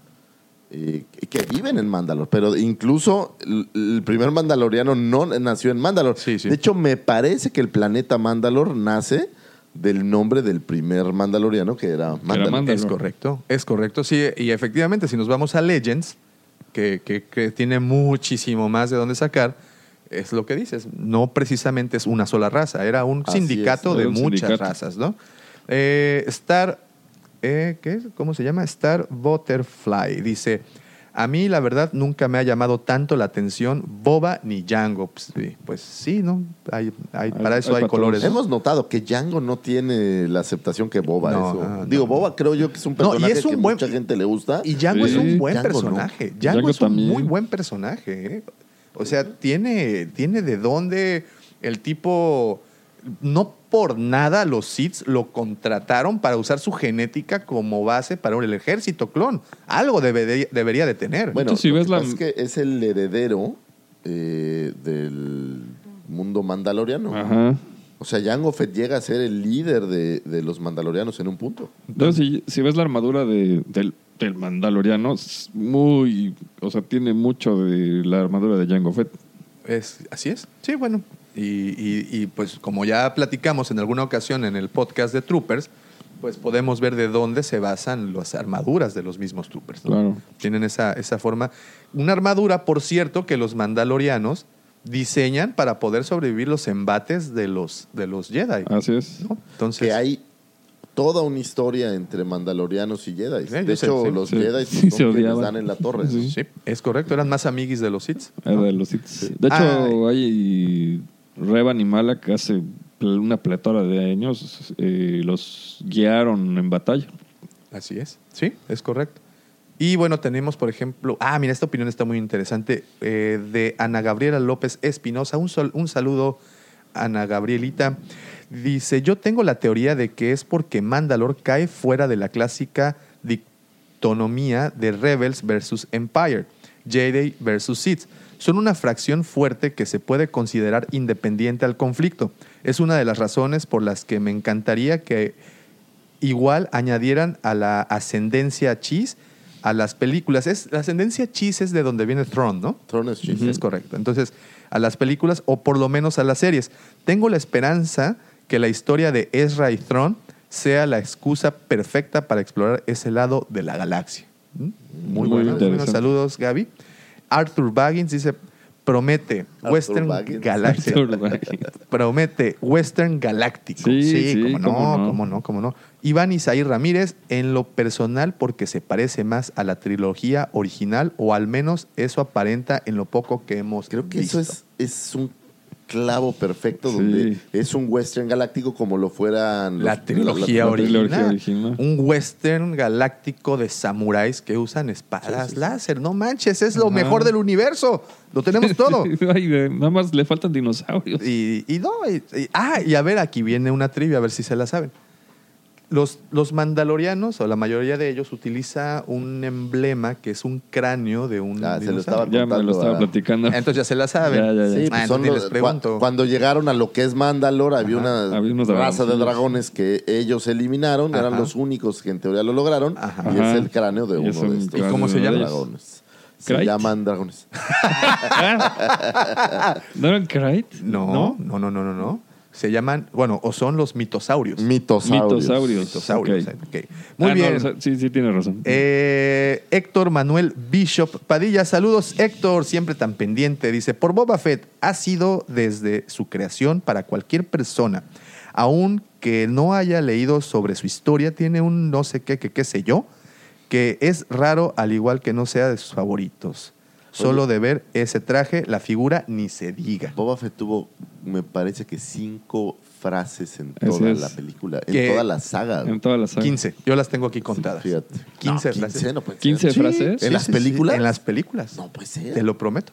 eh, que- viven en Mandalor. Pero incluso el, el primer Mandaloriano no nació en Mandalor. Sí, sí. De hecho, me parece que el planeta Mandalor nace del nombre del primer Mandaloriano que era Mandalor. Mandalor. Es correcto, es correcto. Sí, y efectivamente, si nos vamos a Legends, que, que- que tiene muchísimo más de dónde sacar, es lo que dices. No precisamente es una sola raza, era un Así sindicato es, de un muchas sindicato. razas, ¿no? Eh, Star, eh, ¿qué es? ¿Cómo se llama? Star Butterfly. Dice, a mí la verdad nunca me ha llamado tanto la atención Boba ni Django. Pues, sí, pues sí, ¿no? Hay, hay- para eso hay colores. Hemos notado que Django no tiene la aceptación que Boba. No, eso. no. Digo, Boba creo yo que es un No, y personaje es un que buen- mucha gente le gusta. Y Django Sí. es un buen Django no. personaje. Django, Django es un también. muy buen personaje. ¿eh? O sea, tiene, tiene de dónde el tipo. No por nada los Sith lo contrataron para usar su genética como base para el ejército clon. Algo debe- debería de tener. Bueno, si lo ves que la- pasa es que es el heredero eh, del mundo mandaloriano. Ajá. O sea, Jango Fett llega a ser el líder de, de los mandalorianos en un punto. Entonces, si, si ves la armadura de- del, del Mandaloriano, es muy. O sea, tiene mucho de la armadura de Jango Fett. Es, así es. Sí, bueno. Y, y- y, pues como ya platicamos en alguna ocasión en el podcast de Troopers, pues podemos ver de dónde se basan las armaduras de los mismos Troopers. ¿no? Claro. Tienen esa, esa forma. Una armadura, por cierto, que los mandalorianos diseñan para poder sobrevivir los embates de los, de los Jedi. Así es. ¿no? Entonces, Que hay toda una historia entre mandalorianos y Jedi. Sí, de sé, hecho, sí. los Sí. Jedi son quienes dan en la torre. Sí. sí, es correcto. Eran más amiguis de los Sith. De los Sith. De hecho, hay Revan y Malak hace una pletora de años eh, los guiaron en batalla. Así es. Sí, es correcto. Y bueno, tenemos, por ejemplo, ah, mira, esta opinión está muy interesante, eh, de Ana Gabriela López Espinosa. Un, sol- un saludo, Ana Gabrielita. Dice, yo tengo la teoría de que es porque Mandalor cae fuera de la clásica dictonomía de Rebels versus Empire, Jedi versus Sith. Son una fracción fuerte que se puede considerar independiente al conflicto. Es una de las razones por las que me encantaría que igual añadieran a la ascendencia Cheese a las películas. Es, la ascendencia Cheese es de donde viene Throne, ¿no? Throne is cheese. Es correcto. Entonces, a las películas o por lo menos a las series. Tengo la esperanza que la historia de Ezra y Throne sea la excusa perfecta para explorar ese lado de la galaxia. ¿Mm? Muy, Muy buenos saludos, Gaby. Arthur Baggins dice, promete Arthur Western Baggins. Baggins. promete Western Galáctico. Sí, sí, cómo no, cómo no. cómo no, cómo no. Iván Isaí Ramírez, en lo personal, porque se parece más a la trilogía original, o al menos eso aparenta en lo poco que hemos Creo que visto. eso es, es un clavo perfecto Sí. donde es un western galáctico como lo fueran la los- trilogía la original. trilogía original. Un western galáctico de samuráis que usan espadas Sí, sí, sí. láser. No manches, es lo Ajá. mejor del universo. Lo tenemos todo. Ay, nada más le faltan dinosaurios. Y, y no, y- y- ah, y a ver, aquí viene una trivia, a ver si se la saben. Los, los mandalorianos, o la mayoría de ellos, utiliza un emblema que es un cráneo de un Ah, se lo dinosaurio. estaba ya me lo estaba a- platicando. Entonces ya se la saben. Ya, ya, ya. Sí, Ah, pues son entonces los- les pregunto. cua- cuando llegaron a lo que es Mandalor, había Ajá, una había raza de dragones que ellos eliminaron, eran los únicos que en teoría lo lograron, Ajá. y Ajá. es el cráneo de uno es un de estos ¿Y cómo se cráneo de llama? ellos. dragones. Se llaman dragones. ¿No eran? No, no, no, no, no, no. Se llaman, bueno, o son los mitosaurios. Mitosaurios. Mitosaurios. Muy Ah, no, bien. o sea, sí, sí, tiene razón. Eh, Héctor Manuel Bishop Padilla, saludos Héctor, siempre tan pendiente. Dice, por Boba Fett ha sido desde su creación para cualquier persona, aun que no haya leído sobre su historia, tiene un no sé qué, que qué sé yo, que es raro al igual que no sea de sus favoritos. Solo de ver ese traje, la figura ni se diga. Boba Fett tuvo, me parece que cinco frases en toda la película, en toda la saga. En toda la saga. 15. Yo las tengo aquí contadas. Fíjate. 15 No, frases. no puede ser. 15 Sí, frases. ¿En las películas? En las películas. No puede ser. Te lo prometo.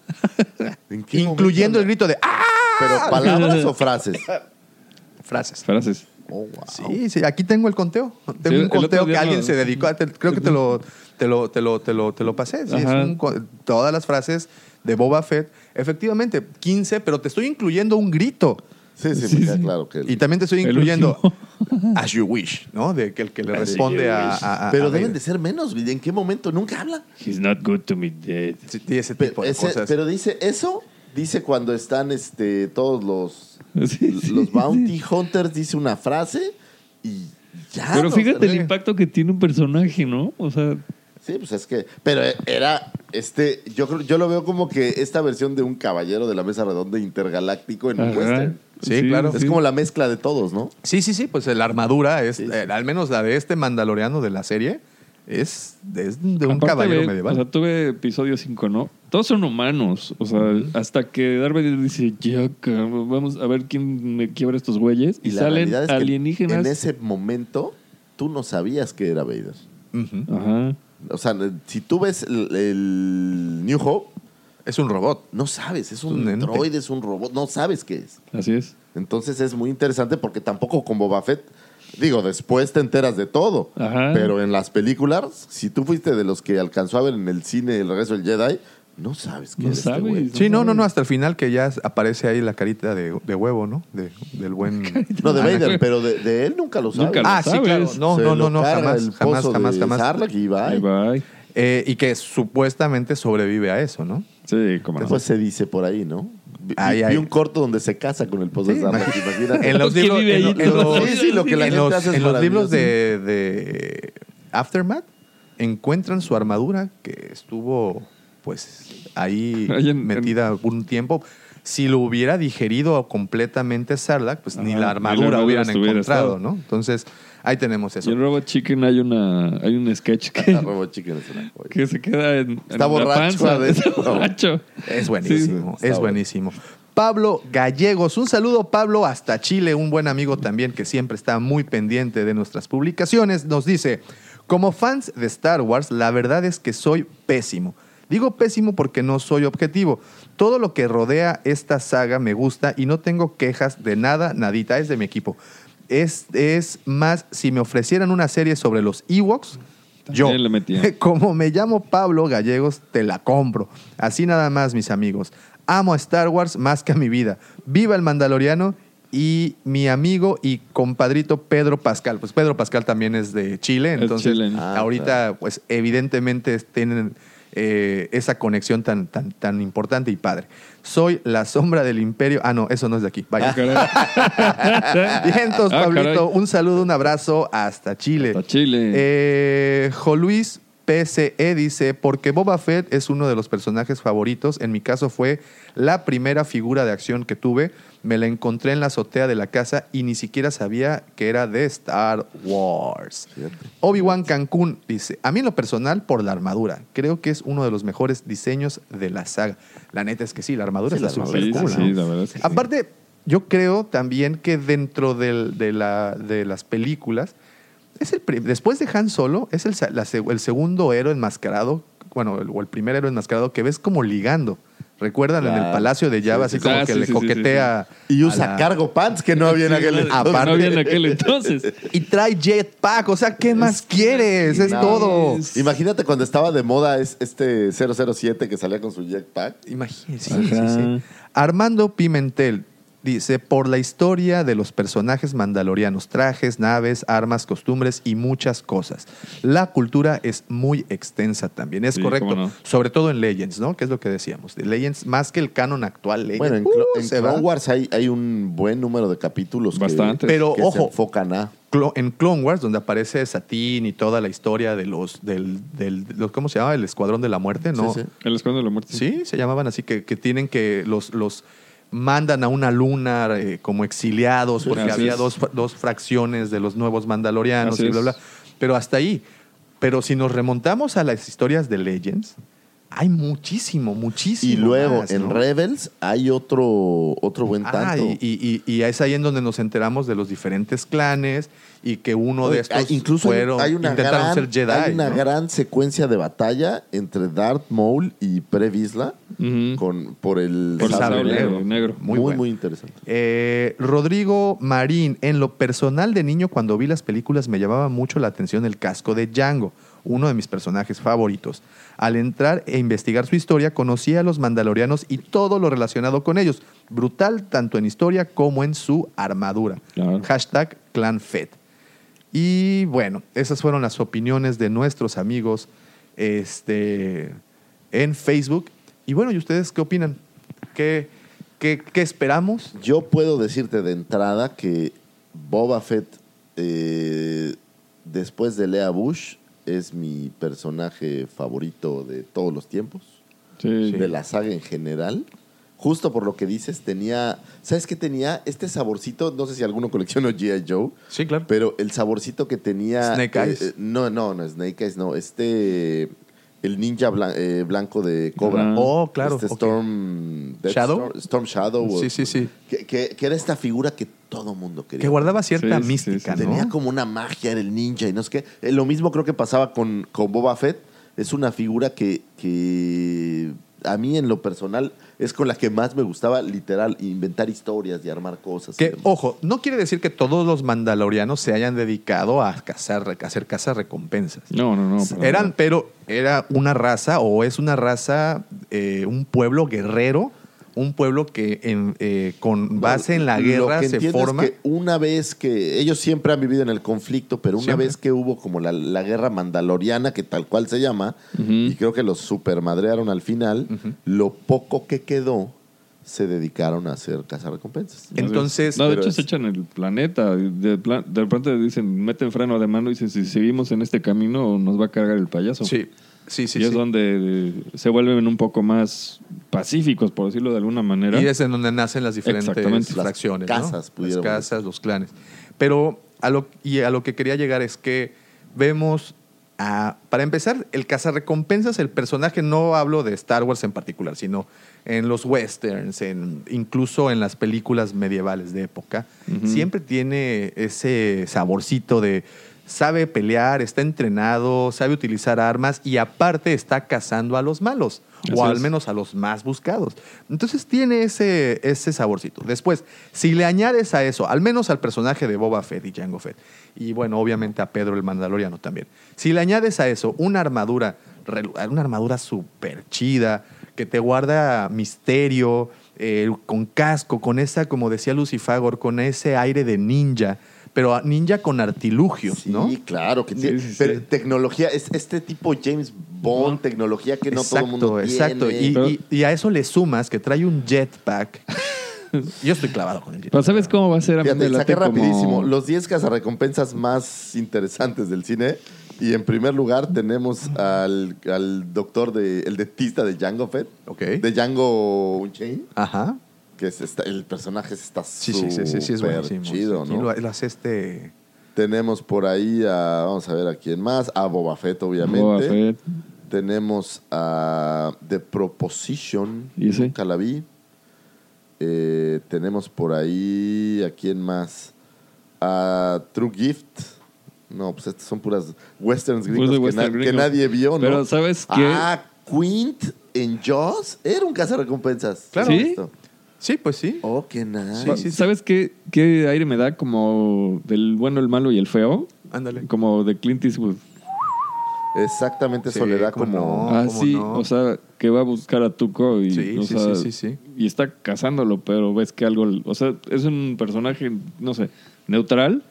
¿En qué Incluyendo el grito de ¡Ah! ¿Pero palabras o frases? Frases. Frases. Oh, wow. Sí, sí, aquí tengo el conteo. Tengo Sí, un conteo que alguien se dedicó a. te- creo que te lo, te lo, te lo, te lo, te lo pasé. Sí, es un todas las frases de Boba Fett. Efectivamente, 15, pero te estoy incluyendo un grito. Sí, sí, queda claro que... Y también te estoy incluyendo As You Wish, ¿no? De que el que le responde a, a- a- Pero a deben de ser menos. ¿En qué momento? Nunca habla. He's not good to me dead. Sí, ese Pero, tipo de ese- cosas. pero dice eso, dice cuando están este, todos los, Sí, sí. los bounty hunters, dice una frase y ya. Pero ¿no? fíjate el impacto que tiene un personaje, ¿no? O sea, Sí, pues es que. Pero era. Este. Yo creo, yo lo veo como que esta versión de un caballero de la mesa redonda intergaláctico en un ajá. western. Sí, claro. Es como la mezcla de todos, ¿no? Sí, sí, sí, pues la armadura es, Sí, sí. eh, al menos la de este mandaloriano de la serie, es, es de un aparte caballero ve, medieval. O sea, tuve episodio 5, ¿no? Todos son humanos. O sea, hasta que Darth Vader dice, ya, cabrón, vamos a ver quién me quiebra estos güeyes. Y, la salen realidad es que alienígenas. En ese momento, tú no sabías que era Vader. Ujú. Ajá. O sea, si tú ves el, el New Hope, Es un robot. no sabes. Es un, un droide, es un robot. No sabes qué es. Así es. Entonces es muy interesante porque tampoco con Boba Fett, digo, después te enteras de todo. Ajá. Pero en las películas, si tú fuiste de los que alcanzó a ver en el cine el regreso del Jedi, no sabes qué No es este sabes. güey. Sí, no, no, no, hasta el final que ya aparece ahí la carita de, de huevo, ¿no? De- del buen... No, de. Vader, pero de, de él nunca lo sabes. Nunca lo Ah, sí, claro. No, Se no, no, no, jamás, jamás, jamás, jamás. Sarlacc y bye. Eh, y que supuestamente sobrevive a eso, ¿no? Sí, como no. Después se dice por ahí, ¿no? Vi, Ay, vi ay. un corto donde se casa con el pozo de Sarlacc, imagínate. En los libros, vive en, ahí lo- en todo. los- Sí, sí, lo que la en gente los- hace es en los libros maravilloso. de, de Aftermath encuentran su armadura que estuvo pues ahí Ahí en- metida un tiempo. Si lo hubiera digerido completamente Sarlacc, pues ni la armadura, la armadura hubieran encontrado, estado. ¿no? Entonces, ahí tenemos Y eso. en Robot Chicken hay una hay un sketch que, La Robot Chicken es una joya. que se queda en, en Está la borracho panza. Está borracho. Es buenísimo, Sí, es bueno. buenísimo. Pablo Gallegos, un saludo Pablo hasta Chile, un buen amigo también que siempre está muy pendiente de nuestras publicaciones. Nos dice, como fans de Star Wars, la verdad es que soy pésimo. Digo pésimo porque no soy objetivo. Todo lo que rodea esta saga me gusta y no tengo quejas de nada, nadita, es de mi equipo. Es, es más, si me ofrecieran una serie sobre los Ewoks, yo, le metía. como me llamo Pablo Gallegos, te la compro. Así nada más, mis amigos. Amo a Star Wars más que a mi vida. Viva el Mandaloriano y mi amigo y compadrito Pedro Pascal. Pues Pedro Pascal también es de Chile, Es entonces chileno. Ah, ahorita pues evidentemente tienen eh, esa conexión tan, tan, tan importante y padre. Soy la sombra del imperio. Ah, no, eso no es de aquí. Vaya. Bien, entonces, Ah, Pablito, caray. un saludo, un abrazo hasta Chile. Hasta Chile. Eh, Jo Luis PCE dice, porque Boba Fett es uno de los personajes favoritos. En mi caso fue la primera figura de acción que tuve. Me la encontré en la azotea de la casa y ni siquiera sabía que era de Star Wars. Obi-Wan Cancún dice, a mí en lo personal por la armadura. Creo que es uno de los mejores diseños de la saga. La neta es que sí, la armadura Sí, está la sí, cool. sí, ¿no? la verdad es que sí. Aparte, yo creo también que dentro del- de, la- de las películas, es el después de Han Solo, es el, la el segundo héroe enmascarado, bueno, el- o el primer héroe enmascarado que ves como ligando. ¿Recuerdan en el. Palacio de Java, Sí, así sí, como sí. que Ah, sí, le sí, sí, coquetea. Y usa la- cargo pants que no había en aquel entonces. Aparte- no había en aquel entonces. Y trae jetpack, o sea, ¿qué más quieres? Es No. todo. Imagínate cuando estaba de moda es- este 007 que salía con su jetpack. Sí. Armando Pimentel dice, por la historia de los personajes mandalorianos, trajes, naves, armas, costumbres y muchas cosas. La cultura es muy extensa también, es Sí, correcto. no. Sobre todo en Legends, ¿no? Que es lo que decíamos. De Legends, más que el canon actual, Legends. Bueno, en, uh, en se Clone va. Wars hay, hay un buen número de capítulos que- Bastante. Pero que se ojo, enfocan a... Clo- en Clone Wars, donde aparece Satín y toda la historia de los, del, del, los- ¿cómo se llama? El Escuadrón de la Muerte, ¿no? Sí, sí. El escuadrón de la muerte. Sí, se llamaban así, que, que tienen que los, los mandan a una luna eh, como exiliados, porque así había dos, dos fracciones de los nuevos mandalorianos Así y bla, bla. Pero hasta ahí. Pero si nos remontamos a las historias de Legends, hay muchísimo, muchísimo. Y luego más, en ¿no? Rebels hay otro, otro buen Ah, tanto. y, y- y- y es ahí en donde nos enteramos de los diferentes clanes y que uno de estos hay- incluso hay- fueron, hay una, intentaron gran, ser Jedi. hay una ¿no? gran secuencia de batalla entre Darth Maul y Pre Vizsla Ujú. con, por el Por sable negro. negro. negro. Muy Muy, bueno. muy interesante. Eh, Rodrigo Marín, en lo personal de niño, cuando vi las películas, me llamaba mucho la atención el casco de Django, uno de mis personajes favoritos. Al entrar e investigar su historia, conocí a los mandalorianos y todo lo relacionado con ellos. Brutal tanto en historia como en su armadura. Claro. Hashtag ClanFed. Y bueno, esas fueron las opiniones de nuestros amigos este, en Facebook. Y bueno, ¿y ustedes qué opinan? ¿Qué, qué, qué esperamos? Yo puedo decirte de entrada que Boba Fett, eh, después de Lea Bush, es mi personaje favorito de todos los tiempos, Sí. de la saga en general. Justo por lo que dices, tenía. ¿Sabes qué tenía? Este saborcito, no sé si alguno coleccionó G.I. Joe, Sí, claro. pero el saborcito que tenía. Snake eh, Eyes. eh, no, no, no, Snake Eyes, no. Este. El ninja blan- eh, blanco de Cobra. Ajá. Oh, claro. Este. Storm. ¿Shadow? Storm, Storm Shadow. o- Sí, sí, sí. Que, que- que era esta figura que todo mundo quería. Que guardaba cierta Sí, mística, sí, sí. ¿no? Tenía como una magia, era el ninja y no sé qué. Eh, lo mismo creo que pasaba con, con Boba Fett. Es una figura que, que a mí en lo personal es con la que más me gustaba, literal, inventar historias y armar cosas. Que, ojo, no quiere decir que todos los mandalorianos se hayan dedicado a cazar, a hacer cazas recompensas. No, no, no. Eran, nada. pero era una raza o es una raza, eh, un pueblo guerrero, un pueblo que en, eh, con base en la Lo guerra que se entiendo es forma. que una vez que ellos siempre han vivido en el conflicto, pero una Siempre. vez que hubo como la, la guerra mandaloriana, que tal cual se llama, y creo que los supermadrearon al final, lo poco que quedó se dedicaron a hacer cazarrecompensas. Entonces, No, de hecho es- se echan el planeta. De, plan- de repente dicen, meten freno de mano y dicen, si seguimos en este camino nos va a cargar el payaso. sí, sí, sí. y es sí. donde eh, se vuelven un poco más pacíficos, por decirlo de alguna manera. Y es en donde nacen las diferentes Exactamente. Las fracciones. ¿no? casas, Las casas, los clanes. Pero a lo, y a lo que quería llegar es que vemos, a- para empezar, el cazarrecompensas, el personaje, no hablo de Star Wars en particular, sino en los westerns, en, incluso en las películas medievales de época, siempre tiene ese saborcito de sabe pelear, está entrenado, sabe utilizar armas y aparte está cazando a los malos, Así o al menos a los más buscados. Entonces tiene ese, ese saborcito. Después, si le añades a eso, al menos al personaje de Boba Fett y Jango Fett, y bueno, obviamente a Pedro el Mandaloriano también, si le añades a eso una armadura, una armadura súper chida, que te guarda misterio, eh, con casco, con esa, como decía Lucifagor, con ese aire de ninja, pero a- ninja con artilugios, Sí, ¿no? claro, que Sí, tiene sí, sí. pero tecnología, es este tipo James Bond, tecnología que no todo el mundo exacto. tiene. Y, Pero- y- y a eso le sumas que trae un jetpack. Yo estoy clavado con el jetpack. Pero ¿sabes cómo va a ser? A mí Fíjate, saqué como- rapidísimo los 10 cazarrecompensas más interesantes del cine. Y en primer lugar tenemos al, al doctor, de, el dentista de Django Fett, Ok. de Django Unchained, Ajá. Que es esta- el personaje está Sí, sí, sí, sí, sí, es buenísimo. chido, Sí, ¿no? lo, lo hace este... Tenemos por ahí a, vamos a ver a quién más, a Boba Fett, obviamente. Boba Fett. Tenemos a The Proposition, ¿Y ese? nunca la vi. Eh, tenemos por ahí, ¿a quién más? A True Gift. No, pues estas son puras westerns gringos, Pues de que, western na- que nadie vio, ¿no? Pero ¿sabes qué? Ah, Quint en Jaws era un cazarrecompensas. Claro. ¿Sí? Esto. Sí, pues sí. Oh, qué nice. Sí, sí, sí. ¿Sabes qué, qué aire me da como del bueno, el malo y el feo? Ándale. Como de Clint Eastwood. Exactamente, Sí, Soledad como... no. Así, no? o sea, que va a buscar a Tuco y, Sí, o sí, sea, sí, sí, sí. y está cazándolo, pero ves que algo, o sea, es un personaje, no sé, neutral,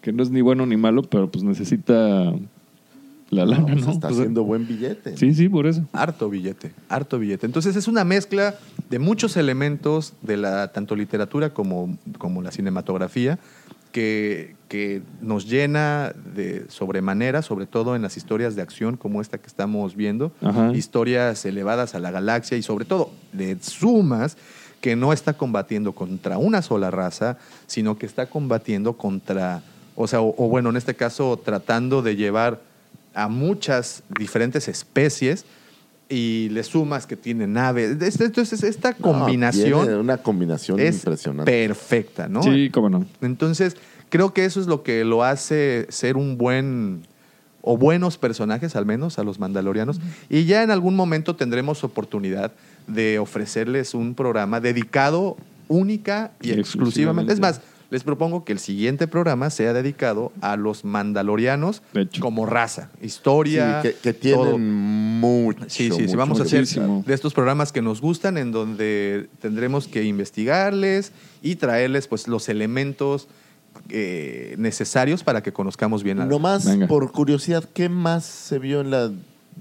que no es ni bueno ni malo, pero pues necesita la No, lana, pues ¿no? está sea, haciendo buen billete. sí, sí, por eso. Harto billete, harto billete. Entonces es una mezcla de muchos elementos de la tanto literatura como, como la cinematografía que, que nos llena de sobremanera, sobre todo en las historias de acción como esta que estamos viendo, Ajá. historias elevadas a la galaxia y sobre todo de sumas que no está combatiendo contra una sola raza, sino que está combatiendo contra, o sea, o, o bueno, en este caso tratando de llevar a muchas diferentes especies y le sumas que tiene nave. Este- Entonces, esta No, combinación una combinación es impresionante. perfecta, ¿no? Sí, cómo no. Entonces, creo que eso es lo que lo hace ser un buen o buenos personajes, al menos a los mandalorianos. Y ya en algún momento tendremos oportunidad de ofrecerles un programa dedicado única y exclusivamente. Exclusivamente. Es más, les propongo que el siguiente programa sea dedicado a los mandalorianos De hecho. como raza, Sí, historia. que, que tienen todo. mucho. Sí, sí, sí. mucho, Vamos a hacer muchísimo. de estos programas que nos gustan, en donde tendremos que investigarles y traerles pues los elementos eh, necesarios para que conozcamos bien la Nomás Venga. por curiosidad, ¿qué más se vio en la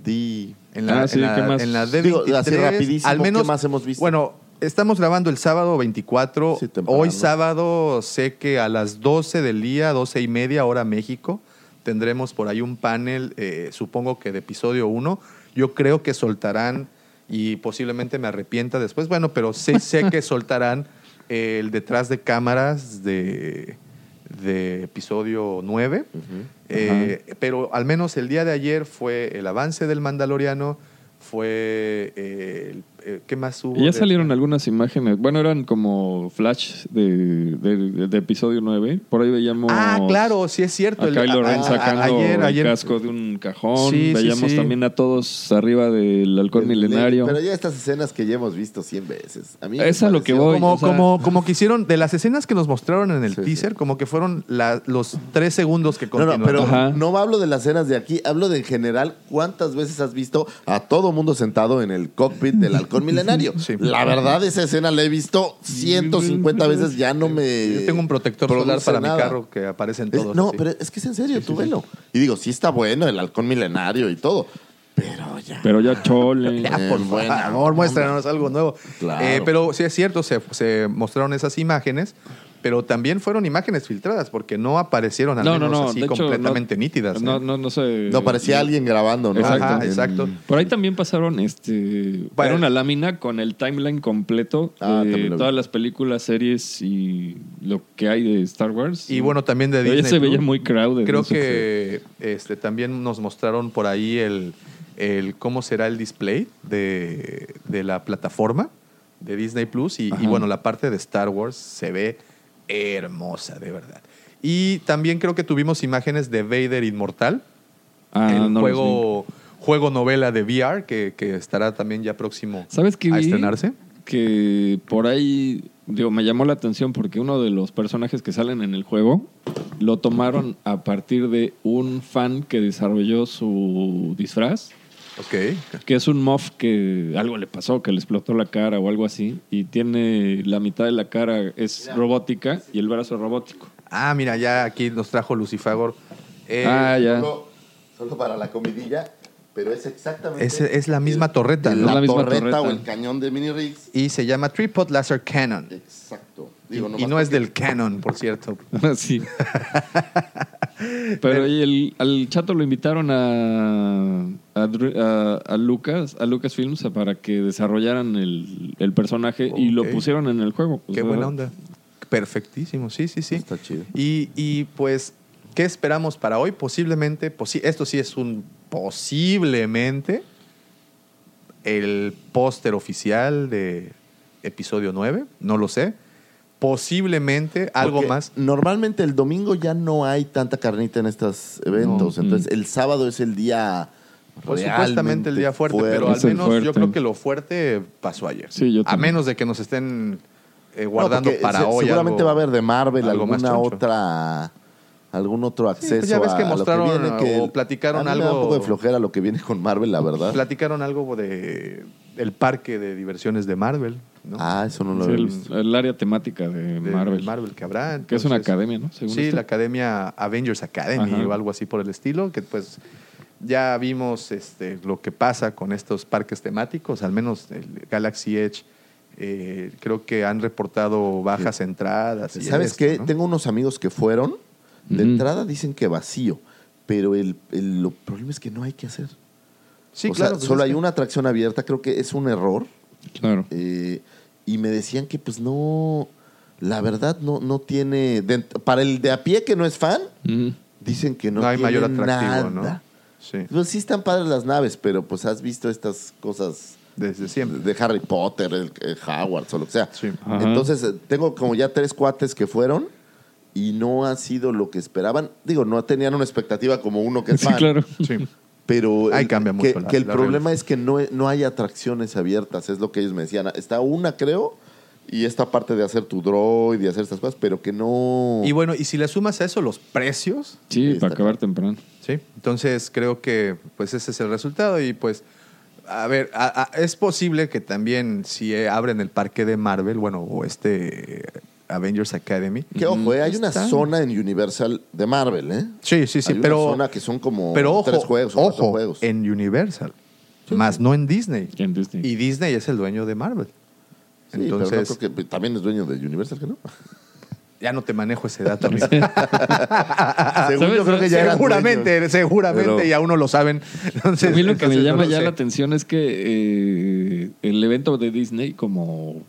D? en la, Ah, sí, en la- ¿qué más? en la Digo, D23, así rapidísimo, al menos, ¿qué más hemos visto? Bueno, estamos grabando el sábado 24. Sí, temprano. Hoy sábado sé que a las 12 del día, 12 y media hora México, tendremos por ahí un panel, eh, supongo que de episodio 1. Yo creo que soltarán, y posiblemente me arrepienta después, bueno, pero sé, sé que soltarán eh, el detrás de cámaras de, de episodio 9. Eh, pero al menos el día de ayer fue el avance del Mandaloriano, fue el- eh, ¿qué más hubo? Y ya salieron algunas imágenes. Bueno, eran como flash de, de- de episodio 9. Por ahí veíamos. Ah, claro, sí es cierto. A El- Kylo Ren a- a- sacando ayer, el ayer- casco de un cajón. Sí, veíamos sí. también a todos arriba del halcón milenario. Pero ya estas escenas que ya hemos visto 100 veces. A mí Es me a lo que voy. Como, o sea- como, como que hicieron, de las escenas que nos mostraron en el Sí, teaser, como que fueron la- los tres segundos que No, continuaron. no, pero Ajá. no hablo de las escenas de aquí, hablo de en general. ¿Cuántas veces has visto a todo mundo sentado en el cockpit del halcón milenario? Sí. La verdad, esa escena la he visto 150 veces, ya no me. Yo tengo un protector solar para mi carro que aparece en Es- todos. no, así. pero es que es en serio, tú velo. Y digo, sí está bueno el halcón milenario y todo, pero ya. Pero ya chole. Ya, por Eh, favor, muéstranos algo nuevo. Claro. Eh, pero sí es cierto, se, se mostraron esas imágenes, pero también fueron imágenes filtradas, porque no aparecieron al No, no, menos no. así de hecho, completamente no- nítidas. No, ¿eh? no, no sé. No, parecía alguien grabando, ¿no? Exacto. Ajá, exacto. Por ahí también pasaron este Bueno. era una lámina con el timeline completo Ah, también de todas las películas, series y lo que hay de Star Wars. Y bueno, también de Pero Disney. ya se veía muy crowded. Creo no sé que este, también nos mostraron por ahí el, el cómo será el display de, de la plataforma de Disney Plus. Y, y bueno, la parte de Star Wars se ve hermosa, de verdad. Y también creo que tuvimos imágenes de Vader Inmortal, Ah, el no juego, juego novela de VR, que, que estará también ya próximo ¿Sabes qué a estrenarse. Que por ahí, digo, me llamó la atención porque uno de los personajes que salen en el juego lo tomaron a partir de un fan que desarrolló su disfraz, Ok. que es un moff que algo le pasó, que le explotó la cara o algo así, y tiene la mitad de la cara es robótica y el brazo robótico. Ah, mira, ya aquí nos trajo Lucifagor. Eh, ah, ya. Solo, solo para la comidilla, pero es exactamente. Es- es la misma torreta, de ¿no? La, Es la misma torreta, torreta. o el cañón de Mini Rigs. Y se llama Tripod Laser Cannon. Exacto. Y, Digo, y nomás no es del Canon, por cierto. sí. Pero y el, al chato lo invitaron a, a, a- a Lucas, a Lucasfilms para que desarrollaran el, el personaje y lo pusieron en el juego. O Qué buena onda. Perfectísimo, sí, sí, sí. Está chido. Y, y, pues, ¿qué esperamos para hoy? Posiblemente, posi- esto sí es un posiblemente el póster oficial de episodio 9, no lo sé. Posiblemente algo Porque más. Normalmente el domingo ya no hay tanta carnita en estos eventos. No. Entonces, el sábado es el día. Pues supuestamente el día fuerte, pero al Es menos yo creo que lo fuerte pasó ayer. Sí, yo a menos de que nos estén eh, guardando para se- hoy. Seguramente algo- va a haber de Marvel algo alguna otra. Algún otro Sí, acceso. pues ya ves que a- a lo mostraron viene, que o platicaron a mí me da algo- un poco de flojera lo que viene con Marvel, la verdad. Platicaron algo de el parque de diversiones de Marvel, ¿no? Ah, eso no lo sí, he el, visto. el área temática de, de Marvel. Marvel que habrá. Que es una academia, ¿no? Según sí, la academia Avengers Academy Ajá. o algo así por el estilo, que pues ya vimos este, lo que pasa con estos parques temáticos, al menos el Galaxy Edge. eh, creo que han reportado bajas entradas. y ¿Sabes esto, qué? ¿no? Tengo unos amigos que fueron. De entrada dicen que vacío. Pero el, el- lo problema es que no hay que hacer. Sí, o claro. sea, pues solo hay que- una atracción abierta. Creo que es un error. Claro. Eh, y me decían que pues no, la verdad no, no tiene, dent- para el de a pie que no es fan, Ujú. dicen que no, No hay tiene mayor atractivo, nada. ¿no? Sí. Pues sí están padres las naves, pero pues has visto estas cosas Desde siempre. de Harry Potter, el, el Hogwarts o lo que sea. Sí. Entonces, eh, tengo como ya tres cuates que fueron y no ha sido lo que esperaban. Digo, no tenían una expectativa como uno que es Sí, fan, claro. Sí. Pero Ahí el- cambia que, mucho la- que el problema realidad. es que no, no hay atracciones abiertas, es lo que ellos me decían. Está una, creo, y esta parte de hacer tu droid y hacer estas cosas, pero que no... Y bueno, y si le sumas a eso los precios, Sí, Sí, para acabar temprano. ¿sí? Entonces creo que pues ese es el resultado y pues a ver, a- a- es posible que también si abren el parque de Marvel, bueno, o este Avengers Academy. Que ojo, eh, hay una Está- zona en Universal de Marvel, ¿eh? Sí, sí, sí, Hay una pero zona que son como pero ojo, tres juegos o cuatro ojo, juegos. en Universal, más no en Disney. En Disney. Y Disney es el dueño de Marvel. Sí, Entonces, pero no creo que también es dueño de Universal, ¿que no? ya no te manejo ese dato. Según yo creo que ya eran seguramente, dueños. seguramente Pero- ya uno lo saben. Entonces, A mí lo que me no llama ya sé. la atención es que eh, el evento de Disney, como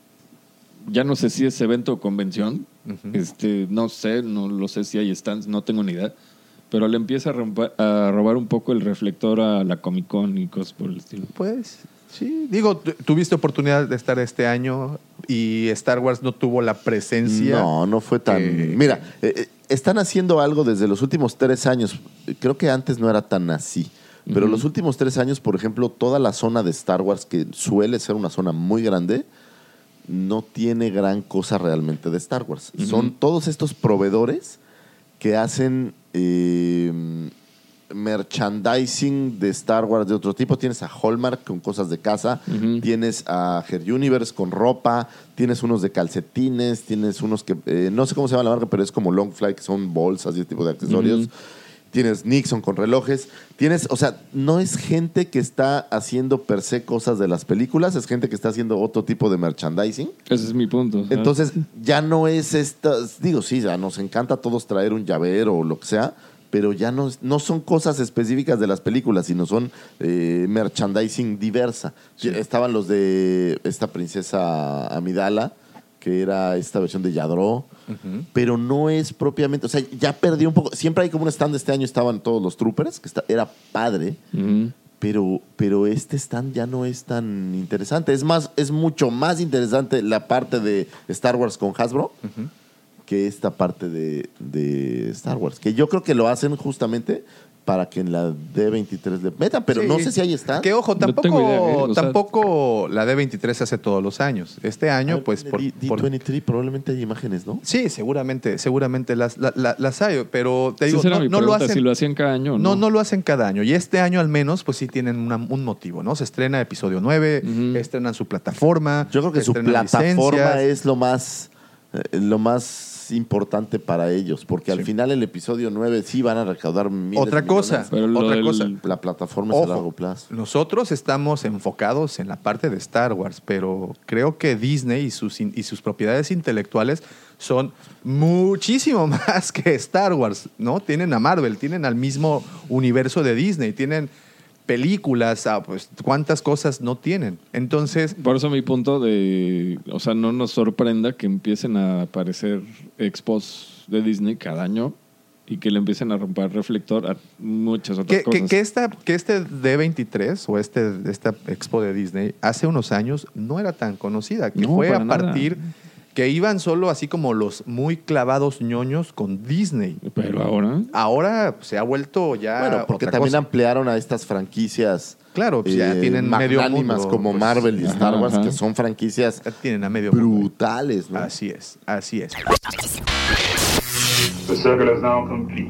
ya no sé si es evento o convención, este, no sé, no lo sé si hay stands, no tengo ni idea, pero le empieza a, rompa- a robar un poco el reflector a la Comic Con y cosas por el estilo. Pues sí, digo, tu- tuviste oportunidad de estar este año y Star Wars no tuvo la presencia. No, no fue tan. que- Mira, eh, eh, están haciendo algo desde los últimos tres años. Creo que antes no era tan así. Pero los últimos tres años, por ejemplo, toda la zona de Star Wars, que suele ser una zona muy grande, no tiene gran cosa realmente de Star Wars. Son todos estos proveedores que hacen eh, merchandising de Star Wars de otro tipo. Tienes a Hallmark con cosas de casa, tienes a Her Universe con ropa, tienes unos de calcetines, tienes unos que eh, no sé cómo se llama la marca, pero es como Long Fly, que son bolsas y ese tipo de accesorios. Tienes Nixon con relojes. Tienes, o sea, no es gente que está haciendo per se cosas de las películas, es gente que está haciendo otro tipo de merchandising. Ese es mi punto. Entonces, ya no es esta. Digo, sí, ya nos encanta a todos traer un llavero o lo que sea, pero ya no, es- no son cosas específicas de las películas, sino son eh, merchandising diversa. Estaban los de esta princesa Amidala, que era esta versión de Yadro, pero no es propiamente. O sea, ya perdió un poco. Siempre hay como un stand. Este año estaban todos los troopers, que está- era padre. Pero, pero este stand ya no es tan interesante. Es más, es mucho más interesante la parte de Star Wars con Hasbro que esta parte de, de Star Wars. Que yo creo que lo hacen justamente para que en la D23 le metan, pero Sí. no sé si ahí está. Que ojo, tampoco, idea, ¿eh? Tampoco la D23 se hace todos los años. Este año, pues por, D- por- D23 probablemente hay imágenes, ¿no? Sí, seguramente, seguramente las, la- la- las hay, pero te digo, no, lo hacen. si lo hacían cada año No, no. no lo hacen cada año. Y este año al menos, pues sí tienen una- un motivo, ¿no? Se estrena episodio 9, Ujú. estrenan su plataforma. Yo creo que su plataforma licencias. es lo más, eh, lo más importante para ellos, porque al final el episodio 9 sí van a recaudar miles Otra de cosa. Pero otra del- cosa. La plataforma es a largo plazo. Nosotros estamos enfocados en la parte de Star Wars, pero creo que Disney y sus, y sus propiedades intelectuales son muchísimo más que Star Wars, ¿no? Tienen a Marvel, tienen al mismo universo de Disney, tienen películas, ah, pues cuántas cosas no tienen. Entonces, Por eso mi punto de, o sea, no nos sorprenda que empiecen a aparecer expos de Disney cada año y que le empiecen a romper reflector a muchas otras que, cosas. que, que esta, que este D23 o este, esta expo de Disney hace unos años no era tan conocida, que No, fue a nada. Que iban solo así como los muy clavados ñoños con Disney. Pero ahora, Ahora se ha vuelto ya. Bueno, porque otra también cosa. ampliaron a estas franquicias Claro, pues ya eh, tienen medio mundo, como pues, Marvel y ajá, Star Wars, ajá. que son franquicias ya tienen a medio mundo. brutales, ¿no? Así es, así es. The circle is now complete.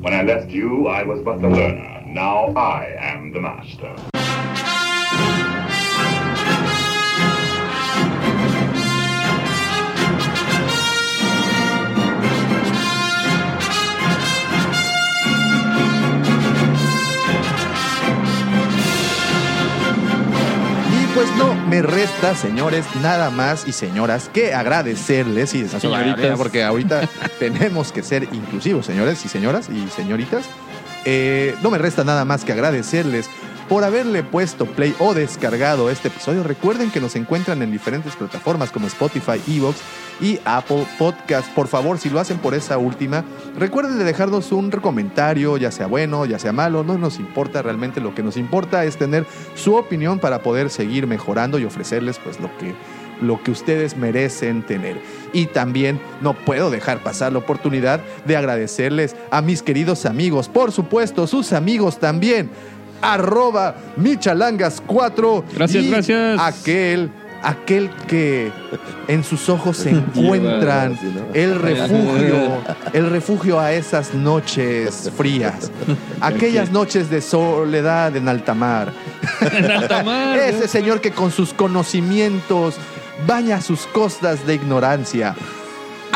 When I left you, I was but the learner. Now I am the master. No me resta, señores, nada más y señoras, que agradecerles y Señoritas. porque ahorita tenemos que ser inclusivos, señores y señoras y señoritas. Eh, no me resta nada más que agradecerles por haberle puesto play o descargado este episodio. Recuerden que nos encuentran en diferentes plataformas como Spotify, Evox y Apple Podcast. Por favor, si lo hacen por esa última, recuerden de dejarnos un comentario, ya sea bueno, ya sea malo, no nos importa realmente. Lo que nos importa es tener su opinión para poder seguir mejorando y ofrecerles pues lo que lo que ustedes merecen tener. Y también no puedo dejar pasar la oportunidad de agradecerles a mis queridos amigos, por supuesto, sus amigos también, arroba michalangas4. Gracias, y gracias. Aquel, aquel que en sus ojos se encuentran el refugio, el refugio a esas noches frías, aquellas noches de soledad en alta mar. En alta mar. Ese señor que con sus conocimientos baña sus costas de ignorancia.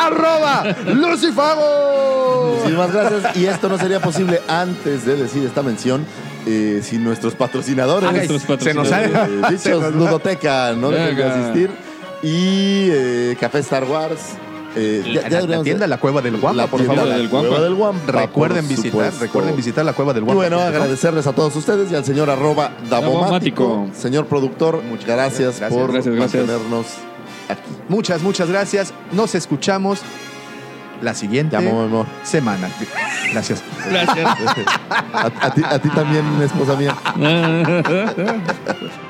¡Arroba Lucifago! Muchísimas gracias. Y esto no sería posible antes de decir esta mención eh, sin nuestros patrocinadores. Ay, Nuestros se nos patrocinadores. ha- Eh, se nos dichos va. Ludoteca, no dejen de asistir. Y eh, Café Star Wars. Eh, ya- ya La, tienda La Cueva del Guampa, la por favor. del Guampa. Cueva del Guampa, Recuerden visitar, supuesto. recuerden visitar la Cueva del Y Guampa. bueno, agradecerles a todos ustedes y al señor arroba Dabomático. Dabomático. Señor productor, Muchas gracias, gracias. por Gracias, gracias. mantenernos. Muchas, muchas gracias. Nos escuchamos la siguiente semana. Gracias. Gracias. A, a ti, a ti también, esposa mía.